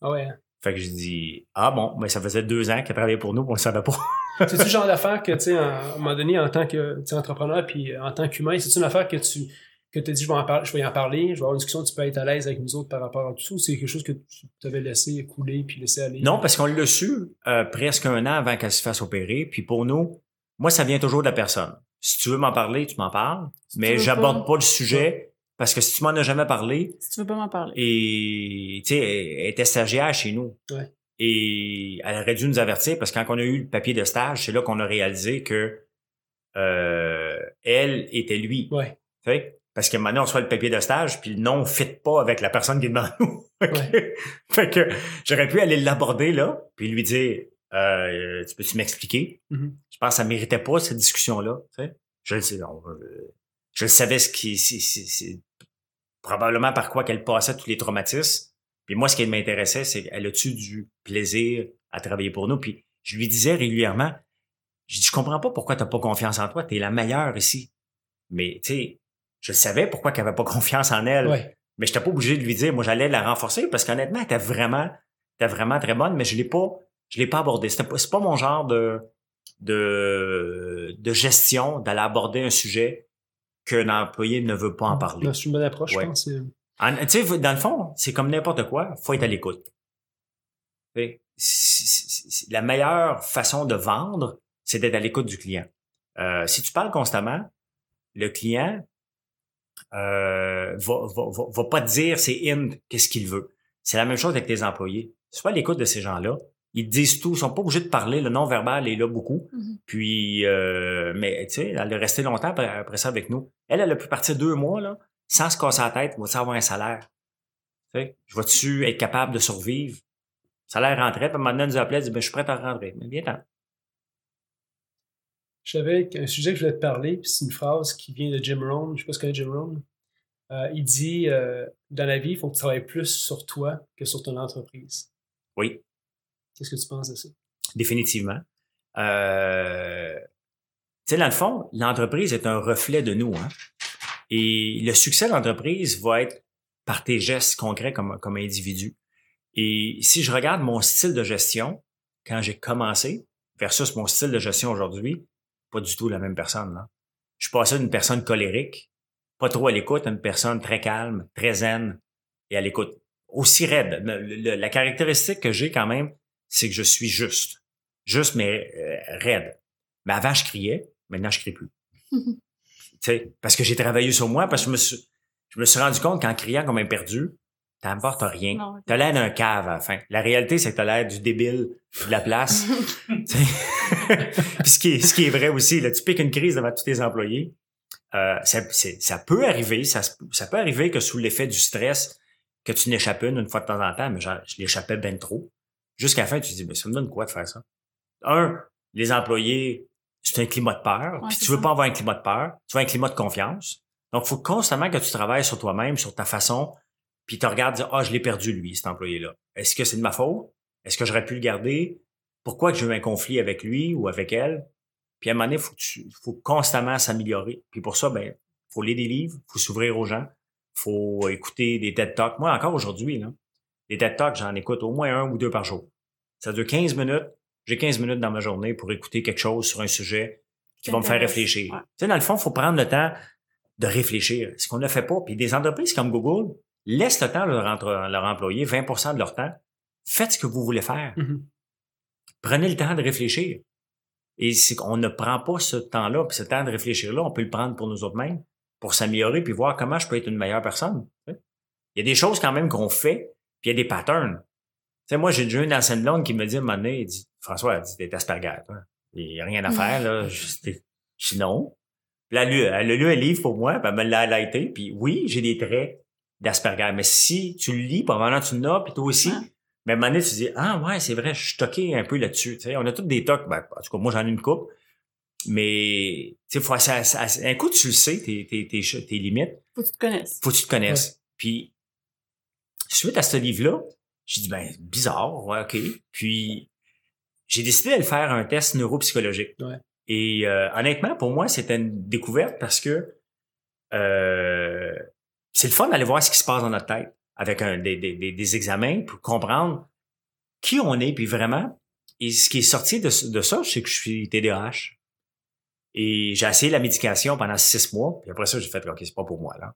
Ah ouais. hein? Fait que je dis Ah bon, mais ça faisait deux ans qu'elle travaillait pour nous, on le savait pas. C'est-tu le genre d'affaire que, tu sais, à un moment donné, en tant que tu sais, entrepreneur puis en tant qu'humain, c'est-tu une affaire que tu que tu dit, je vais, en parler, je vais y en parler, je vais avoir une discussion, tu peux être à l'aise avec nous autres par rapport à tout ça, ou c'est quelque chose que tu t'avais laissé couler puis laissé aller? Non, parce qu'on l'a su euh, presque un an avant qu'elle se fasse opérer. Puis pour nous, moi, ça vient toujours de la personne. Si tu veux m'en parler, tu m'en parles, mais j'aborde pas. pas le sujet parce que si tu m'en as jamais parlé, Si tu veux pas m'en parler. et tu sais, elle était stagiaire chez nous. Ouais. Et elle aurait dû nous avertir parce que quand on a eu le papier de stage, c'est là qu'on a réalisé que euh, elle était lui. Ouais. Tu sais? Parce que maintenant, on reçoit le papier de stage, puis le nom ne fit pas avec la personne qui est devant nous. Fait que- fait que j'aurais pu aller l'aborder là, puis lui dire euh, Tu peux-tu m'expliquer? Mhm. Je pense que ça méritait pas cette discussion-là. Je le sais. non, euh, je le savais ce qui. c'est- probablement par quoi qu'elle passait tous les traumatismes. Puis moi, ce qui m'intéressait, c'est qu'elle a-tu du plaisir à travailler pour nous? Puis je lui disais régulièrement, je dis, je comprends pas pourquoi t'as pas confiance en toi. T'es la meilleure ici. Mais, tu sais, je savais pourquoi qu'elle avait pas confiance en elle. Ouais. Mais j'étais pas obligé de lui dire, moi, j'allais la renforcer parce qu'honnêtement, elle était vraiment, était vraiment très bonne, mais je l'ai pas, je l'ai pas abordé. C'était pas, c'est pas mon genre de, de, de gestion d'aller aborder un sujet qu'un employé ne veut pas en parler. Non, C'est une bonne approche, Ouais. je pense. En- Tu sais, dans le fond, c'est comme n'importe quoi, faut être à l'écoute. Tu sais, c'est- c'est- c'est- La meilleure façon de vendre, c'est d'être à l'écoute du client. Euh, si tu parles constamment, le client euh, va, va, va, va pas te dire c'est in qu'est-ce qu'il veut. C'est la même chose avec tes employés. Sois à l'écoute de ces gens-là. Ils disent tout, ils sont pas obligés de parler. Le non-verbal est là beaucoup. Mhm. Puis, euh, mais tu sais, elle est restée longtemps après, après ça avec nous. Elle, elle a pu partir deux mois là, sans se casser la tête. Va-tu avoir un salaire? Tu sais, je vais-tu être capable de survivre? Le salaire rentrait, puis maintenant, elle nous appelait, elle dit, ben, je suis prête à rentrer. Mais viens-t'en. Je savais qu'un sujet que je voulais te parler, puis c'est une phrase qui vient de Jim Rohn. Je sais pas si tu connais Jim Rohn. Euh, il dit euh, Dans la vie, il faut que tu travailles plus sur toi que sur ton entreprise. Oui, Qu'est-ce que tu penses de ça? définitivement. Euh, tu sais, dans le fond, l'entreprise est un reflet de nous. Hein? Et le succès de l'entreprise va être par tes gestes concrets comme, comme individu. Et si je regarde mon style de gestion, quand j'ai commencé, versus mon style de gestion aujourd'hui, pas du tout la même personne. Là. Je suis passé d'une personne colérique, pas trop à l'écoute, à une personne très calme, très zen et à l'écoute. Aussi raide. Le- le- la caractéristique que j'ai quand même, c'est que je suis juste. Juste, mais euh, raide. Mais avant, je criais. Maintenant, je crie plus. tu sais, parce que j'ai travaillé sur moi, parce que je me suis, je me suis rendu compte qu'en criant comme un perdu, t'apportes rien. Non. T'as l'air d'un cave à la fin. La réalité, c'est que t'as l'air du débile de la place. Puis ce qui, est, ce qui est vrai aussi, là, tu piques une crise devant tous tes employés. Euh, ça, c'est- ça peut arriver, ça, peut arriver que sous l'effet du stress, que tu n'échappes une une fois de temps en temps, mais je l'échappais bien trop. Jusqu'à la fin, tu te dis, mais ça me donne quoi de faire ça? Un, les employés, c'est un climat de peur. Ouais, puis tu veux ça. pas avoir un climat de peur, tu veux un climat de confiance. Donc, il faut constamment que tu travailles sur toi-même, sur ta façon, puis tu regardes, dire, ah, je l'ai perdu, lui, cet employé-là. Est-ce que c'est de ma faute? Est-ce que j'aurais pu le garder? Pourquoi que j'ai eu un conflit avec lui ou avec elle? Puis à un moment donné, il faut, que tu- faut constamment s'améliorer. Puis pour ça, ben, faut lire des livres, faut s'ouvrir aux gens, faut écouter des TED Talks. Moi, encore aujourd'hui, là, des TED Talks, j'en écoute au moins un ou deux par jour. Ça dure 15 minutes. J'ai 15 minutes dans ma journée pour écouter quelque chose sur un sujet qui va me faire réfléchir. Ouais. Tu sais, dans le fond, il faut prendre le temps de réfléchir. Ce qu'on ne fait pas. Puis des entreprises comme Google laissent le temps à leur, entre- leur employé, 20% de leur temps. Faites ce que vous voulez faire. Mhm. Prenez le temps de réfléchir. Et c'est qu'on ne prend pas ce temps-là, puis ce temps de réfléchir-là, on peut le prendre pour nous autres mêmes, pour s'améliorer, puis voir comment je peux être une meilleure personne. Il y a des choses quand même qu'on fait, puis il y a des patterns. Tu sais, moi, j'ai déjà une ancienne blonde qui me dit à un moment donné, elle dit, François, elle dit, t'es Asperger, toi. Il n'y a rien à faire, là. Je, dis non. Puis là, elle, a lu- elle a lu un livre pour moi, puis elle me l'a highlighté, puis oui, j'ai des traits d'Asperger. Mais si tu le lis, probablement tu l'as, puis toi aussi, Ouais. mais à un moment donné, tu te dis, ah ouais, c'est vrai, je suis toqué un peu là-dessus. Tu sais, on a tous des tocs, ben, en tout cas, moi j'en ai une coupe. Mais, tu sais, faut, ça, ça- un coup, tu le sais, tes, tes, tes limites, Faut que tu te connaisses. faut que tu te connaisses. Puis, suite à ce livre-là, j'ai dit, ben, bizarre, ouais, OK. Puis, j'ai décidé de le faire un test neuropsychologique. Ouais. Et euh, honnêtement, pour moi, c'était une découverte parce que euh, c'est le fun d'aller voir ce qui se passe dans notre tête avec un, des, des, des, des examens pour comprendre qui on est, puis vraiment. Et ce qui est sorti de, de ça, c'est que je suis TDAH. Et j'ai essayé la médication pendant six mois, puis après ça, j'ai fait, OK, c'est pas pour moi, là.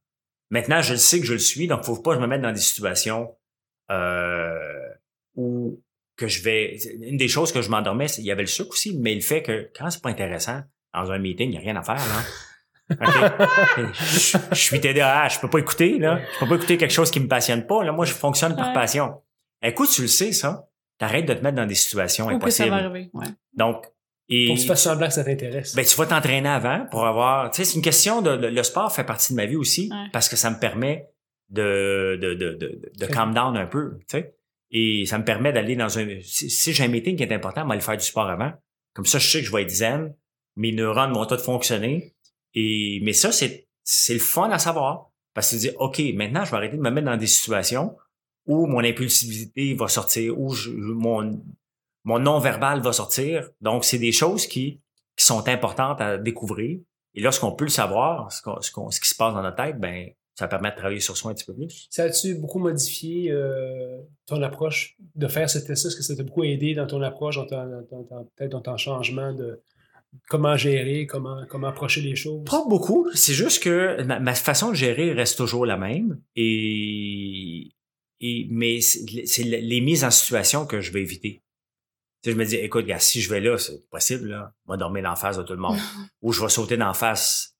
Maintenant, je le sais que je le suis, donc faut pas que je me mette dans des situations euh, où que je vais. Une des choses que je m'endormais, c'est- il y avait le sucre aussi, mais le fait que quand c'est pas intéressant, dans un meeting, il n'y a rien à faire, là. OK? je, je suis TDAH, je peux pas écouter, là. Je peux pas écouter quelque chose qui me passionne pas. Là, moi, je fonctionne par Ouais. passion. Écoute, tu le sais, ça. T'arrêtes de te mettre dans des situations Ou que ça impossibles. va arriver. Ouais. Donc, et Pour que tu fasses semblant que ça t'intéresse. ben, tu vas t'entraîner avant pour avoir. Tu sais, c'est une question de. Le, le sport fait partie de ma vie aussi Ouais. parce que ça me permet de, de, de, de, de calm down un peu. Tu sais. Et ça me permet d'aller dans un. Si, si j'ai un meeting qui est important, moi, aller faire du sport avant. Comme ça, je sais que je vais être zen. Mes neurones vont tous fonctionner. Et, mais ça, c'est, c'est le fun à savoir. Parce que tu dis, OK, maintenant, je vais arrêter de me mettre dans des situations où mon impulsivité va sortir, où je- mon, mon non-verbal va sortir. Donc, c'est des choses qui, qui sont importantes à découvrir. Et lorsqu'on peut le savoir, ce, qui se passe dans notre tête, ben, ça permet de travailler sur soi un petit peu plus. Ça a-tu beaucoup modifié euh, ton approche de faire ce test Est-ce que ça t'a beaucoup aidé dans ton approche, dans ton, peut-être dans ton changement de comment gérer, comment, comment approcher les choses? Pas beaucoup. C'est juste que ma, ma façon de gérer reste toujours la même. Et, et mais c'est c'est le- les mises en situation que je vais éviter. Je me dis, écoute, gars, si je vais là, c'est possible, là. Je vais dormir en face de tout le monde. ou je vais sauter d'en face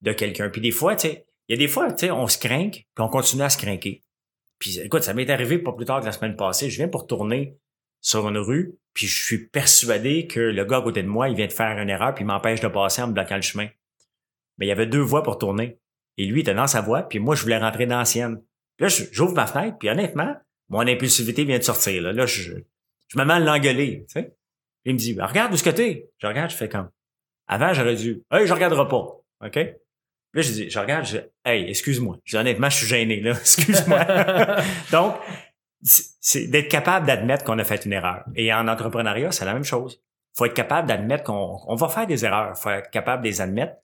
de quelqu'un. Puis des fois, tu sais, il y a des fois, tu sais, on se craint, puis on continue à se craquer. Puis écoute, ça m'est arrivé pas plus tard que la semaine passée. Je viens pour tourner sur une rue, puis je suis persuadé que le gars à côté de moi, il vient de faire une erreur, puis il m'empêche de passer en me bloquant le chemin. Mais il y avait deux voies pour tourner. Et lui, il était dans sa voie, puis moi, je voulais rentrer dans la sienne. Puis là, j'ouvre ma fenêtre, puis honnêtement, mon impulsivité vient de sortir. Là, là je, je me mets à l'engueuler, tu sais. Il me dit, regarde où ce que t'es. Je regarde, je fais comme. Avant, j'aurais dû, hey, je regarderai pas. OK? Puis Là, je dis, je regarde, je dis, hey, excuse-moi. Je dis, honnêtement, je suis gêné, là. Excuse-moi. Donc, c'est d'être capable d'admettre qu'on a fait une erreur. Et en entrepreneuriat, c'est la même chose. faut être capable d'admettre qu'on on va faire des erreurs. faut être capable de les admettre.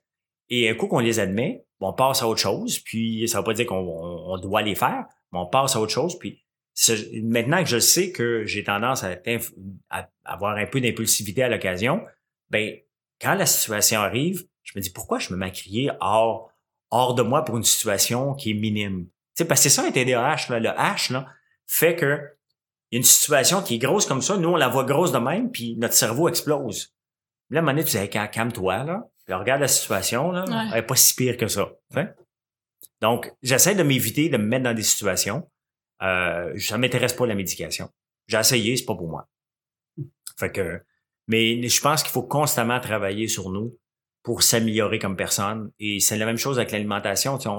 Et un coup qu'on les admet, on passe à autre chose. Puis, ça veut pas dire qu'on on- on doit les faire, mais on passe à autre chose. Puis, maintenant que je sais que j'ai tendance à, avoir un peu d'impulsivité à l'occasion, ben quand la situation arrive, je me dis pourquoi je me mets à crier hors, hors de moi pour une situation qui est minime? Tu sais, parce que c'est ça un TDAH, là, le H, là, fait que il y a une situation qui est grosse comme ça, nous on la voit grosse de même, puis notre cerveau explose. Là, à un moment donné, tu dis calme-toi, là, puis regarde la situation, là, Ouais. elle est pas si pire que ça. Donc, j'essaie de m'éviter de me mettre dans des situations. Euh, ça m'intéresse pas la médication. J'ai essayé, c'est pas pour moi. Fait que, mais je pense qu'il faut constamment travailler sur nous pour s'améliorer comme personne. Et c'est la même chose avec l'alimentation. Tu sais,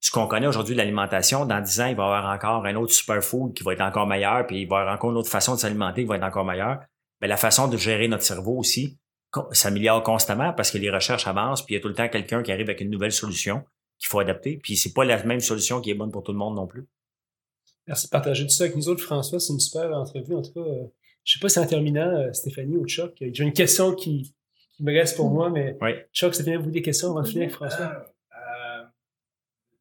ce qu'on connaît aujourd'hui de l'alimentation, dans 10 ans, il va y avoir encore un autre superfood qui va être encore meilleur, puis il va y avoir encore une autre façon de s'alimenter qui va être encore meilleure. Mais la façon de gérer notre cerveau aussi s'améliore constamment parce que les recherches avancent, puis il y a tout le temps quelqu'un qui arrive avec une nouvelle solution qu'il faut adapter. Puis c'est pas la même solution qui est bonne pour tout le monde non plus. Merci de partager tout ça avec nous autres, François. C'est une super entrevue. En tout cas, euh, je sais pas si en terminant, euh, Stéphanie ou Chuck, j'ai une question qui, qui me reste pour moi, mais Oui. Chuck, Stéphanie, vous des questions avant de finir avec François? Euh,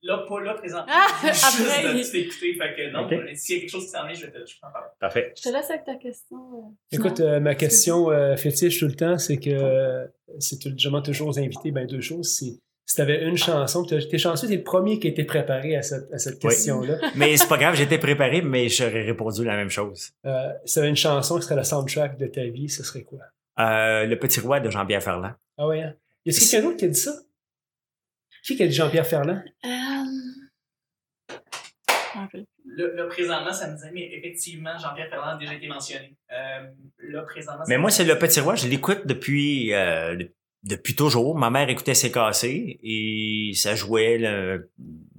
là, pas là, présentement. Ah, Juste après, de il- t'écouter. Fait que non, Ok. s'il y a quelque chose qui s'en vient, je vais te je t'en parler. Parfait. Je te laisse avec ta question. euh, Écoute, euh, ma question euh, fétiche tout le temps, c'est que euh, c'est tout- je demande toujours aux invités ben, deux choses. C'est si tu avais une chanson, tu es chanceux, t'es le premier qui a été préparé à cette, à cette Oui. question-là. Mais c'est pas grave, j'étais préparé, mais j'aurais répondu la même chose. Euh, si tu avais une chanson qui serait la soundtrack de ta vie, ce serait quoi? Euh, le petit roi de Jean-Pierre Ferland. Ah ouais, hein? Y a quelqu'un d'autre qui a dit ça? Qui a dit Jean-Pierre Ferland? Euh, là, présentement, ça me dit, mais effectivement, Jean-Pierre Ferland a déjà été mentionné. Euh, là, présentement. Mais moi, c'est le petit roi, je l'écoute depuis euh, depuis toujours. Ma mère écoutait ses cassés et ça jouait le,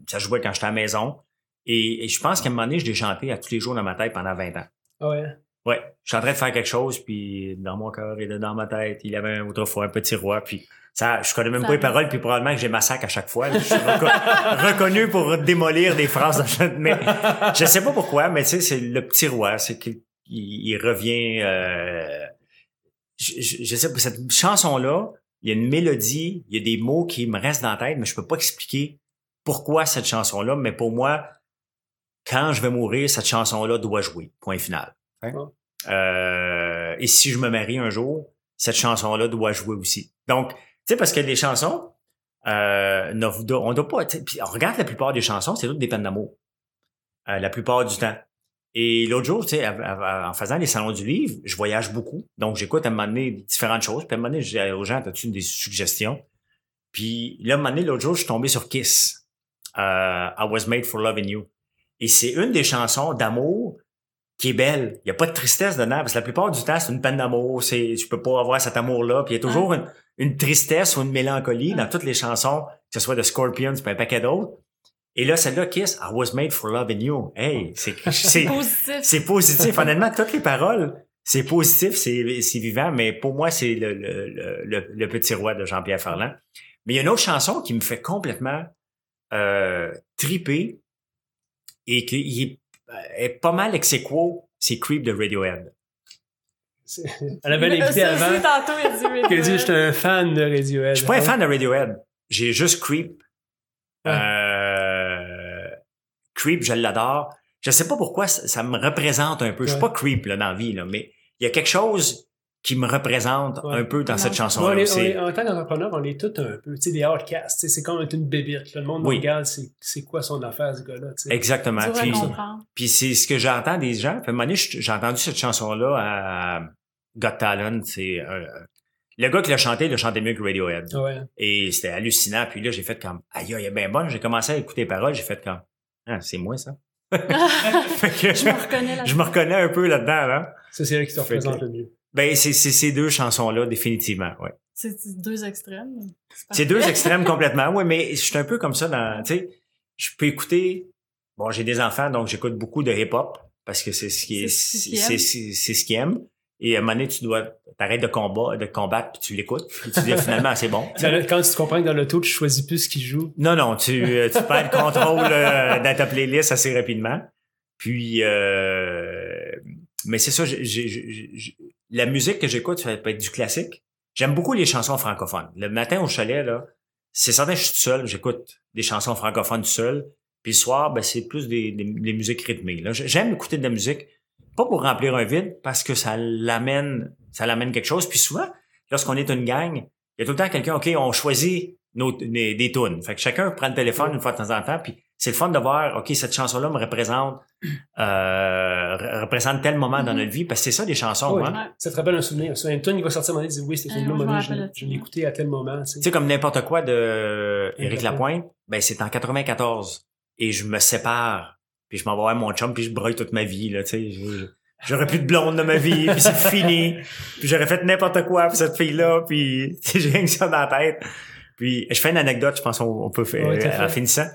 ça jouait quand j'étais à la maison. Et, et je pense qu'à un moment donné, je l'ai chanté à tous les jours dans ma tête pendant 20 ans. Ah ouais? Ouais, je suis en train de faire quelque chose, puis dans mon cœur et dans ma tête, il y avait un- autrefois un petit roi, puis ça, je connais même Ça pas les paroles, puis probablement que j'ai massacre à chaque fois. là. Je suis reco- reconnu pour démolir des phrases. Mais je sais pas pourquoi, mais tu sais, c'est le petit roi, c'est qu'il il, il revient. Euh, je, je, je sais pas, cette chanson-là, il y a une mélodie, il y a des mots qui me restent dans la tête, mais je peux pas expliquer pourquoi cette chanson-là. Mais pour moi, quand je vais mourir, cette chanson-là doit jouer. Point final. Hein? Euh, et si je me marie un jour, cette chanson-là doit jouer aussi. Donc, tu sais, parce que les chansons, euh, ne- on doit pas. on regarde la plupart des chansons, c'est toutes des peines d'amour. Euh, la plupart du temps. Et l'autre jour, tu sais, en faisant les salons du livre, je voyage beaucoup. Donc, j'écoute à un moment donné différentes choses. Puis à un moment donné, je dis aux gens, as-tu des suggestions? Puis là, à un moment donné, l'autre jour, je suis tombé sur Kiss. Euh, I was made for loving you. Et c'est une des chansons d'amour qui est belle. Il n'y a pas de tristesse dedans, parce que la plupart du temps, c'est une peine d'amour. C'est, tu peux pas avoir cet amour-là. Puis il y a toujours une, une tristesse ou une mélancolie dans toutes les chansons, que ce soit de Scorpions, puis un paquet d'autres. Et là, celle-là, Kiss, I was made for loving you. Hey, c'est, c'est, Positif. c'est positif. Honnêtement, toutes les paroles, c'est positif, c'est, c'est vivant, mais pour moi, c'est le, le, le, petit roi de Jean-Pierre Ferland. Mais il y a une autre chanson qui me fait complètement euh, triper et qui est, est pas mal ex c'est Creep de Radiohead. Elle avait l'invité avant. tantôt, il dit dit j'étais un fan de Radiohead. Je suis pas un fan de Radiohead. J'ai juste Creep. Ouais. Euh, Creep, je l'adore. Je sais pas pourquoi ça, ça me représente un peu. Je suis pas Creep là, dans la vie, là, mais il y a quelque chose qui me représente Ouais. un peu dans Non. cette Bon, on chanson-là. est- on est- en tant qu'entrepreneur, on est tous un peu. Tu sais, des outcasts. C'est comme être une bébite. Le monde Oui. regarde, c'est c'est quoi son affaire, ce gars-là. Exactement. Puis, c'est ce que j'entends des gens. Puis à un moment donné, je- j'ai entendu cette chanson-là à Got Talent. C'est euh, le gars qui l'a chanté, il l'a chanté mieux que Radiohead. Ouais. Et c'était hallucinant. Puis là, j'ai fait comme, aïe, aïe, elle est bien bonne. J'ai commencé à écouter les paroles. J'ai fait comme, ah, c'est moi, ça. Que je me reconnais là. je me reconnais un peu là-dedans, là. Ça, c'est elle qui te Fait que- représente le mieux. Ben, c'est ces deux chansons-là, définitivement, ouais. C'est deux extrêmes? C'est deux extrêmes complètement, ouais, mais je suis un peu comme ça dans, tu sais, je peux écouter, bon, j'ai des enfants, donc j'écoute beaucoup de hip-hop, parce que c'est ce qui est, C'est ce qu'ils aiment. Et à un moment donné, tu dois, t'arrêtes de combat, de combattre, puis tu l'écoutes, puis tu dis finalement, c'est bon. Le- Quand tu te comprends que dans l'auto, tu choisis plus ce qui joue. Non, non, tu, euh, tu perds le contrôle euh, dans ta playlist assez rapidement. Puis, euh, mais c'est ça, la musique que j'écoute, ça peut être du classique. J'aime beaucoup les chansons francophones. Le matin au chalet, là, c'est certain que je suis tout seul, j'écoute des chansons francophones tout seul. Puis le soir, ben, c'est plus des, des, des musiques rythmées. J'aime écouter de la musique, pas pour remplir un vide, parce que ça l'amène, ça l'amène quelque chose. Puis souvent, lorsqu'on est une gang, il y a tout le temps quelqu'un, OK, on choisit nos, des, des tunes. Fait que chacun prend le téléphone une fois de temps en temps, puis c'est le fun de voir, OK, cette chanson-là me représente, euh, re- représente tel moment dans Mhm. notre vie, parce que c'est ça des chansons, Ouais. hein. Ça te rappelle un souvenir. Ça, un tune, il va sortir à un moment donné, il dit oui, c'était Ah, une moment je, je l'ai écouté à tel moment. Tu sais. Tu sais, comme n'importe quoi de Éric Lapointe, ben, c'est en 94. Et je me sépare. Puis je m'en vais voir mon chum, puis je broye toute ma vie, là, tu sais. J'aurais plus de blonde dans ma vie, puis c'est fini. Puis j'aurais fait n'importe quoi pour cette fille-là, puis j'ai rien que ça dans la tête. Puis je fais une anecdote, je pense qu'on on peut faire Ouais, fait. en finissant.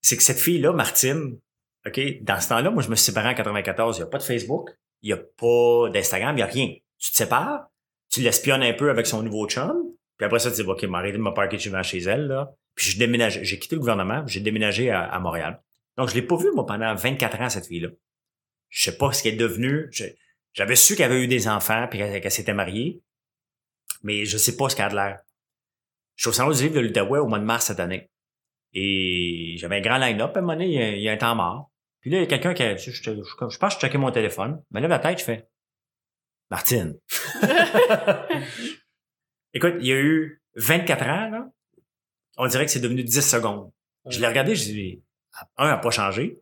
C'est que cette fille-là, Martine, OK, dans ce temps-là, moi, je me suis séparé en 94. Il n'y a pas de Facebook, il n'y a pas d'Instagram, il n'y a rien. Tu te sépares, tu l'espionnes un peu avec son nouveau chum, puis après ça, tu dis, OK, m'arrête de me parquer chez chez elle, là. Puis je déménage, j'ai quitté le gouvernement, puis j'ai déménagé à, à Montréal. Donc, je l'ai pas vu, moi, pendant 24 ans, cette fille-là. Je sais pas ce qu'elle est devenue. J'avais su qu'elle avait eu des enfants, puis qu'elle s'était mariée, mais je sais pas ce qu'elle a de l'air. Je suis au salon du livre de l'Outaouais au mois de mars cette année. Et j'avais un grand line-up. À un moment donné, il y a, un temps mort. Puis là, il y a quelqu'un qui a, je, je, je, je pense que je checkais mon téléphone. Me lève la tête, je fais, Martine. Écoute, il y a eu 24 ans, là. On dirait que c'est devenu 10 secondes. Je l'ai regardé, je dis, un, n'a pas changé.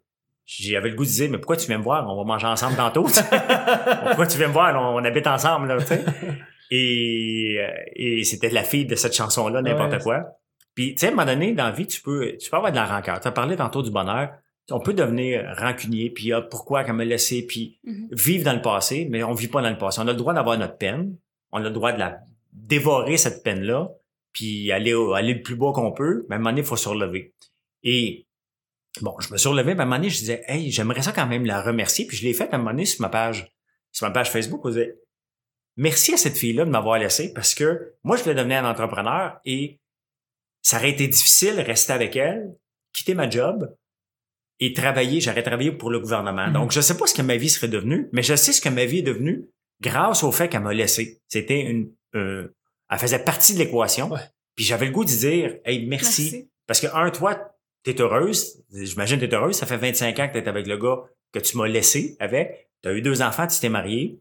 J'avais le goût de dire, mais pourquoi tu viens me voir? On va manger ensemble tantôt. pourquoi tu viens me voir? On, on habite ensemble, là. Et, euh, et c'était la fille de cette chanson-là, n'importe Ouais. quoi. Puis, tu sais, à un moment donné, dans la vie, tu peux, tu peux avoir de la rancœur. Tu as parlé tantôt du bonheur. On peut devenir rancunier, puis ah, pourquoi qu'elle me laissé, puis Mhm. vivre dans le passé, mais on vit pas dans le passé. On a le droit d'avoir notre peine. On a le droit de la dévorer, cette peine-là, puis aller, aller le plus bas qu'on peut. Mais à un moment donné, il faut se relever. Et bon, je me suis relevé, puis à un moment donné, je disais, hey, j'aimerais ça quand même la remercier. Puis je l'ai fait à un moment donné sur ma page, sur ma page Facebook. Je disais, merci à cette fille-là de m'avoir laissé parce que moi, je voulais devenir un entrepreneur et ça aurait été difficile de rester avec elle, quitter ma job et travailler. J'aurais travaillé pour le gouvernement. Mhm. Donc, je sais pas ce que ma vie serait devenue, mais je sais ce que ma vie est devenue grâce au fait qu'elle m'a laissé. C'était une, euh, elle faisait partie de l'équation. Ouais. Puis j'avais le goût de dire, hey, merci. Parce que, un, toi, t'es heureuse? J'imagine t'es heureuse. Ça fait 25 ans que t'es avec le gars que tu m'as laissé avec. T'as eu deux enfants, tu t'es marié.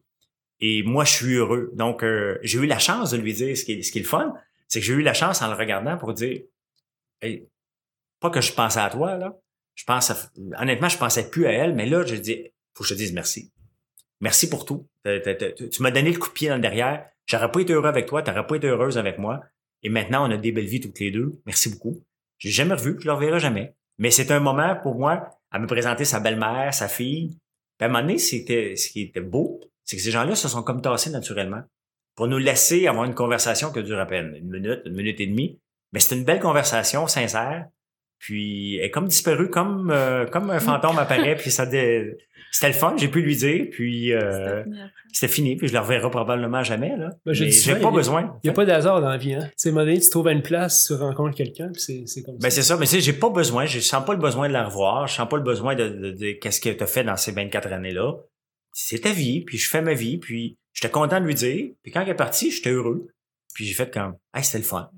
Et moi, je suis heureux. Donc, euh, j'ai eu la chance de lui dire ce qui est, ce qui est le fun. C'est que j'ai eu la chance en le regardant pour dire, hey, pas que je pensais à toi, là. Je pense à- honnêtement, je pensais plus à elle, mais là, je dis, faut que je te dise merci. Merci pour tout. Tu m'as donné le coup de pied dans le derrière. J'aurais pas été heureux avec toi, t'aurais pas été heureuse avec moi. Et maintenant, on a des belles vies toutes les deux. Merci beaucoup. J'ai jamais revu, je le reverrai jamais. Mais c'est un moment pour moi à me présenter sa belle-mère, sa fille. Puis à un moment donné, c'était, ce qui était beau, c'est que ces gens-là se sont comme tassés naturellement pour nous laisser avoir une conversation qui dure à peine une minute, une minute et demie. Mais c'est une belle conversation sincère. Puis elle est comme disparue, comme euh, comme un fantôme apparaît. Puis ça, dé- c'était le fun. J'ai pu lui dire. Puis euh, C'était fini. Puis je le reverrai probablement jamais là. Ben, je Mais dis j'ai pas il y a- besoin. Il n'y a pas d'hasard dans la vie. Hein? Tu sais, à un moment donné, tu trouves une place, tu rencontres quelqu'un, puis c'est, c'est comme Ben ça. c'est ça, mais tu sais, j'ai pas besoin, je sens pas le besoin de la revoir, je sens pas le besoin de, de, de qu'est-ce que t'as fait dans ces 24 années-là. C'est ta vie, puis je fais ma vie, puis j'étais content de lui dire, puis quand elle est partie, j'étais heureux, puis j'ai fait comme, hey, c'était le fun.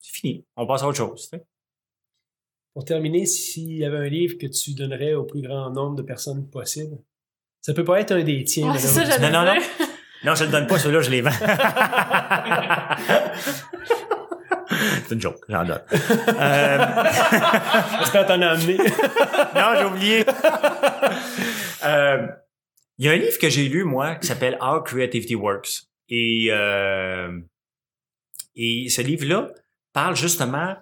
C'est fini, on passe à autre chose. tu sais. Pour terminer, s'il y avait un livre que tu donnerais au plus grand nombre de personnes possible, ça peut pas être un des tiens. Ouais, ça, Non, non, dire. Non, je le donne pas, celui-là, je les vends. c'est une joke, j'en donne. Euh, J'espère t'en as amené. non, j'ai oublié. Euh, Il y a un livre que j'ai lu, moi, qui s'appelle How Creativity Works. Et, euh, et ce livre-là parle justement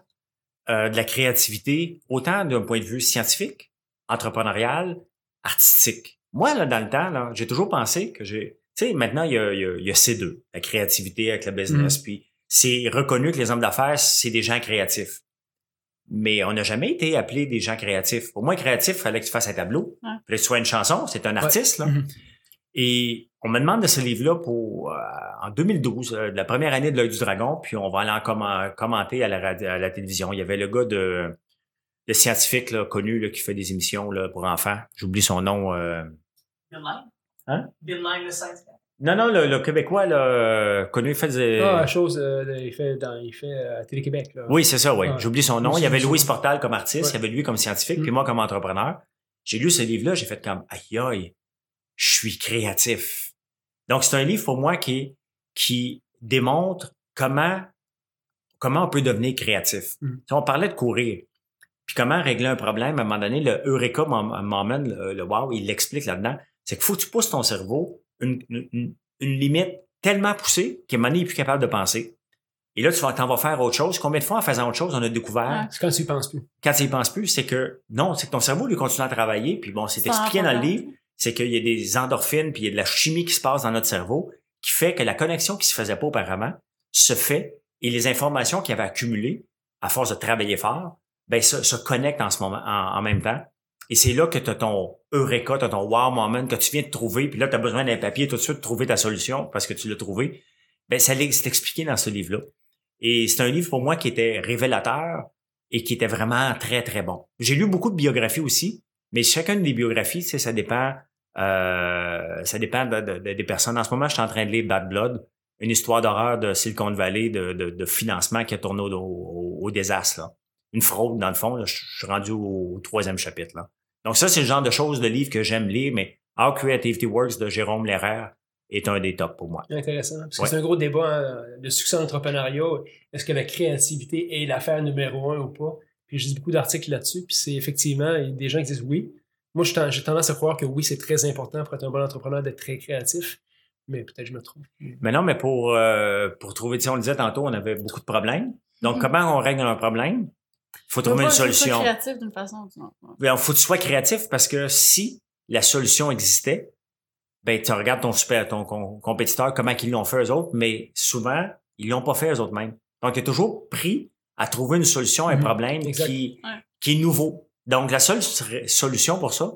euh, de la créativité, autant d'un point de vue scientifique, entrepreneurial, artistique. Moi, là, dans le temps, là, j'ai toujours pensé que j'ai... Tu sais, maintenant, il y, a, il, y a, il y a ces deux, la créativité avec le business, puis c'est reconnu que les hommes d'affaires, c'est des gens créatifs. Mais on n'a jamais été appelé des gens créatifs. Pour moi, créatif, il fallait que tu fasses un tableau. Ouais. Fallait que tu sois une chanson. C'est un artiste, là. Et on me demande de ce livre-là pour euh, en 2012, euh, de la première année de l'œil du dragon, puis on va aller en commen- commenter à la, radio- à la télévision. Il y avait le gars de, de scientifique là, connu là, qui fait des émissions là, pour enfants. J'oublie son nom. euh. Bill Nye? Hein? Bill Nye, le science guy. Non, non, le, le Québécois là, connu, il fait des... Ah, chose, euh, il fait, dans, il fait euh, à Télé-Québec. Là. Oui, c'est ça, oui. J'oublie son nom. Il y avait Louis. Portal comme artiste, Ouais. il y avait lui comme scientifique, Mm. puis moi comme entrepreneur. J'ai lu ce livre-là, j'ai fait comme aïe aïe, je suis créatif. Donc c'est un livre pour moi qui qui démontre comment comment on peut devenir créatif. Mm. Tu sais, On parlait de courir. Puis comment régler un problème, à un moment donné, le Eureka m'emmène, le, le wow, il l'explique là-dedans. C'est qu'il faut que tu pousses ton cerveau une, une, une limite tellement poussée qu'à un moment donné, il est plus capable de penser. Et là, tu vas, t'en vas faire autre chose. Combien de fois, en faisant autre chose, on a découvert. C'est quand tu y penses plus. quand tu y penses plus, c'est que non, c'est que ton cerveau lui continue à travailler. Puis bon, c'est expliqué dans le livre, c'est qu'il y a des endorphines, puis il y a de la chimie qui se passe dans notre cerveau qui fait que la connexion qui se faisait pas auparavant se fait et les informations qu'il avait accumulées à force de travailler fort, ben se, connectent en ce moment, en, même temps. Et c'est là que tu as ton eureka, tu as ton wow moment que tu viens de trouver, puis là, tu as besoin d'un papier tout de suite de trouver ta solution parce que tu l'as trouvé. Ben, ça c'est expliqué dans ce livre-là. Et c'est un livre pour moi qui était révélateur et qui était vraiment très, très bon. J'ai lu beaucoup de biographies aussi, mais chacune des biographies, ça dépend, euh, ça dépend de- de- de- des personnes. En ce moment, je suis en train de lire Bad Blood, une histoire d'horreur de Silicon Valley, de, de, de financement qui a tourné au, au- au désastre. Là. Une fraude, dans le fond. là. Je je suis rendu au, troisième chapitre. Là. Donc ça, c'est le genre de choses, de livres que j'aime lire, mais How Creativity Works de Jérôme Leraire est un des tops pour moi. Intéressant. Parce que Ouais. c'est un gros débat, hein, le succès entrepreneurial. Est-ce que la créativité est l'affaire numéro un ou pas? Puis j'ai beaucoup d'articles là-dessus. Puis c'est effectivement, il y a des gens qui disent oui. Moi, j'ai ten- j'ai tendance à croire que oui, c'est très important pour être un bon entrepreneur d'être très créatif. Mais peut-être que je me trompe. Mais non, mais pour, euh, pour trouver, tu sais, on le disait tantôt, on avait beaucoup de problèmes. Donc, Mhm. comment on règle un problème? Il faut Faut trouver une que tu sois solution. créatif d'une façon ou d'une autre. Il faut que tu sois créatif parce que si la solution existait, ben, tu regardes ton super, ton com- compétiteur, comment ils l'ont fait eux autres, mais souvent, ils l'ont pas fait eux autres mêmes. Donc, tu es toujours pris à trouver une solution à un Mhm. problème Exact. qui, Ouais. qui est nouveau. Donc, la seule solution pour ça,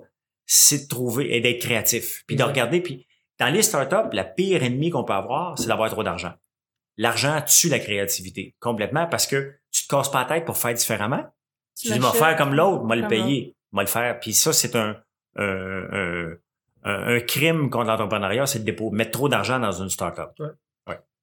c'est de trouver et d'être créatif. Puis de regarder. Puis dans les startups, la pire ennemie qu'on peut avoir, c'est d'avoir trop d'argent. L'argent tue la créativité complètement parce que tu te casses pas la tête pour faire différemment. Tu l'achètes faire comme l'autre, moi le payer, moi le faire. Puis ça, c'est un, un, un, un- un crime contre l'entrepreneuriat, c'est de dépôt, mettre trop d'argent dans une startup.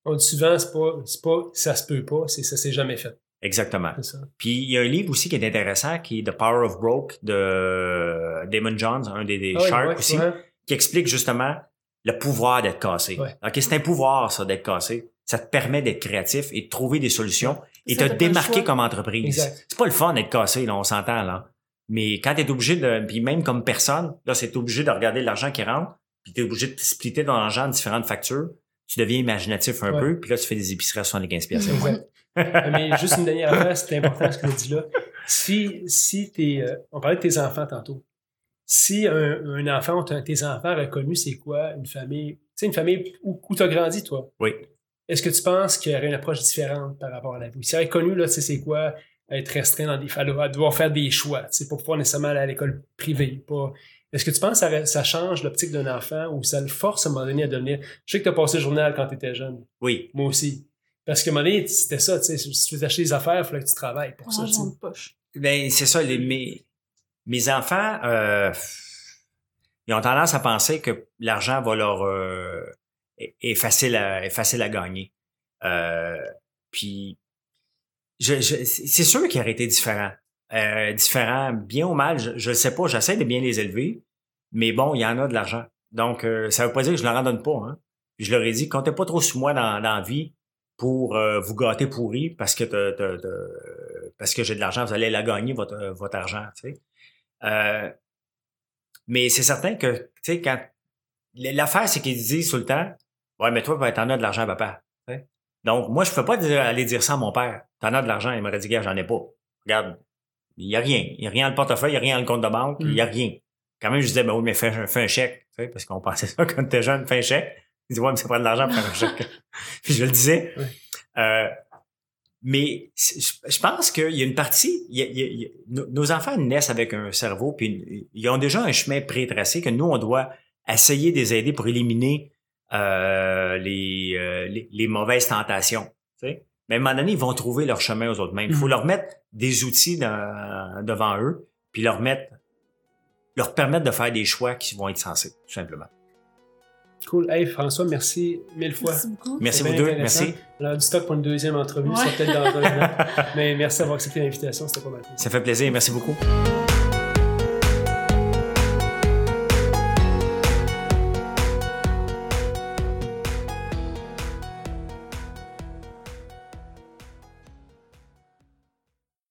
On dit souvent, c'est pas, c'est pas ça se peut pas, c'est ça s'est jamais fait. Exactement. Ça. Puis il y a un livre aussi qui est intéressant, qui est The Power of Broke de Damon Jones, un des, des Ah Sharks ouais, aussi, ouais. qui explique justement le pouvoir d'être cassé. Ouais. Ok, c'est un pouvoir ça d'être cassé. Ça te permet d'être créatif et de trouver des solutions et Ça, te démarquer comme entreprise. C'est pas le fun d'être cassé, là, on s'entend là. Mais quand tu es obligé de, puis même comme personne, là, c'est obligé de regarder l'argent qui rentre, puis tu es obligé de te splitter ton argent en différentes factures. Tu deviens imaginatif un peu, puis là, tu fais des épiceries à 75 pièces. Mais juste une dernière affaire, c'est important ce que tu dis là. Si, si t'es, euh, on parlait de tes enfants tantôt. Si un, un enfant ou tes enfants reconnus, c'est quoi une famille, tu sais, une famille où, où tu as grandi, toi. Oui. Est-ce que tu penses qu'il y aurait une approche différente par rapport à la vie? Si elle est connue, là, tu sais, c'est quoi être restreint dans des, doit devoir faire des choix, tu sais, pour pouvoir nécessairement aller à l'école privée, pas, est-ce que tu penses que ça, ça change l'optique d'un enfant ou ça le force à un moment donné à devenir, je sais que tu as passé le journal quand tu étais jeune. Oui. Moi aussi. Parce qu'à un moment donné, c'était ça, tu sais, si tu veux acheter des affaires, il fallait que tu travailles pour ça, tu sais. Argent de poche. Ben, c'est ça. Les, mes, mes enfants, euh, ils ont tendance à penser que l'argent va leur euh, est, est facile à est facile à gagner. Euh, puis, je, je- c'est sûr qu'il aurait été différent. Euh, différent, bien ou mal, je ne sais pas. J'essaie de bien les élever, mais bon, il y en a de l'argent. Donc, euh, ça veut pas dire que je leur en donne pas. Hein. Je leur ai dit, comptez pas trop sur moi dans, dans la vie pour euh, vous gâter pourri parce que parce que j'ai de l'argent, vous allez la gagner votre, euh, votre argent. Tu sais. Euh, mais c'est certain que, tu sais, quand l'affaire, c'est qu'ils disent tout le temps, ouais, mais toi, ben, t'en as de l'argent, papa. Tu sais. Donc, moi, je peux pas dire- aller dire ça à mon père. T'en as de l'argent, il m'aurait dit, gars, j'en ai pas. Regarde, il y a rien. Il y a rien dans le portefeuille, il y a rien dans le compte de banque, il y a rien. Quand même, je disais, ben oui, mais fais, fais un chèque. Tu sais, parce qu'on pensait ça quand t'es jeune, fais un chèque. Il dit, ouais, mais ça prend de l'argent pour faire un chèque. Puis je le disais. Euh, mais je pense qu'il y a une partie, il y a- il y a- il y a- nos- enfants naissent avec un cerveau, puis ils ont déjà un chemin pré-tracé que nous, on doit essayer de les aider pour éliminer euh, les, euh, les, les mauvaises tentations. tu sais. Mais à un moment donné, ils vont trouver leur chemin aux autres mêmes. Il faut Mhm. leur mettre des outils dans- devant eux, puis leur mettre leur permettre de faire des choix qui vont être sensés, tout simplement. Cool. Hey, François, merci mille fois. Merci beaucoup. Merci vous deux, merci. On a du stock pour une deuxième entrevue, Ouais. ça peut-être dans un an. Mais merci d'avoir accepté l'invitation, c'était pas mal. Ça fait plaisir, merci beaucoup.